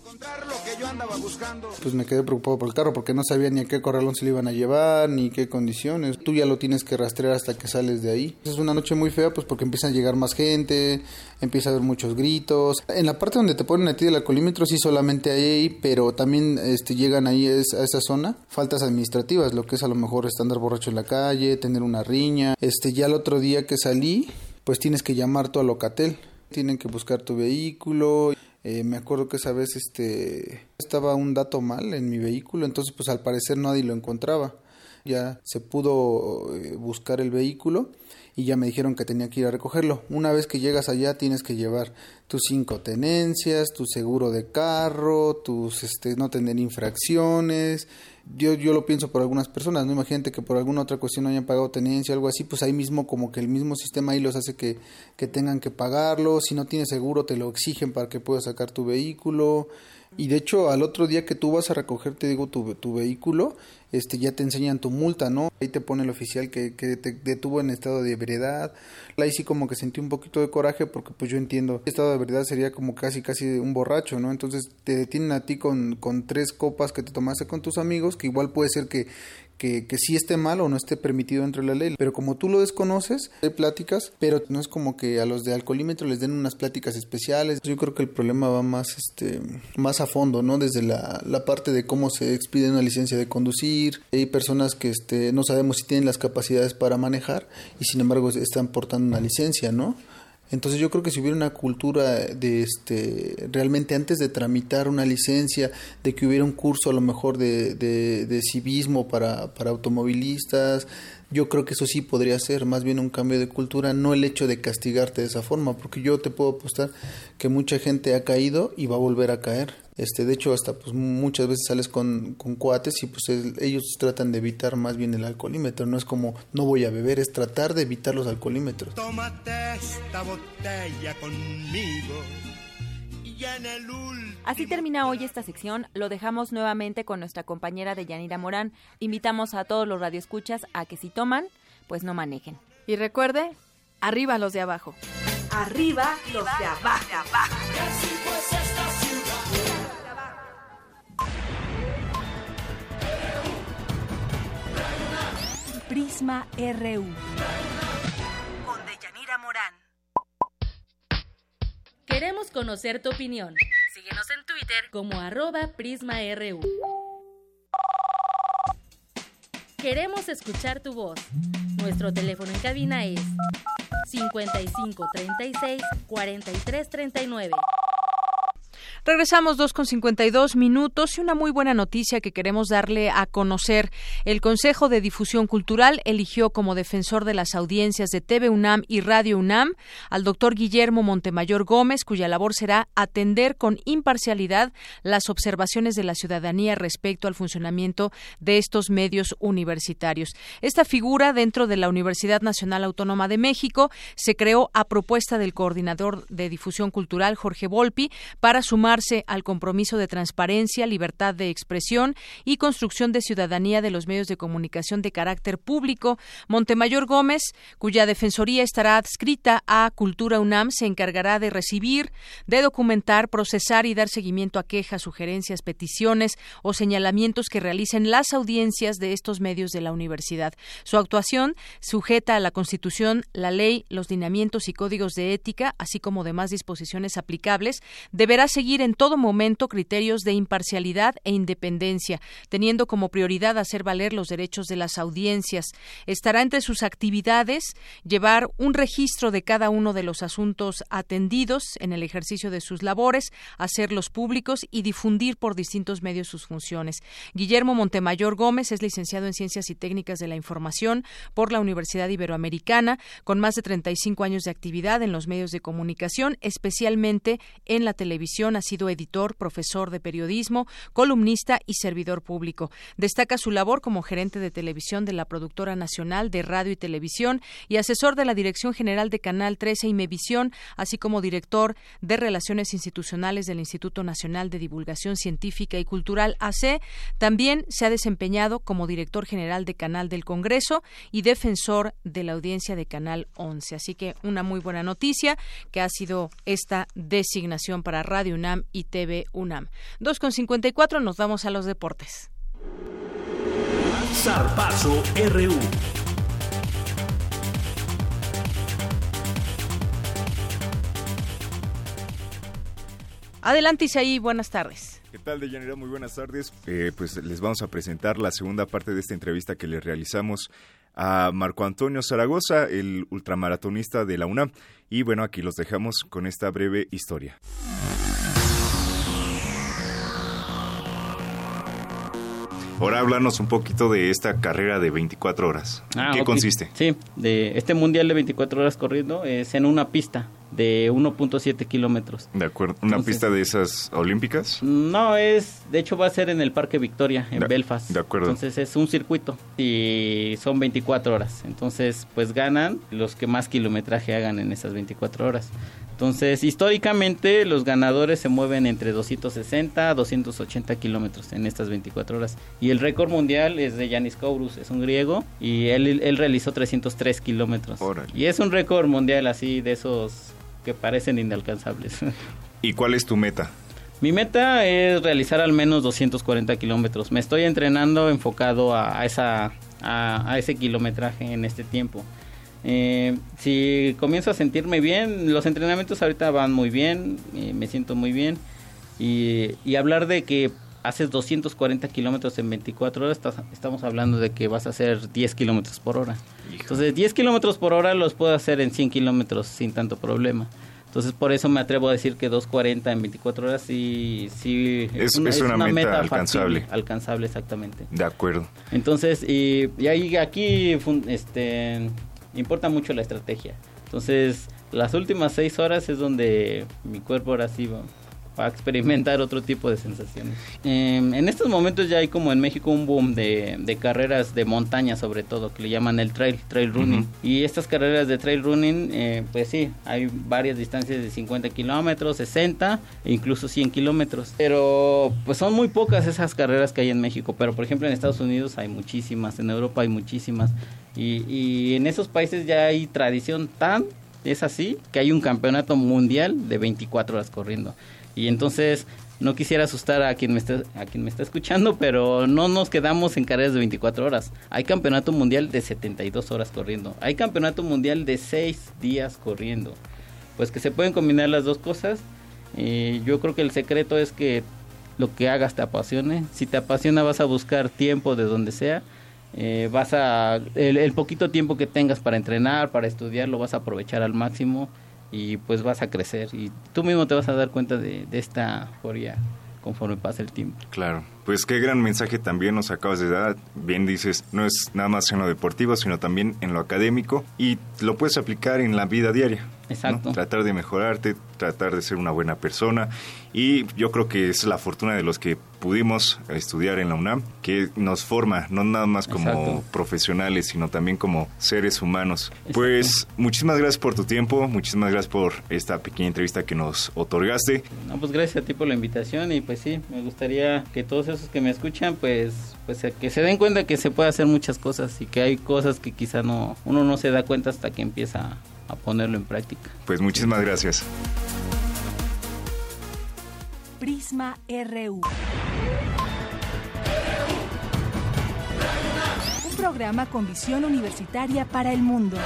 Pues me quedé preocupado por el carro porque no sabía ni a qué corralón se le iban a llevar, ni qué condiciones. Tú ya lo tienes que rastrear hasta que sales de ahí. Es una noche muy fea pues porque empiezan a llegar más gente, empieza a haber muchos gritos. En la parte donde te ponen a ti el alcoholímetro sí solamente ahí, pero también este, llegan ahí a esa zona faltas administrativas, lo que es a lo mejor estar borracho en la calle, tener una riña. Este, ya el otro día que salí, pues tienes que llamar tú a Locatel. Tienen que buscar tu vehículo. Eh, me acuerdo que esa vez este, estaba un dato mal en mi vehículo, entonces pues al parecer nadie lo encontraba. Ya se pudo eh, buscar el vehículo y ya me dijeron que tenía que ir a recogerlo. Una vez que llegas allá tienes que llevar tus cinco tenencias, tu seguro de carro, tus este, no tener infracciones. Yo, yo lo pienso por algunas personas, no imagínate que por alguna otra cuestión no hayan pagado tenencia o algo así, pues ahí mismo como que el mismo sistema ahí los hace que, que tengan que pagarlo, si no tienes seguro te lo exigen para que puedas sacar tu vehículo y de hecho al otro día que tú vas a recoger, te digo, tu, tu vehículo, este, ya te enseñan tu multa, ¿no? Ahí te pone el oficial que, que te detuvo en estado de ebriedad. Ahí sí como que sentí un poquito de coraje porque pues yo entiendo, estado de ebriedad sería como casi casi un borracho, ¿no? Entonces te detienen a ti con, con tres copas que te tomaste con tus amigos, que igual puede ser que, que, que sí esté mal o no esté permitido dentro de la ley. Pero como tú lo desconoces, hay pláticas, pero no es como que a los de alcoholímetro les den unas pláticas especiales. Yo creo que el problema va más, este, más a fondo, ¿no? Desde la, la parte de cómo se expide una licencia de conducir. Hay personas que este, no sabemos si tienen las capacidades para manejar y sin embargo están portando una licencia, ¿no? Entonces yo creo que si hubiera una cultura de este realmente antes de tramitar una licencia, de que hubiera un curso a lo mejor de, de, de civismo para, para automovilistas, yo creo que eso sí podría ser más bien un cambio de cultura, no el hecho de castigarte de esa forma, porque yo te puedo apostar que mucha gente ha caído y va a volver a caer. Este, de hecho, hasta pues muchas veces sales con, con cuates y pues ellos tratan de evitar más bien el alcoholímetro, no es como no voy a beber, es tratar de evitar los alcoholímetros. Tómate esta botella conmigo Así termina hoy esta sección. Lo dejamos nuevamente con nuestra compañera de Yanira Morán. Invitamos a todos los radioescuchas a que si toman, pues no manejen. Y recuerde, arriba los de abajo. Arriba los de abajo. Prisma RU. Queremos conocer tu opinión. Síguenos en Twitter como arroba PrismaRU. Queremos escuchar tu voz. Nuestro teléfono en cabina es 55 36 43 39. Regresamos dos con 52 minutos y una muy buena noticia que queremos darle a conocer. El Consejo de Difusión Cultural eligió como defensor de las audiencias de TV UNAM y Radio UNAM al doctor Guillermo Montemayor Gómez, cuya labor será atender con imparcialidad las observaciones de la ciudadanía respecto al funcionamiento de estos medios universitarios. Esta figura dentro de la Universidad Nacional Autónoma de México se creó a propuesta del coordinador de difusión cultural Jorge Volpi para sumar al compromiso de transparencia, libertad de expresión y construcción de ciudadanía de los medios de comunicación de carácter público. Montemayor Gómez, cuya defensoría estará adscrita a Cultura UNAM, se encargará de recibir, de documentar, procesar y dar seguimiento a quejas, sugerencias, peticiones o señalamientos que realicen las audiencias de estos medios de la universidad. Su actuación sujeta a la Constitución, la ley, los lineamientos y códigos de ética, así como demás disposiciones aplicables, deberá seguir en todo momento criterios de imparcialidad e independencia, teniendo como prioridad hacer valer los derechos de las audiencias. Estará entre sus actividades llevar un registro de cada uno de los asuntos atendidos en el ejercicio de sus labores, hacerlos públicos y difundir por distintos medios sus funciones. Guillermo Montemayor Gómez es licenciado en Ciencias y Técnicas de la Información por la Universidad Iberoamericana, con más de 35 años de actividad en los medios de comunicación, especialmente en la televisión, así sido editor, profesor de periodismo, columnista y servidor público. Destaca su labor como gerente de televisión de la Productora Nacional de Radio y Televisión y asesor de la Dirección General de Canal 13 y Mevisión, así como director de Relaciones Institucionales del Instituto Nacional de Divulgación Científica y Cultural AC. También se ha desempeñado como director general de Canal del Congreso y defensor de la audiencia de Canal 11. Así que una muy buena noticia que ha sido esta designación para Radio UNAM y TV UNAM. 2.54 nos vamos a los deportes. Zarpazo RU. Adelante Isaí, buenas tardes. ¿Qué tal, Deyanira? Muy buenas tardes. Eh, pues les vamos a presentar la segunda parte de esta entrevista que le realizamos a Marco Antonio Zaragoza, el ultramaratonista de la UNAM. Y bueno, aquí los dejamos con esta breve historia. Ahora háblanos un poquito de esta carrera de 24 horas. Ah, ¿Qué consiste? Sí, de este mundial de 24 horas corriendo es en una pista de 1.7 kilómetros. De acuerdo. ¿Una Entonces- pista de esas olímpicas? No, es, de hecho va a ser en el Parque Victoria, en De- Belfast. de acuerdo. Entonces es un circuito y son 24 horas. Entonces pues ganan los que más kilometraje hagan en esas 24 horas. Entonces históricamente los ganadores se mueven entre 260 a 280 kilómetros en estas 24 horas. Y el récord mundial es de Yanis Kourous, es un griego y él, él realizó 303 kilómetros. Y es un récord mundial así de esos que parecen inalcanzables. ¿Y cuál es tu meta? Mi meta es realizar al menos 240 kilómetros. Me estoy entrenando enfocado a, a esa, a, a ese kilometraje en este tiempo. Eh, si comienzo a sentirme bien, los entrenamientos ahorita van muy bien, eh, me siento muy bien. Y, y hablar de que haces 240 kilómetros en 24 horas, estás- estamos hablando de que vas a hacer 10 kilómetros por hora. Entonces 10 kilómetros por hora los puedo hacer en 100 kilómetros sin tanto problema. Entonces por eso me atrevo a decir que 240 en 24 horas sí, sí Es- es una meta factible, alcanzable. alcanzable exactamente. De acuerdo. Entonces, y, y ahí aquí este, importa mucho la estrategia. Entonces, las últimas seis horas es donde mi cuerpo ahora sí va- para experimentar otro tipo de sensaciones. Em, en estos momentos ya hay como en México un boom de, de, carreras de montaña sobre todo, que le llaman el trail, trail running. Y estas carreras de trail running, eh, pues sí, hay varias distancias de 50 kilómetros, 60 e incluso 100 kilómetros. Pero pues son muy pocas esas carreras que hay en México. Pero por ejemplo en Estados Unidos hay muchísimas, en Europa hay muchísimas. Y, y en esos países ya hay tradición tan es así que hay un campeonato mundial de 24 horas corriendo. Y entonces no quisiera asustar a quien me está a quien me está escuchando, pero no nos quedamos en carreras de 24 horas. Hay campeonato mundial de 72 horas corriendo. Hay campeonato mundial de 6 días corriendo. Pues que se pueden combinar las dos cosas. Y yo creo que el secreto es que lo que hagas te apasione. Si te apasiona vas a buscar tiempo de donde sea. Eh, vas a el, poquito tiempo que tengas para entrenar, para estudiar, lo vas a aprovechar al máximo y pues vas a crecer y tú mismo te vas a dar cuenta de, de esta euforia conforme pasa el tiempo. Claro, pues qué gran mensaje también nos acabas de dar. Bien dices, no es nada más en lo deportivo, sino también en lo académico y lo puedes aplicar en la vida diaria. Exacto. Tratar de mejorarte, tratar de ser una buena persona y yo creo que es la fortuna de los que pudimos estudiar en la UNAM, que nos forma, no nada más como profesionales, sino también como seres humanos. Pues muchísimas gracias por tu tiempo, muchísimas gracias por esta pequeña entrevista que nos otorgaste. No, pues gracias a ti por la invitación y pues sí, me gustaría que todos esos que me escuchan, pues, pues que se den cuenta que se puede hacer muchas cosas y que hay cosas que quizá no, uno no se da cuenta hasta que empieza a ponerlo en práctica. Pues muchísimas gracias. Prisma RU. Un programa con visión universitaria para el mundo.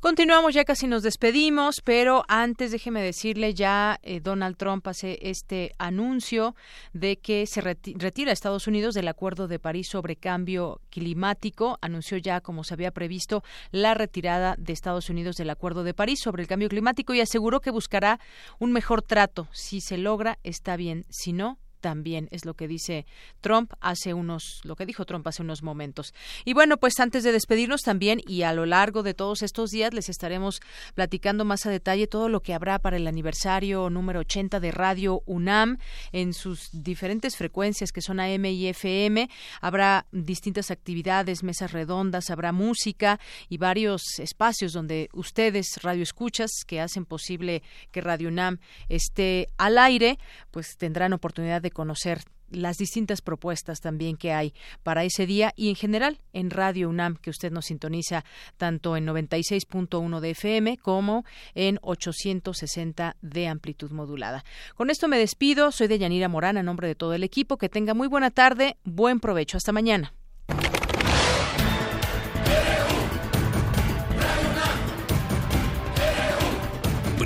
Continuamos, ya casi nos despedimos, pero antes déjeme decirle, ya eh, Donald Trump hace este anuncio de que se retira a Estados Unidos del Acuerdo de París sobre cambio climático. Anunció ya, como se había previsto, la retirada de Estados Unidos del Acuerdo de París sobre el cambio climático y aseguró que buscará un mejor trato. Si se logra, está bien. Si no, también es lo que dice Trump hace unos lo que dijo Trump hace unos momentos. Y bueno, pues antes de despedirnos también y a lo largo de todos estos días les estaremos platicando más a detalle todo lo que habrá para el aniversario número 80 de Radio UNAM en sus diferentes frecuencias que son AM y FM. Habrá distintas actividades, mesas redondas, habrá música y varios espacios donde ustedes radio escuchas que hacen posible que Radio UNAM esté al aire, pues tendrán oportunidad de conocer las distintas propuestas también que hay para ese día y en general en Radio UNAM que usted nos sintoniza tanto en 96.1 de FM como en 860 de amplitud modulada. Con esto me despido, soy de Yanira Morán a nombre de todo el equipo, que tenga muy buena tarde, buen provecho, hasta mañana.